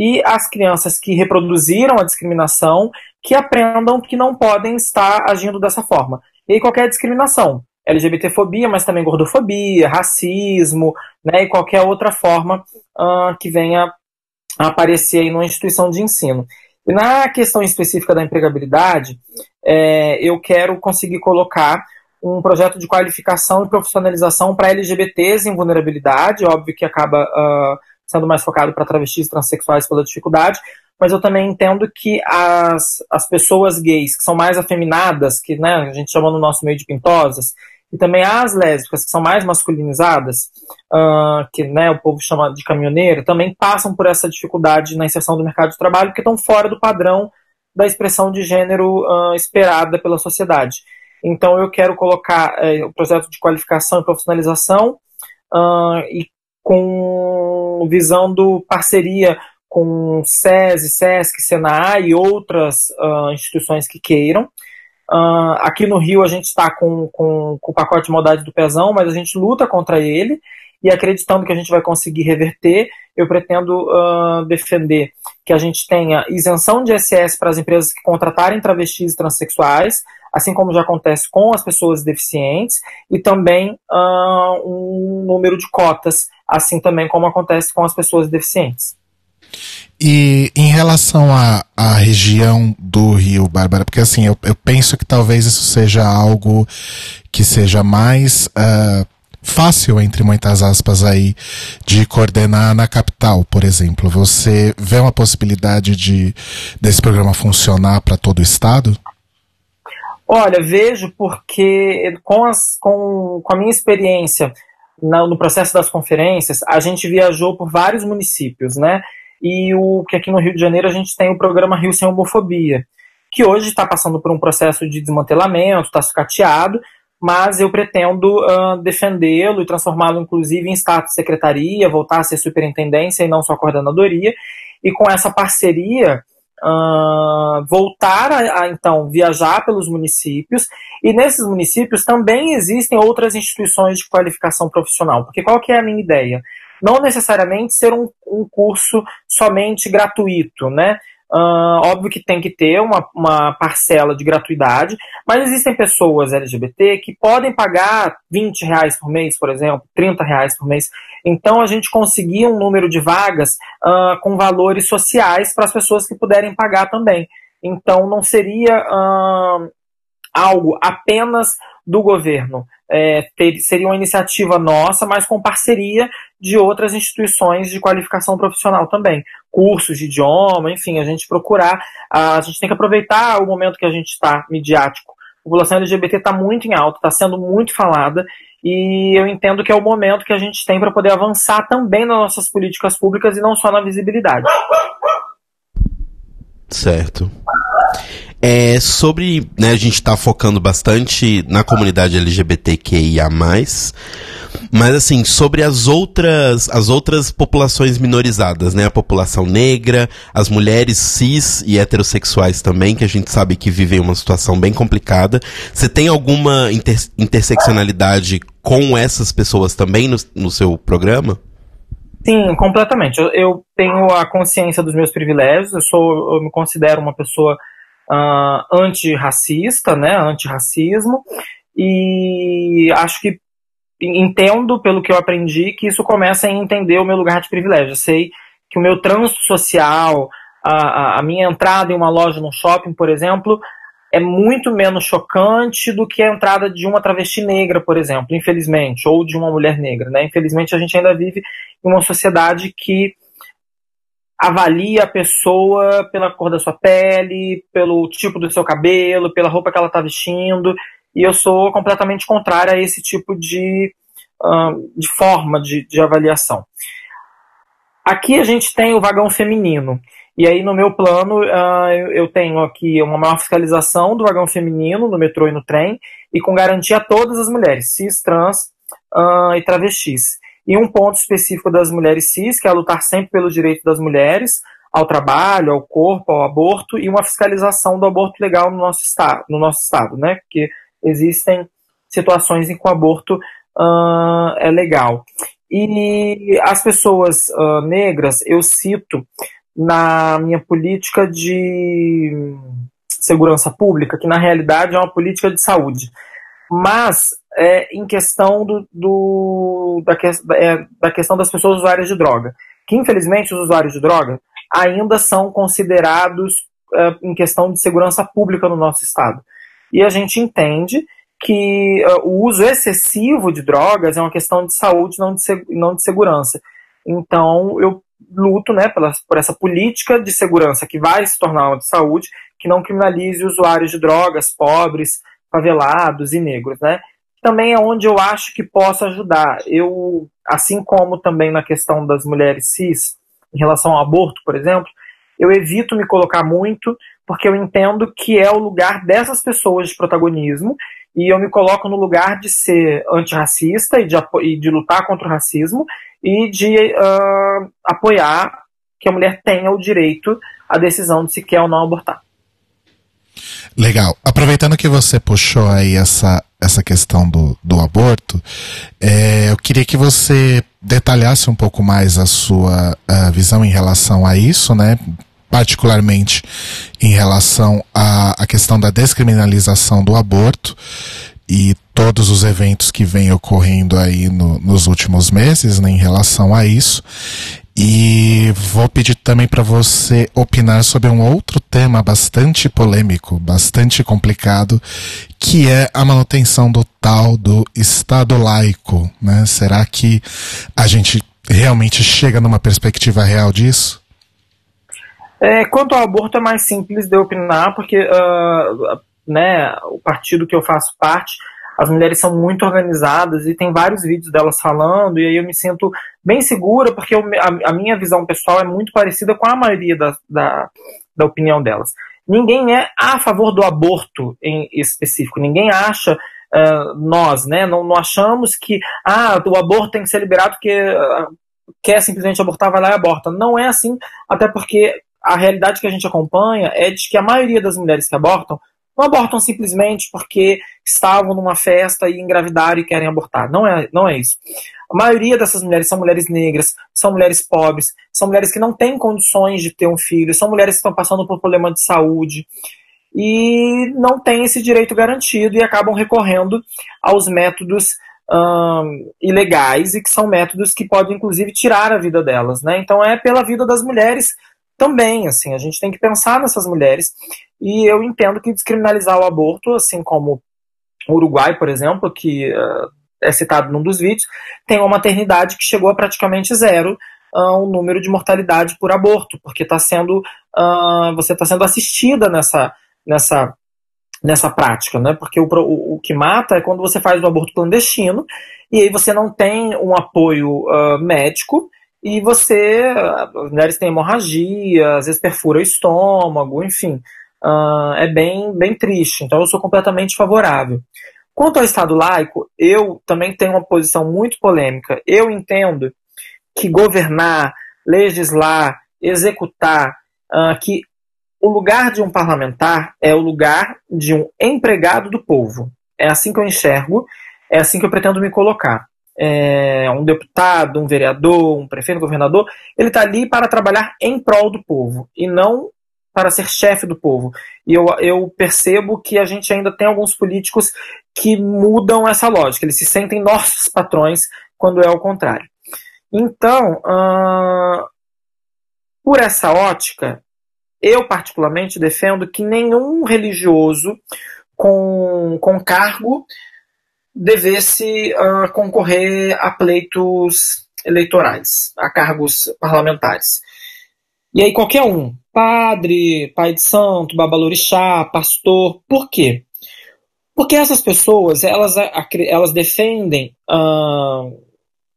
e as crianças que reproduziram a discriminação que aprendam que não podem estar agindo dessa forma. E aí qualquer discriminação, LGBTfobia, mas também gordofobia, racismo, né, e qualquer outra forma uh, que venha a aparecer aí numa instituição de ensino. E na questão específica da empregabilidade, é, eu quero conseguir colocar um projeto de qualificação e profissionalização para LGBTs em vulnerabilidade, óbvio que acaba uh, sendo mais focado para travestis transexuais pela dificuldade, mas eu também entendo que as, as pessoas gays que são mais afeminadas, que né, a gente chama no nosso meio de pintosas, e também as lésbicas, que são mais masculinizadas, uh, que né, o povo chama de caminhoneiro, também passam por essa dificuldade na inserção do mercado de trabalho, porque estão fora do padrão da expressão de gênero uh, esperada pela sociedade. Então, eu quero colocar uh, o projeto de qualificação e profissionalização uh, e com visando parceria com SESI, SESC, SENAI e outras instituições que queiram, Uh, aqui no Rio a gente está com, com, com, o pacote de modalidade do pezão, mas a gente luta contra ele e acreditando que a gente vai conseguir reverter, eu pretendo uh, defender que a gente tenha isenção de ISS para as empresas que contratarem travestis e transexuais, assim como já acontece com as pessoas deficientes, e também uh, um número de cotas, assim também como acontece com as pessoas deficientes. E em relação à, à região do Rio, Bárbara, porque assim, eu, eu penso que talvez isso seja algo que seja mais uh, fácil, entre muitas aspas, aí, de coordenar na capital, por exemplo. Você vê uma possibilidade de desse programa funcionar para todo o estado? Olha, vejo porque com, as, com, com a minha experiência no processo das conferências, a gente viajou por vários municípios, né? e o que aqui no Rio de Janeiro a gente tem o programa Rio Sem Homofobia, que hoje está passando por um processo de desmantelamento, está sucateado, mas eu pretendo uh, defendê-lo e transformá-lo, inclusive, em status secretaria, voltar a ser superintendência e não só coordenadoria, e com essa parceria uh, voltar a, a, então viajar pelos municípios e nesses municípios também existem outras instituições de qualificação profissional, porque qual que é a minha ideia? Não necessariamente ser um, um curso somente gratuito, né? Uh, óbvio que tem que ter uma, uma parcela de gratuidade, mas existem pessoas LGBT que podem pagar 20 reais por mês, por exemplo, 30 reais por mês. Então a gente conseguia um número de vagas uh, com valores sociais para as pessoas que puderem pagar também. Então não seria uh, algo apenas do governo. É, ter, seria uma iniciativa nossa, mas com parceria de outras instituições de qualificação profissional também. Cursos de idioma, enfim, a gente procurar. A gente tem que aproveitar o momento que a gente está midiático. A população LGBT está muito em alta, está sendo muito falada, e eu entendo que é o momento que a gente tem para poder avançar também nas nossas políticas públicas e não só na visibilidade. Certo. É, sobre, né, a gente está focando bastante na comunidade LGBTQIA+, mas assim, sobre as outras, as outras populações minorizadas, né, a população negra, as mulheres cis e heterossexuais também, que a gente sabe que vivem uma situação bem complicada. Você tem alguma inter interseccionalidade com essas pessoas também no, no seu programa? Sim, completamente. Eu, eu, tenho a consciência dos meus privilégios, eu, sou, eu me considero uma pessoa uh, antirracista, né, antirracismo, e acho que entendo, pelo que eu aprendi, que isso começa em entender o meu lugar de privilégio. Eu sei que o meu trânsito social, a, a minha entrada em uma loja, num shopping, por exemplo, é muito menos chocante do que a entrada de uma travesti negra, por exemplo, infelizmente, ou de uma mulher negra. Né? Infelizmente, a gente ainda vive em uma sociedade que avalia a pessoa pela cor da sua pele, pelo tipo do seu cabelo, pela roupa que ela está vestindo, e eu sou completamente contrária a esse tipo de, uh, de forma de, de avaliação. Aqui a gente tem o vagão feminino. E aí, no meu plano, uh, eu tenho aqui uma maior fiscalização do vagão feminino no metrô e no trem, e com garantia a todas as mulheres, cis, trans uh, e travestis. E um ponto específico das mulheres cis, que é lutar sempre pelo direito das mulheres ao trabalho, ao corpo, ao aborto, e uma fiscalização do aborto legal no nosso estado, no nosso estado né? Porque existem situações em que o aborto uh, é legal. E as pessoas negras, eu cito na minha política de segurança pública, que na realidade é uma política de saúde. Mas é, em questão do, do da, é, da questão das pessoas usuárias de droga, que infelizmente os usuários de droga ainda são considerados é, em questão de segurança pública no nosso estado. E a gente entende que uh, o uso excessivo de drogas é uma questão de saúde, não de, não de segurança. Então, eu luto né, pela, por essa política de segurança que vai se tornar uma de saúde, que não criminalize usuários de drogas, pobres, favelados e negros. Né? Também é onde eu acho que posso ajudar. Eu, assim como também na questão das mulheres cis, em relação ao aborto, por exemplo, eu evito me colocar muito, porque eu entendo que é o lugar dessas pessoas de protagonismo, e eu me coloco no lugar de ser antirracista e de, e de lutar contra o racismo, e de uh, apoiar que a mulher tenha o direito à decisão de se quer ou não abortar. Legal. Aproveitando que você puxou aí essa, essa questão do, do aborto, é, eu queria que você detalhasse um pouco mais a sua a visão em relação a isso, né? Particularmente em relação à, questão da descriminalização do aborto e todos os eventos que vêm ocorrendo aí no, nos últimos meses né, em relação a isso. E vou pedir também para você opinar sobre um outro tema bastante polêmico, bastante complicado, que é a manutenção do tal do Estado laico. Né? Será que a gente realmente chega numa perspectiva real disso? É, quanto ao aborto é mais simples de opinar, porque uh, né, o partido que eu faço parte As mulheres são muito organizadas e tem vários vídeos delas falando, e aí eu me sinto bem segura, porque eu, a, a, minha visão pessoal é muito parecida com a maioria da, da, da opinião delas. Ninguém é a favor do aborto em específico, ninguém acha Uh, nós, né, não, não, achamos que ah, o aborto tem que ser liberado porque uh, quer simplesmente abortar, vai lá e aborta. Não é assim, até porque a realidade que a gente acompanha é de que a maioria das mulheres que abortam não abortam simplesmente porque estavam numa festa e engravidaram e querem abortar. Não é, não é isso. A maioria dessas mulheres são mulheres negras, são mulheres pobres, são mulheres que não têm condições de ter um filho, são mulheres que estão passando por problema de saúde e não têm esse direito garantido e acabam recorrendo aos métodos um, ilegais e que são métodos que podem inclusive tirar a vida delas, né? Então é pela vida das mulheres também, assim, a gente tem que pensar nessas mulheres e eu entendo que descriminalizar o aborto, assim como o Uruguai, por exemplo, que uh, é citado num dos vídeos, tem uma maternidade que chegou a praticamente zero uh, o número de mortalidade por aborto, porque está sendo uh, você está sendo assistida nessa nessa nessa prática, né? Porque o, o, o, que mata é quando você faz o aborto clandestino e aí você não tem um apoio uh, médico e você, as mulheres têm hemorragia, às vezes perfura o estômago, enfim, uh, é bem, bem triste. Então eu sou completamente favorável. Quanto ao Estado laico, eu também tenho uma posição muito polêmica. Eu entendo que governar, legislar, executar, uh, que o lugar de um parlamentar é o lugar de um empregado do povo. É assim que eu enxergo, é assim que eu pretendo me colocar. É um deputado, um vereador, um prefeito, um governador, ele está ali para trabalhar em prol do povo e não para ser chefe do povo. E eu, eu percebo que a gente ainda tem alguns políticos que mudam essa lógica, eles se sentem nossos patrões quando é o contrário. Então, uh, por essa ótica, eu, particularmente, defendo que nenhum religioso com, com cargo devesse uh, concorrer a pleitos eleitorais, a cargos parlamentares. E aí qualquer um, padre, pai de santo, babalorixá, pastor, por quê? Porque essas pessoas, elas, elas defendem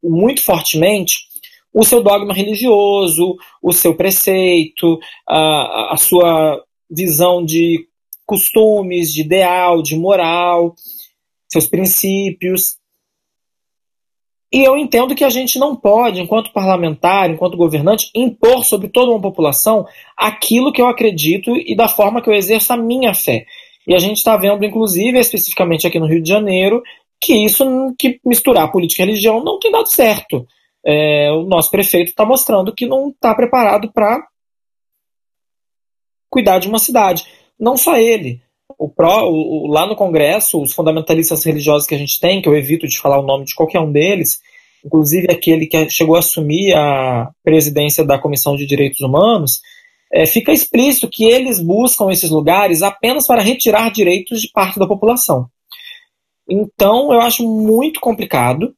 muito fortemente o seu dogma religioso, o seu preceito, a, a sua visão de costumes, de ideal, de moral, seus princípios. E eu entendo que a gente não pode, enquanto parlamentar, enquanto governante, impor sobre toda uma população aquilo que eu acredito e da forma que eu exerço a minha fé. E a gente está vendo, inclusive, especificamente aqui no Rio de Janeiro, que isso, que misturar política e religião não tem dado certo é, o nosso prefeito está mostrando que não está preparado para cuidar de uma cidade. Não só ele. O pró, o, lá no Congresso, os fundamentalistas religiosos que a gente tem, que eu evito de falar o nome de qualquer um deles, inclusive aquele que chegou a assumir a presidência da Comissão de Direitos Humanos, é, fica explícito que eles buscam esses lugares apenas para retirar direitos de parte da população. Então, eu acho muito complicado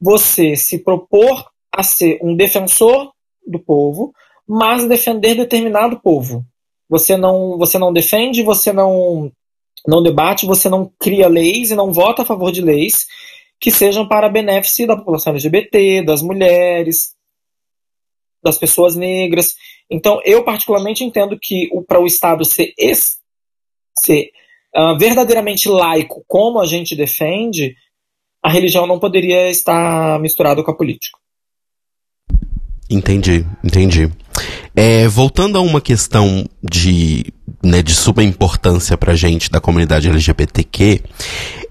você se propor a ser um defensor do povo, mas defender determinado povo. Você não, você não defende, você não, não debate, você não cria leis e não vota a favor de leis que sejam para benefício da população LGBT, das mulheres, das pessoas negras. Então, eu particularmente entendo que para o Estado ser, ser uh, verdadeiramente laico, como a gente defende, a religião não poderia estar misturada com a política. Entendi, entendi. É, voltando a uma questão de, né, de suma importância pra gente da comunidade LGBTQ,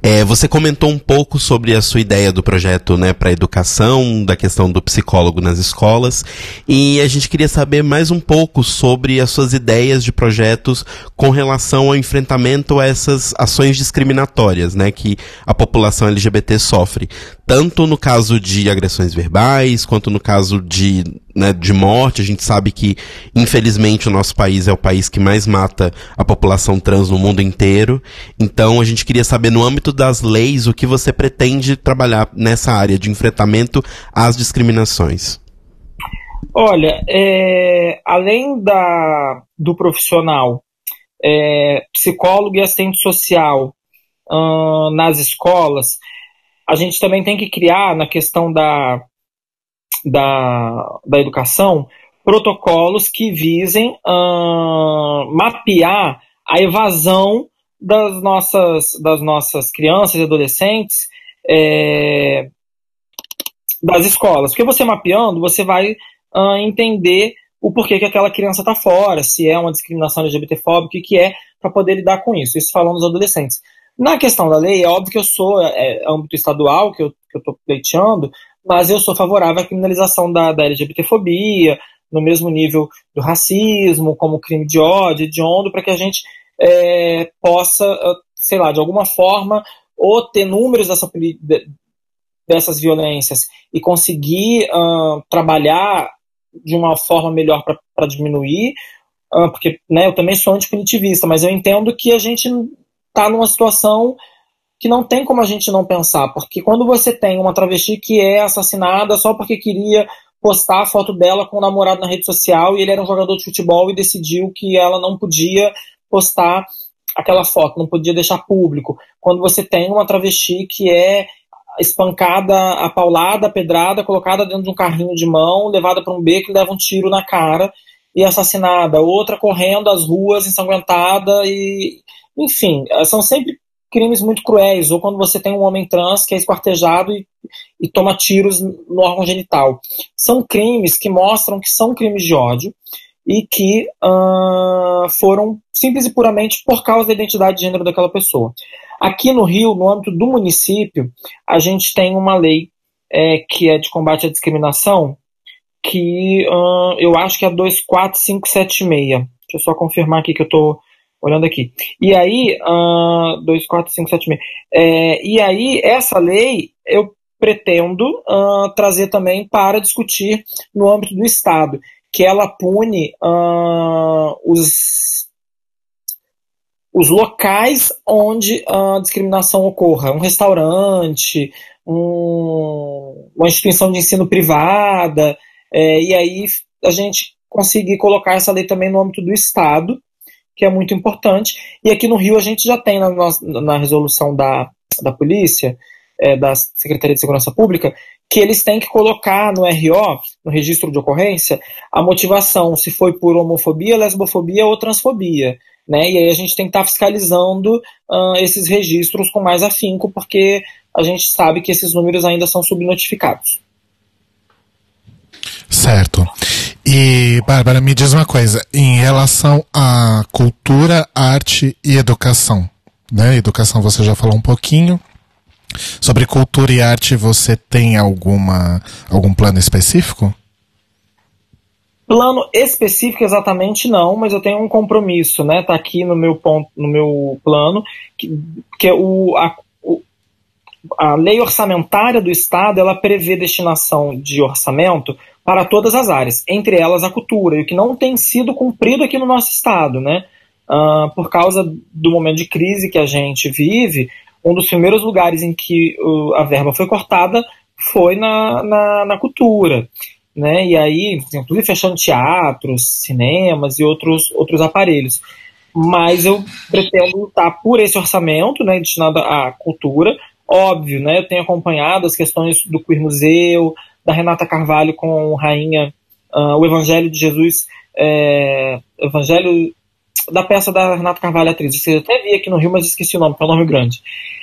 é, você comentou um pouco sobre a sua ideia do projeto né, para educação, da questão do psicólogo nas escolas, e a gente queria saber mais um pouco sobre as suas ideias de projetos com relação ao enfrentamento a essas ações discriminatórias né, que a população LGBT sofre, tanto no caso de agressões verbais, quanto no caso de, né, de morte. A gente sabe que, infelizmente, o nosso país é o país que mais mata a população trans no mundo inteiro, então a gente queria saber no âmbito das leis, o que você pretende trabalhar nessa área de enfrentamento às discriminações? Olha, é, além da, do profissional, é, psicólogo e assistente social, nas escolas, a gente também tem que criar, na questão da, da, da educação, protocolos que visem uh, mapear a evasão das nossas, das nossas crianças e adolescentes é, das escolas. Porque você mapeando, você vai uh, entender o porquê que aquela criança está fora, se é uma discriminação LGBTfóbica, o que, é, para poder lidar com isso. Isso falando dos adolescentes. Na questão da lei, é óbvio que eu sou, é, é âmbito estadual que eu estou pleiteando, mas eu sou favorável à criminalização da, da LGBTfobia, no mesmo nível do racismo, como crime de ódio, hediondo, para que a gente é, possa, ah, sei lá, de alguma forma, ou ter números dessa, dessas violências e conseguir uh, trabalhar de uma forma melhor para diminuir, uh, porque né, eu também sou antipunitivista, mas eu entendo que a gente está numa situação que não tem como a gente não pensar, porque quando você tem uma travesti que é assassinada só porque queria postar a foto dela com o namorado na rede social e ele era um jogador de futebol e decidiu que ela não podia postar aquela foto, não podia deixar público. Quando você tem uma travesti que é espancada, apaulada, pedrada, colocada dentro de um carrinho de mão, levada para um beco e leva um tiro na cara e assassinada. Outra correndo às ruas ensanguentada e enfim, são sempre crimes muito cruéis, ou quando você tem um homem trans que é esquartejado e, e toma tiros no órgão genital. São crimes que mostram que são crimes de ódio e que uh, foram simples e puramente por causa da identidade de gênero daquela pessoa. Aqui no Rio, no âmbito do município, a gente tem uma lei é, que é de combate à discriminação, que uh, eu acho que é 24576. Deixa eu só confirmar aqui que eu estou olhando aqui. E aí, uh, 2, 4, 5, 7, 6. É, e aí, essa lei eu pretendo uh, trazer também para discutir no âmbito do Estado, que ela pune uh, os, os locais onde a discriminação ocorra. Um restaurante, um, uma instituição de ensino privada, é, e aí a gente conseguir colocar essa lei também no âmbito do Estado, que é muito importante. E aqui no Rio a gente já tem na, na resolução da, da polícia, é, da Secretaria de Segurança Pública, que eles têm que colocar no RO, no registro de ocorrência, a motivação, se foi por homofobia, lesbofobia ou transfobia. Né? E aí a gente tem que estar tá fiscalizando uh, esses registros com mais afinco, porque a gente sabe que esses números ainda são subnotificados. Certo. E, Bárbara, me diz uma coisa, em relação à cultura, arte e educação, né? Educação você já falou um pouquinho. Sobre cultura e arte, você tem alguma algum plano específico? Plano específico exatamente não, mas eu tenho um compromisso, né? Tá aqui no meu ponto, no meu plano, que, que é o, a, o, a lei orçamentária do Estado, ela prevê destinação de orçamento para todas as áreas, entre elas a cultura, e o que não tem sido cumprido aqui no nosso estado, né? Uh, por causa do momento de crise que a gente vive, um dos primeiros lugares em que uh, a verba foi cortada foi na, na, na, cultura. Né? E aí, inclusive fechando teatros, cinemas e outros, outros aparelhos. Mas eu pretendo lutar por esse orçamento né, destinado à cultura. Óbvio, né, eu tenho acompanhado as questões do Queer Museu, da Renata Carvalho com Rainha, uh, o Evangelho de Jesus, é, Evangelho da peça da Renata Carvalho, atriz. Eu até vi aqui no Rio, mas esqueci o nome, que é um nome grande.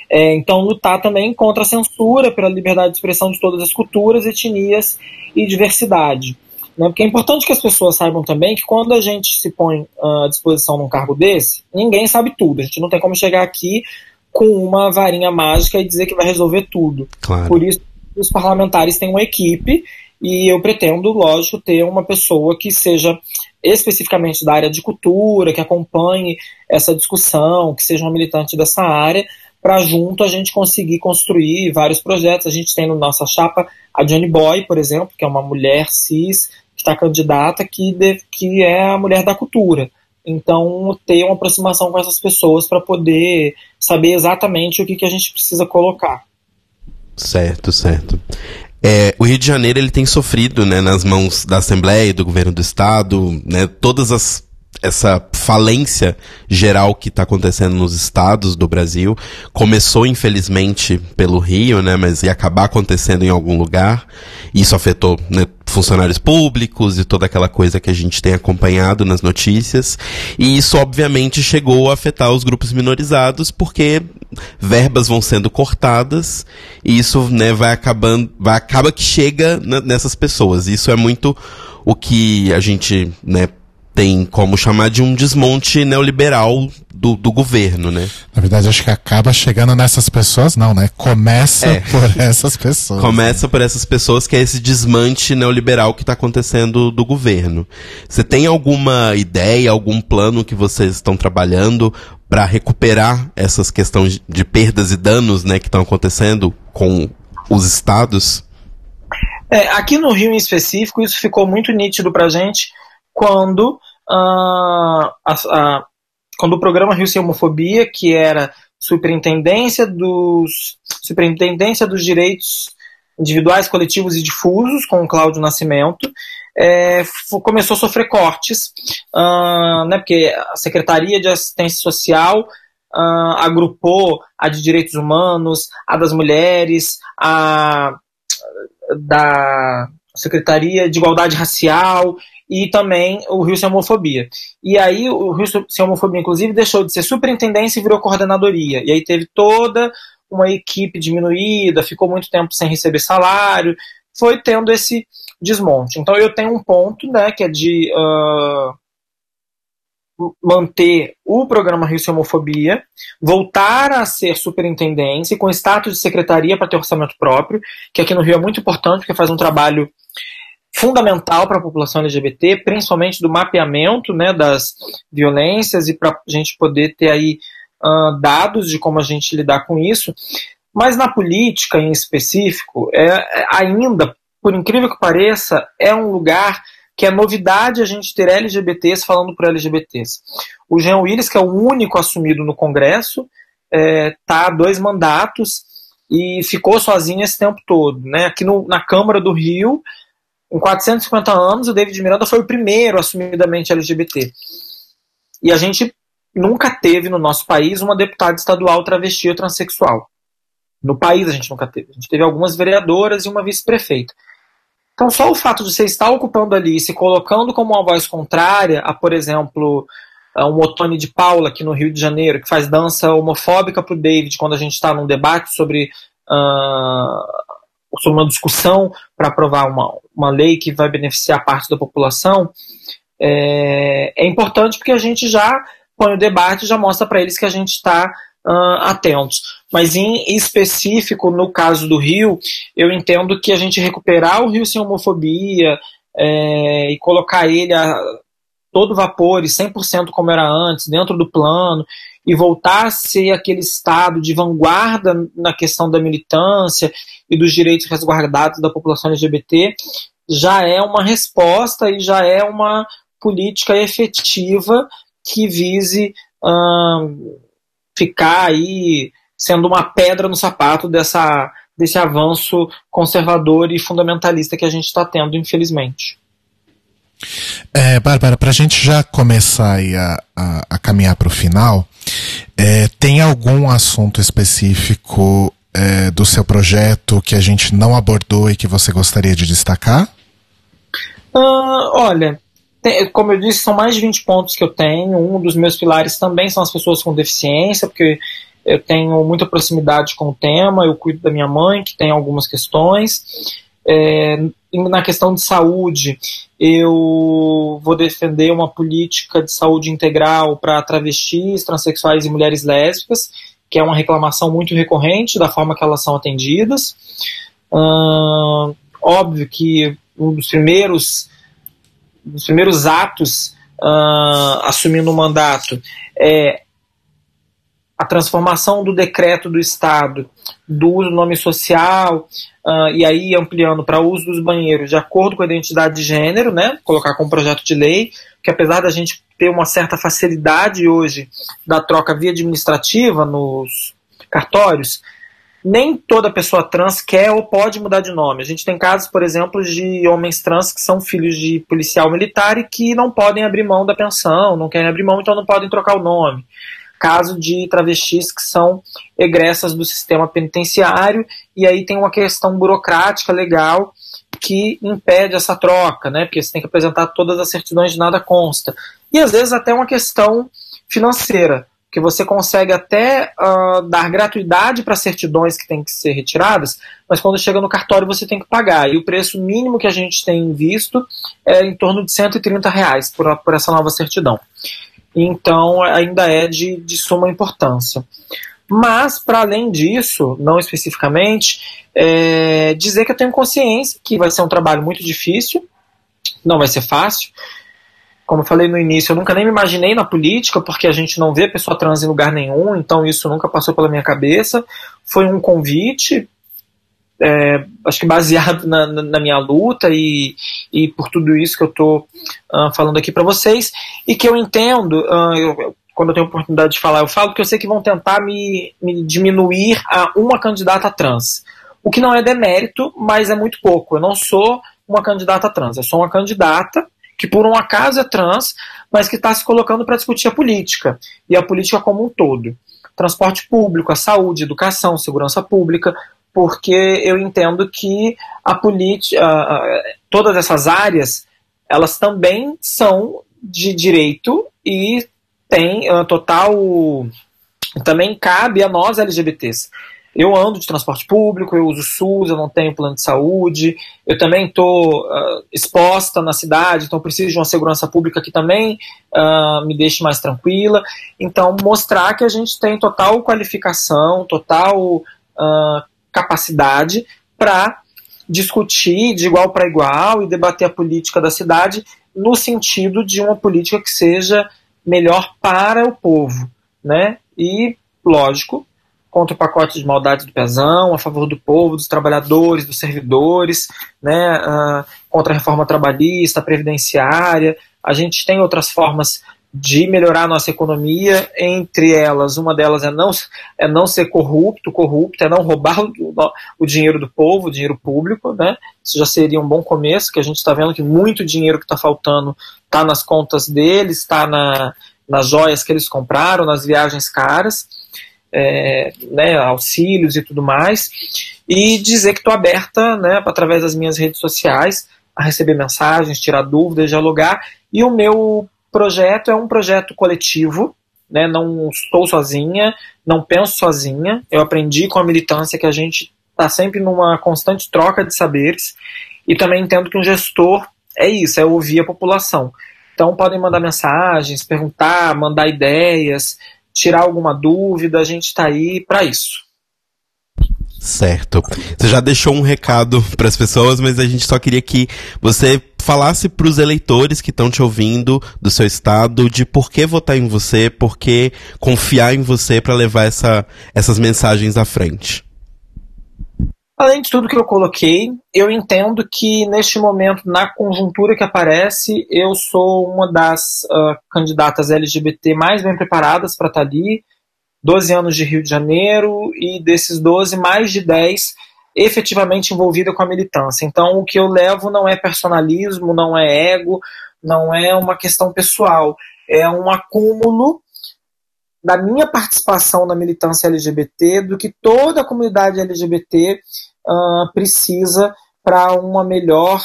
É, então, lutar também contra a censura, pela liberdade de expressão de todas as culturas, etnias e diversidade. Né? Porque é importante que as pessoas saibam também que quando a gente se põe uh, à disposição num cargo desse, ninguém sabe tudo. A gente não tem como chegar aqui com uma varinha mágica e dizer que vai resolver tudo. Claro. Por isso, os parlamentares têm uma equipe e eu pretendo, lógico, ter uma pessoa que seja especificamente da área de cultura, que acompanhe essa discussão, que seja uma militante dessa área, para junto a gente conseguir construir vários projetos. A gente tem na no nossa chapa a Johnny Boy, por exemplo, que é uma mulher cis que está candidata, que, de, que é a mulher da cultura. Então, ter uma aproximação com essas pessoas para poder saber exatamente o que, que a gente precisa colocar. Certo, certo. É, o Rio de Janeiro ele tem sofrido, né, nas mãos da Assembleia do governo do Estado, né, todas as essa falência geral que está acontecendo nos estados do Brasil. Começou, infelizmente, pelo Rio, né? Mas ia acabar acontecendo em algum lugar. Isso afetou né, funcionários públicos e toda aquela coisa que a gente tem acompanhado nas notícias. E isso, obviamente, chegou a afetar os grupos minorizados, porque verbas vão sendo cortadas e isso né, vai acabando, vai, acaba que chega nessas pessoas. Isso é muito o que a gente né, tem como chamar de um desmonte neoliberal do, do governo, né? Na verdade, acho que acaba chegando nessas pessoas, não, né? Começa é. por essas pessoas. Começa por essas pessoas, que é esse desmante neoliberal que está acontecendo do governo. Você tem alguma ideia, algum plano que vocês estão trabalhando para recuperar essas questões de perdas e danos, né, que estão acontecendo com os estados? É, aqui no Rio em específico, isso ficou muito nítido para gente quando, uh, a, a, quando o programa Rio Sem Homofobia, que era superintendência dos, superintendência dos direitos individuais, coletivos e difusos, com o Cláudio Nascimento, é, começou a sofrer cortes, uh, né, porque a Secretaria de Assistência Social uh, agrupou a de Direitos Humanos, a das Mulheres, a da Secretaria de Igualdade Racial e também o Rio Sem Homofobia. E aí o Rio Sem Homofobia, inclusive, deixou de ser superintendência e virou coordenadoria. E aí teve toda uma equipe diminuída, ficou muito tempo sem receber salário, foi tendo esse desmonte. Então eu tenho um ponto, né, que é de uh, manter o programa Rio Sem Homofobia, voltar a ser superintendência com status de secretaria para ter orçamento próprio, que aqui no Rio é muito importante, porque faz um trabalho fundamental para a população LGBT, principalmente do mapeamento né, das violências e para a gente poder ter aí uh, dados de como a gente lidar com isso. Mas na política em específico, é, é, ainda, por incrível que pareça, é um lugar que é novidade a gente ter LGBTs falando por LGBTs. O Jean Willis, que é o único assumido no Congresso, é, tá dois mandatos e ficou sozinho esse tempo todo. Né? Aqui no, na Câmara do Rio, em 450 anos, o David Miranda foi o primeiro assumidamente LGBT. E a gente nunca teve no nosso país uma deputada estadual travesti ou transexual. No país a gente nunca teve. A gente teve algumas vereadoras e uma vice-prefeita. Então, só o fato de você estar ocupando ali, se colocando como uma voz contrária a, por exemplo, um Otone de Paula aqui no Rio de Janeiro, que faz dança homofóbica para o David quando a gente está num debate sobre uh, sobre uma discussão para aprovar uma, uma lei que vai beneficiar parte da população, é, é importante porque a gente já põe o debate já mostra para eles que a gente está uh, atentos. Mas em específico, no caso do Rio, eu entendo que a gente recuperar o Rio sem homofobia é, e colocar ele a todo vapor e 100% como era antes, dentro do plano, e voltar a ser aquele estado de vanguarda na questão da militância e dos direitos resguardados da população LGBT, já é uma resposta e já é uma política efetiva que vise hum, ficar aí sendo uma pedra no sapato dessa, desse avanço conservador e fundamentalista que a gente está tendo, infelizmente. É, Bárbara, para a gente já começar a, a, a caminhar para o final, é, tem algum assunto específico é, do seu projeto que a gente não abordou e que você gostaria de destacar? Uh, olha, tem, como eu disse, são mais de 20 pontos que eu tenho. Um dos meus pilares também são as pessoas com deficiência, porque eu tenho muita proximidade com o tema, eu cuido da minha mãe, que tem algumas questões. É, na questão de saúde, eu vou defender uma política de saúde integral para travestis, transexuais e mulheres lésbicas que é uma reclamação muito recorrente da forma que elas são atendidas. Óbvio que um dos primeiros, dos primeiros atos assumindo o mandato é a transformação do decreto do Estado do uso do nome social uh, e aí ampliando para o uso dos banheiros de acordo com a identidade de gênero, né? Colocar como projeto de lei, que apesar da gente ter uma certa facilidade hoje da troca via administrativa nos cartórios, nem toda pessoa trans quer ou pode mudar de nome. A gente tem casos, por exemplo, de homens trans que são filhos de policial militar e que não podem abrir mão da pensão, não querem abrir mão, então não podem trocar o nome. Caso de travestis que são egressas do sistema penitenciário, e aí tem uma questão burocrática legal que impede essa troca, né? Porque você tem que apresentar todas as certidões de nada consta. E às vezes até uma questão financeira que você consegue até uh, dar gratuidade para certidões que têm que ser retiradas, mas quando chega no cartório você tem que pagar. E o preço mínimo que a gente tem visto é em torno de 130 reais por, por essa nova certidão. Então ainda é de, de suma importância. Mas, para além disso, não especificamente, é dizer que eu tenho consciência que vai ser um trabalho muito difícil, não vai ser fácil, como eu falei no início, eu nunca nem me imaginei na política, porque a gente não vê pessoa trans em lugar nenhum, então isso nunca passou pela minha cabeça. Foi um convite, é, acho que baseado na, na, minha luta e, e por tudo isso que eu estou uh, falando aqui para vocês, e que eu entendo, uh, eu, quando eu tenho oportunidade de falar, eu falo que eu sei que vão tentar me, me diminuir a uma candidata trans. O que não é demérito, mas é muito pouco. Eu não sou uma candidata trans, eu sou uma candidata que por um acaso é trans, mas que está se colocando para discutir a política, e a política como um todo. Transporte público, a saúde, educação, segurança pública, porque eu entendo que a política, todas essas áreas, elas também são de direito e tem uh, total. Também cabe a nós LGBTs. Eu ando de transporte público, eu uso SUS, eu não tenho plano de saúde, eu também estou uh, exposta na cidade, então preciso de uma segurança pública que também uh, me deixe mais tranquila. Então, mostrar que a gente tem total qualificação, total uh, capacidade para discutir de igual para igual e debater a política da cidade no sentido de uma política que seja melhor para o povo, né? E, lógico, contra o pacote de maldade do Pezão, a favor do povo, dos trabalhadores, dos servidores, né, uh, contra a reforma trabalhista, previdenciária. A gente tem outras formas de melhorar a nossa economia, entre elas, uma delas é não, é não ser corrupto, corrupto é não roubar o, o dinheiro do povo, o dinheiro público, né? Isso já seria um bom começo, que a gente está vendo que muito dinheiro que está faltando está nas contas deles, está na, nas joias que eles compraram, nas viagens caras é, né, auxílios e tudo mais, e dizer que estou aberta, né, através das minhas redes sociais, a receber mensagens, tirar dúvidas, dialogar, e o meu projeto é um projeto coletivo, né, não estou sozinha, não penso sozinha, eu aprendi com a militância que a gente está sempre numa constante troca de saberes, e também entendo que um gestor é isso, é ouvir a população. Então podem mandar mensagens, perguntar, mandar ideias, tirar alguma dúvida, a gente está aí para isso. Certo. Você já deixou um recado para as pessoas, mas a gente só queria que você falasse para os eleitores que estão te ouvindo do seu estado de por que votar em você, por que confiar em você para levar essa, essas mensagens à frente. Além de tudo que eu coloquei, eu entendo que neste momento, na conjuntura que aparece, eu sou uma das uh, candidatas LGBT mais bem preparadas para estar tá ali. 12 anos de Rio de Janeiro e desses 12, mais de 10 efetivamente envolvida com a militância. Então, o que eu levo não é personalismo, não é ego, não é uma questão pessoal, é um acúmulo da minha participação na militância LGBT, do que toda a comunidade LGBT uh, precisa para uma melhor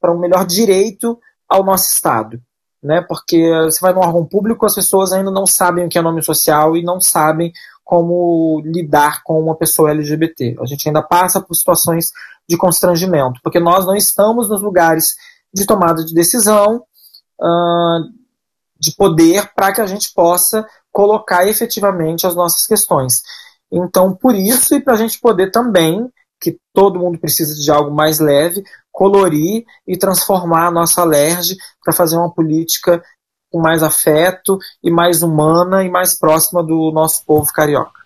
para um melhor direito ao nosso estado, né? Porque você vai no órgão público, as pessoas ainda não sabem o que é nome social e não sabem como lidar com uma pessoa LGBT. A gente ainda passa por situações de constrangimento, porque nós não estamos nos lugares de tomada de decisão, uh, de poder, para que a gente possa colocar efetivamente as nossas questões. Então, por isso, e para a gente poder também que todo mundo precisa de algo mais leve, colorir e transformar a nossa alerge para fazer uma política com mais afeto e mais humana e mais próxima do nosso povo carioca.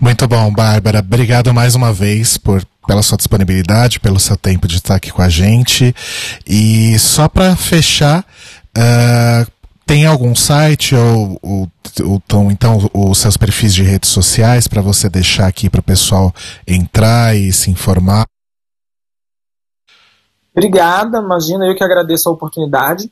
Muito bom, Bárbara. Obrigado mais uma vez por pela sua disponibilidade, pelo seu tempo de estar aqui com a gente. E só para fechar, uh, Tem algum site ou, ou, ou então os seus perfis de redes sociais para você deixar aqui para o pessoal entrar e se informar? Obrigada, imagina, eu que agradeço a oportunidade.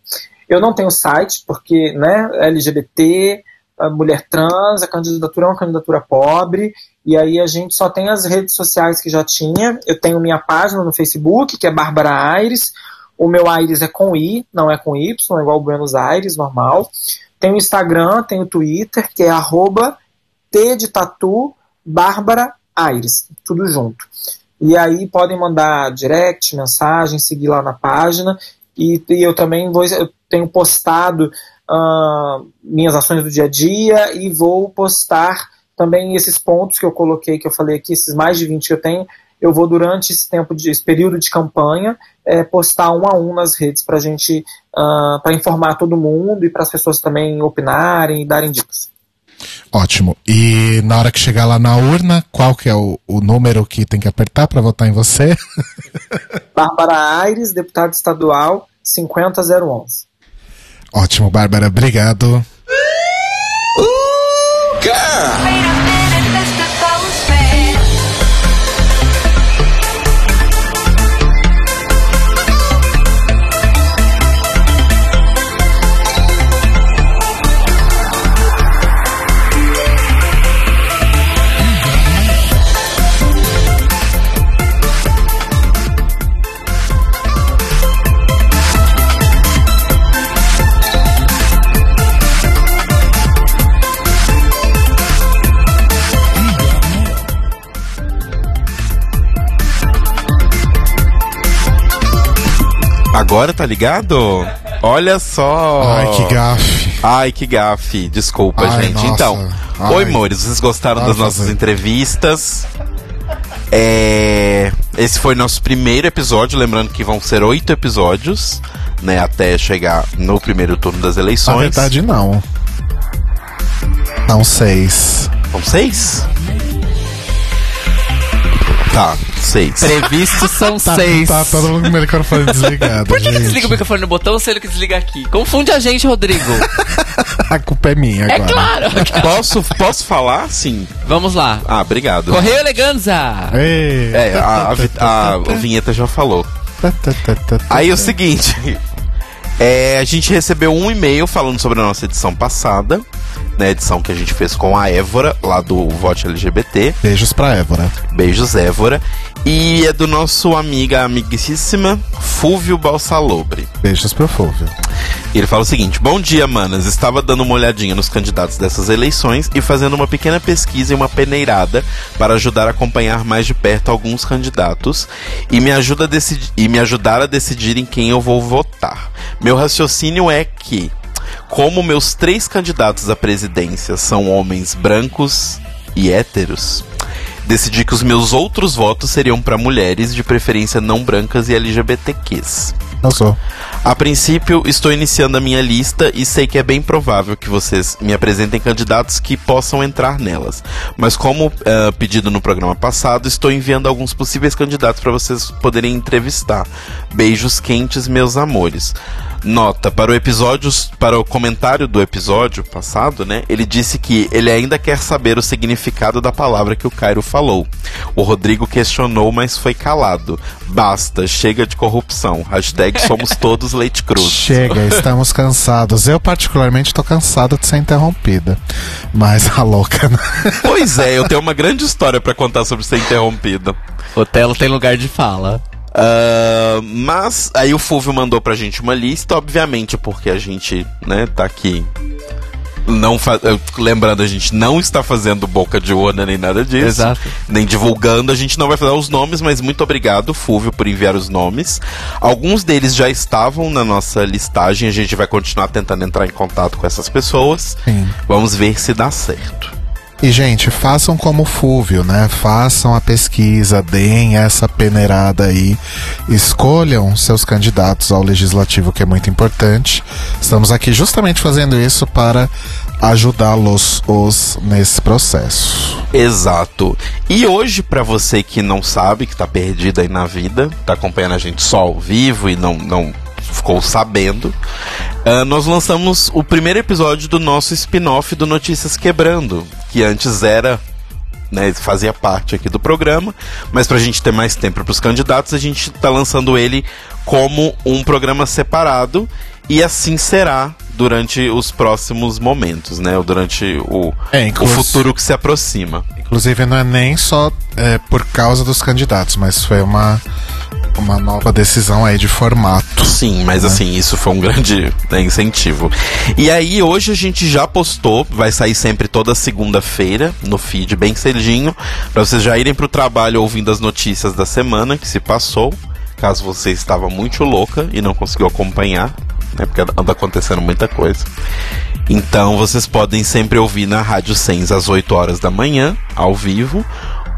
Eu não tenho site, porque né, LGBT, mulher trans, a candidatura é uma candidatura pobre, e aí a gente só tem as redes sociais que já tinha. Eu tenho minha página no Facebook, que é Bárbara Aires. O meu Aires é com I, não é com Y, é igual Buenos Aires, normal. Tem o Instagram, tem o Twitter, que é arroba T de Tatu Bárbara Aires, tudo junto. E aí podem mandar direct, mensagem, seguir lá na página. E, e eu também vou, eu tenho postado uh, minhas ações do dia a dia e vou postar também esses pontos que eu coloquei, que eu falei aqui, esses mais de 20 que eu tenho, eu vou durante esse tempo de esse período de campanha é, postar um a um nas redes para gente uh, para informar todo mundo e para as pessoas também opinarem e darem dicas. Ótimo. E na hora que chegar lá na urna, qual que é o, o número que tem que apertar para votar em você? Bárbara Aires, deputada estadual, 50011. Ótimo, Bárbara, obrigado. Agora tá ligado? Olha só. Ai, que gafe. Ai, que gafe. Desculpa, Ai, gente. nossa. Então, Ai. oi, amores. Vocês gostaram Ai, das nossas entrevistas? É, Esse foi nosso primeiro episódio. Lembrando que vão ser oito episódios, né? Até chegar no primeiro turno das Na eleições. verdade, não. São seis. São seis? Tá, seis. Previstos são Tá, seis. tá todo mundo com o microfone desligado. Por que, que gente. desliga o microfone no botão se ele que desliga aqui? Confunde a gente, Rodrigo. A culpa é minha é agora. claro. Posso, posso falar? Sim. Vamos lá. Ah, obrigado. Correio Eleganza. Ei. É, a, a a- a vinheta já falou. Tá, tá, tá, tá, tá. Aí é o seguinte. É, a gente recebeu um e-mail falando sobre a nossa edição passada. Na edição que a gente fez com a Évora, lá do Vote LGBT. Beijos pra Évora. Beijos, Évora. E é do nosso amiga amiguíssima Fúvio Balsalobre. Beijos pro Fúvio. E ele fala o seguinte: Bom dia, manas. Estava dando uma olhadinha nos candidatos dessas eleições e fazendo uma pequena pesquisa e uma peneirada para ajudar a acompanhar mais de perto alguns candidatos e me, ajuda e me ajudar a decidir em quem eu vou votar. Meu raciocínio é que, como meus três candidatos à presidência são homens brancos e héteros, decidi que os meus outros votos seriam para mulheres, de preferência não brancas e LGBTQs. Eu sou. A princípio, estou iniciando a minha lista e sei que é bem provável que vocês me apresentem candidatos que possam entrar nelas. Mas, como eh, pedido no programa passado, estou enviando alguns possíveis candidatos para vocês poderem entrevistar. Beijos quentes, meus amores. Nota, para o episódio, para o comentário do episódio passado, né? Ele disse que ele ainda quer saber o significado da palavra que o Cairo falou. O Rodrigo questionou, mas foi calado. Basta, chega de corrupção. Hashtag somos todos leite cruz. Chega, estamos cansados. Eu, particularmente, tô cansado de ser interrompida. Mas a louca, né? Pois é, eu tenho uma grande história pra contar sobre ser interrompido. Otelo tem lugar de fala. Ah, mas aí o Fulvio mandou pra gente uma lista, obviamente, porque a gente, né, tá aqui. Não fa- eh, Lembrando, a gente não está fazendo boca de urna nem nada disso. Exato. Nem divulgando, a gente não vai falar os nomes, mas muito obrigado, Fulvio, por enviar os nomes. Alguns deles já estavam na nossa listagem, a gente vai continuar tentando entrar em contato com essas pessoas. Sim. Vamos ver se dá certo. E, gente, façam como o Fúvio, né? Façam a pesquisa, deem essa peneirada aí. Escolham seus candidatos ao legislativo, que é muito importante. Estamos aqui justamente fazendo isso para ajudá-los os nesse processo. Exato. E hoje, pra você que não sabe, que tá perdido aí na vida, tá acompanhando a gente só ao vivo e não, não ficou sabendo, Uh, nós lançamos o primeiro episódio do nosso spin-off do Notícias Quebrando, que antes era né, fazia parte aqui do programa, mas para a gente ter mais tempo para os candidatos, a gente está lançando ele como um programa separado e assim será durante os próximos momentos, né? Ou durante o, É, o futuro que se aproxima. Inclusive, não é nem só é, por causa dos candidatos, mas foi uma, uma nova decisão aí de formato. Sim, mas assim, isso foi um grande né, incentivo. E aí, hoje a gente já postou, vai sair sempre toda segunda-feira no feed, bem cedinho, para vocês já irem pro trabalho ouvindo as notícias da semana que se passou. Caso você estava muito louca e não conseguiu acompanhar, né? Porque anda acontecendo muita coisa. Então vocês podem sempre ouvir na Rádio Sens às 8 horas da manhã, ao vivo,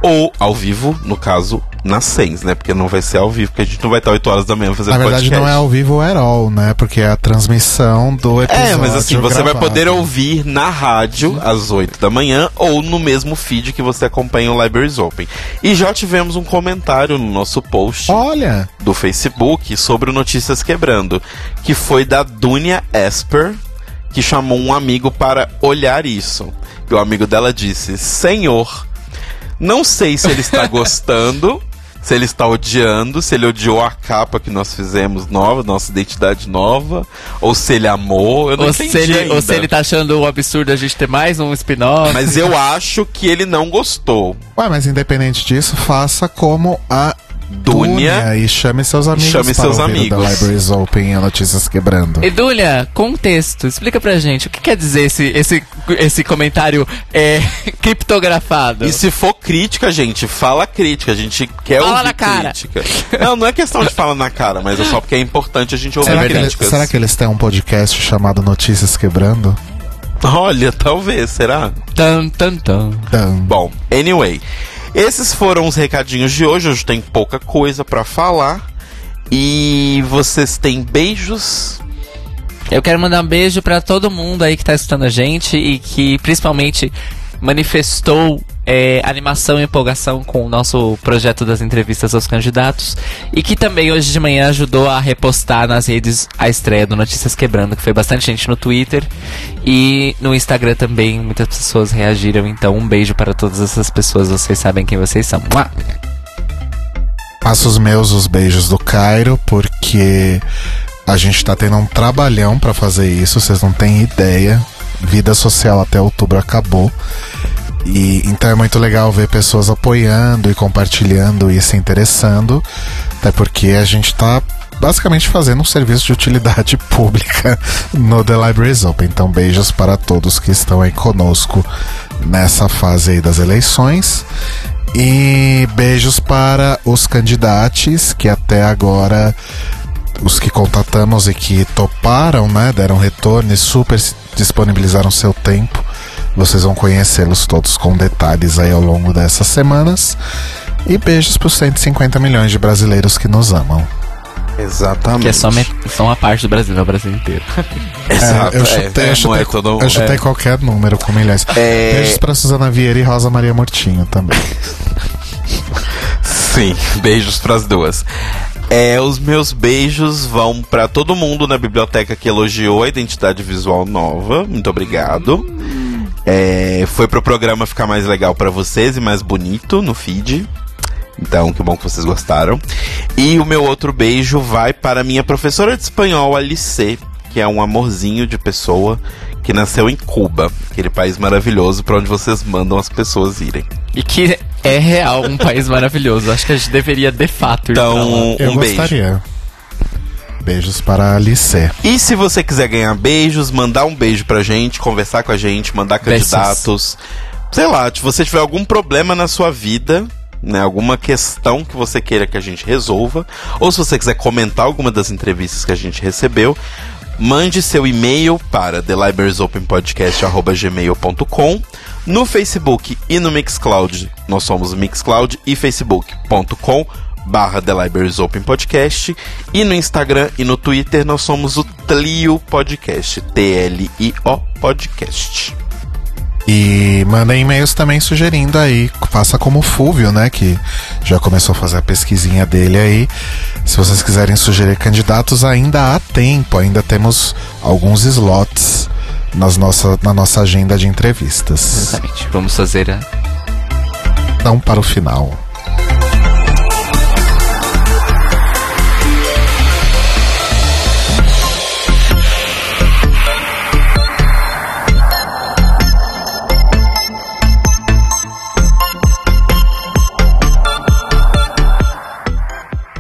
ou ao vivo, no caso, na Sens, né? Porque não vai ser ao vivo, porque a gente não vai estar 8 horas da manhã fazendo Na verdade, podcast. não é ao vivo at all, né? Porque é a transmissão do episódio. É, mas assim, você vai gravado. poder ouvir na rádio às 8 da manhã ou no mesmo feed que você acompanha o Libraries Open. E já tivemos um comentário no nosso post Olha! do Facebook sobre o Notícias Quebrando, que foi da Dunia Esper, que chamou um amigo para olhar isso. E o amigo dela disse: Senhor, não sei se ele está gostando. Se ele está odiando, se ele odiou a capa que nós fizemos nova, nossa identidade nova, ou se ele amou, eu não Ou entendi se, ele, ainda. ou se ele tá achando um absurdo a gente ter mais um spin-off. Mas eu acho que ele não gostou. Ué, mas independente disso, faça como a Dúnia e chame seus amigos Chame para seus ouvir o The amigos. Libraries Open e Notícias Quebrando. Edúlia, contexto, explica pra gente o que quer dizer esse, esse, esse comentário é, criptografado. E se for crítica, gente, fala crítica. A gente quer Fala ouvir na cara. crítica. Não, não é questão de falar na cara, mas é só porque é importante a gente ouvir Será, que eles, críticas. será que eles têm um podcast chamado Notícias Quebrando? Olha, talvez, será? Tan, tan, tan. Bom, anyway. Esses foram os recadinhos de hoje. Hoje tem pouca coisa pra falar. E vocês têm beijos? Eu quero mandar um beijo pra todo mundo aí que tá escutando a gente e que principalmente manifestou é, animação e empolgação com o nosso projeto das entrevistas aos candidatos e que também hoje de manhã ajudou a repostar nas redes a estreia do Notícias Quebrando, que foi bastante gente no Twitter e no Instagram também muitas pessoas reagiram. Então um beijo para todas essas pessoas, vocês sabem quem vocês são. Mua! Passo os meus os beijos do Cairo, porque a gente tá tendo um trabalhão pra fazer isso, vocês não têm ideia. Vida social até outubro acabou. E então é muito legal ver pessoas apoiando e compartilhando e se interessando, até porque a gente tá basicamente fazendo um serviço de utilidade pública no The Libraries Open. Então beijos para todos que estão aí conosco nessa fase aí das eleições. E beijos para os candidatos que até agora os que contatamos e que toparam, né, deram retorno e super disponibilizaram seu tempo. Vocês vão conhecê-los todos com detalhes aí ao longo dessas semanas. E beijos para os 150 milhões de brasileiros que nos amam. Exatamente. Que é só, met- só uma parte do Brasil, não é o Brasil inteiro. Exato, É, eu chutei, é, eu não chutei, é todo eu chutei qualquer número com milhões. É. Beijos para Suzana Vieira e Rosa Maria Mortinho também. Sim, beijos pras duas. É, os meus beijos vão pra todo mundo na biblioteca que elogiou a identidade visual nova. Muito obrigado. É, foi pro programa ficar mais legal pra vocês e mais bonito no feed. Então, que bom que vocês gostaram. E o meu outro beijo vai para minha professora de espanhol, Alice, que é um amorzinho de pessoa que nasceu em Cuba, aquele país maravilhoso para onde vocês mandam as pessoas irem. E que é real um país maravilhoso. Acho que a gente deveria de fato ir pra lá. Então, Eu um beijo. gostaria. Beijos para a Alice. E se você quiser ganhar beijos, mandar um beijo pra gente, conversar com a gente, mandar Beijos. candidatos. Sei lá, se você tiver algum problema na sua vida, né, alguma questão que você queira que a gente resolva, ou se você quiser comentar alguma das entrevistas que a gente recebeu, mande seu e-mail para thelibrariesopenpodcast.gmail.com no Facebook e no Mixcloud. Nós somos Mixcloud e facebook.com barra The Libraries Open Podcast e no Instagram e no Twitter nós somos o Tlio Podcast T-L-I-O Podcast E mandem e-mails também sugerindo aí, faça como o Fúvio, né, que já começou a fazer a pesquisinha dele aí. Se vocês quiserem sugerir candidatos, ainda há tempo, ainda temos alguns slots nas nossa, na nossa agenda de entrevistas. Exatamente. Vamos fazer a Então, para o final.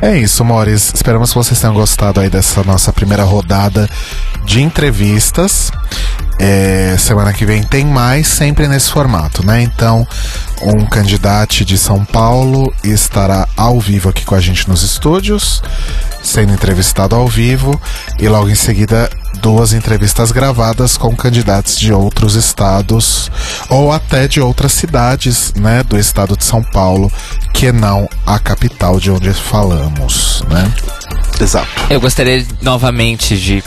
É isso, Mores. Esperamos que vocês tenham gostado aí dessa nossa primeira rodada de entrevistas. É, semana que vem tem mais, sempre nesse formato, né? Então, um candidato de São Paulo estará ao vivo aqui com a gente nos estúdios, sendo entrevistado ao vivo, e logo em seguida duas entrevistas gravadas com candidatos de outros estados ou até de outras cidades, né, do estado de São Paulo, que não a capital de onde falamos, né? Exato. Eu gostaria novamente de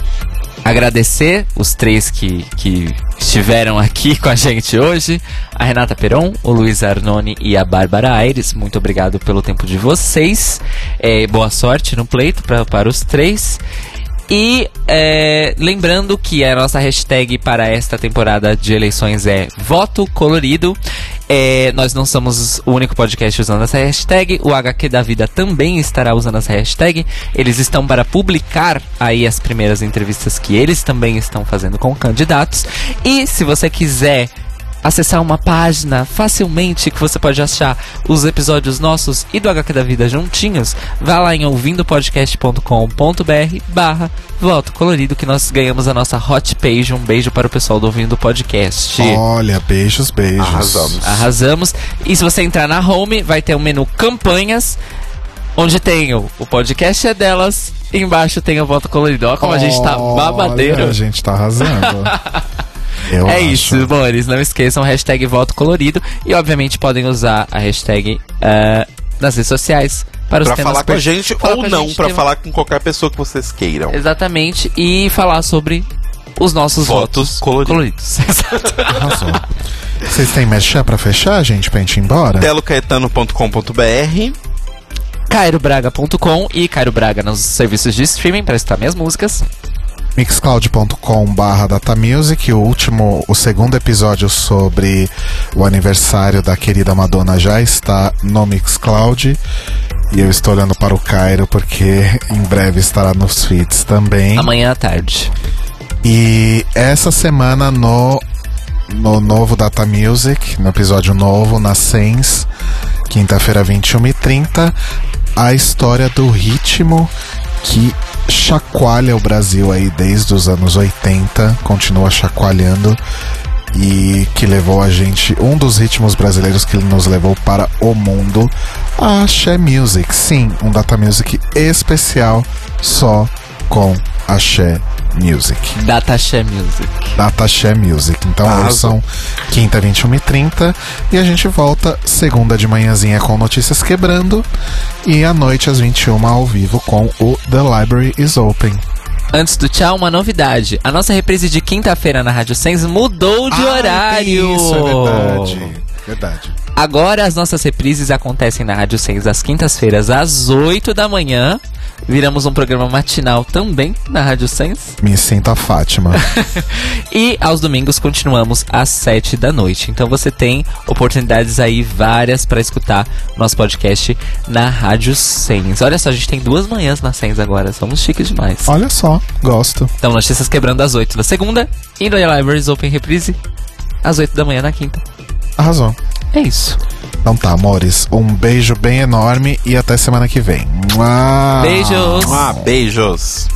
agradecer os três que, que estiveram aqui com a gente hoje: a Renata Peron, o Luiz Arnone e a Bárbara Aires. Muito obrigado pelo tempo de vocês. É, boa sorte no pleito pra, para os três. E é, lembrando que a nossa hashtag para esta temporada de eleições é voto colorido. É, nós não somos o único podcast usando essa hashtag. O HQ da Vida também estará usando essa hashtag. Eles estão para publicar aí as primeiras entrevistas que eles também estão fazendo com candidatos. E se você quiser acessar uma página facilmente que você pode achar os episódios nossos e do HQ da Vida juntinhos, vá lá em ouvindopodcast.com.br barra voto colorido que nós ganhamos a nossa hot page. Um beijo para o pessoal do Ouvindo Podcast. Olha, beijos, beijos. Arrasamos. Arrasamos. E se você entrar na home, vai ter o menu campanhas, onde tem o, o podcast é delas, e embaixo tem o voto colorido. Olha como a gente tá Olha, babadeiro. A gente tá arrasando. Eu é acho. isso, amores. Não esqueçam hashtag voto colorido. E obviamente podem usar a hashtag eh, nas redes sociais para os Pra falar com a gente ou não, tem- falar com qualquer pessoa que vocês queiram. Exatamente. E falar sobre os nossos Votos votos, coloridos. coloridos. Vocês têm mexer pra fechar, gente, pra gente ir embora? telocaetano.com.br cairobraga.com e Cairo Braga nos serviços de streaming para escutar minhas músicas. mixcloud.com barra datamusic o último, o segundo episódio sobre o aniversário da querida Madonna já está no Mixcloud e eu estou olhando para o Cairo porque em breve estará nos feeds também Amanhã à tarde. e essa semana no no novo Data Music, no episódio novo, na Sens, quinta-feira 21h30, a história do ritmo que chacoalha o Brasil aí desde os anos 80, continua chacoalhando e que levou a gente, um dos ritmos brasileiros que nos levou para o mundo, a Axé Music. Sim, um Data Music especial só com Axé Music. Dataxé Music. Data Axé Music. Então Arrasou. ouçam quinta 21h30 e a gente volta segunda de manhãzinha com notícias quebrando e à noite às 21 ao vivo com o The Library is Open. Antes do tchau, uma novidade. A nossa reprise de quinta-feira na Rádio Sens mudou de Ah, horário. Isso é verdade. Verdade. Agora as nossas reprises acontecem na Rádio Sens às quintas-feiras às 8 da manhã. Viramos um programa matinal também na Rádio Sens. Me sinto a Fátima. E aos domingos continuamos às 7 da noite. Então você tem oportunidades aí várias para escutar nosso podcast na Rádio Sens. Olha só, a gente tem duas manhãs na Sens agora. Somos chiques demais. Olha só, gosto. Então, notícias quebrando às 8 da segunda e no Libraries Open Reprise às 8 da manhã na quinta. Arrasou. É isso. Então tá, amores. Um beijo bem enorme e até semana que vem. Beijos. Mua, beijos.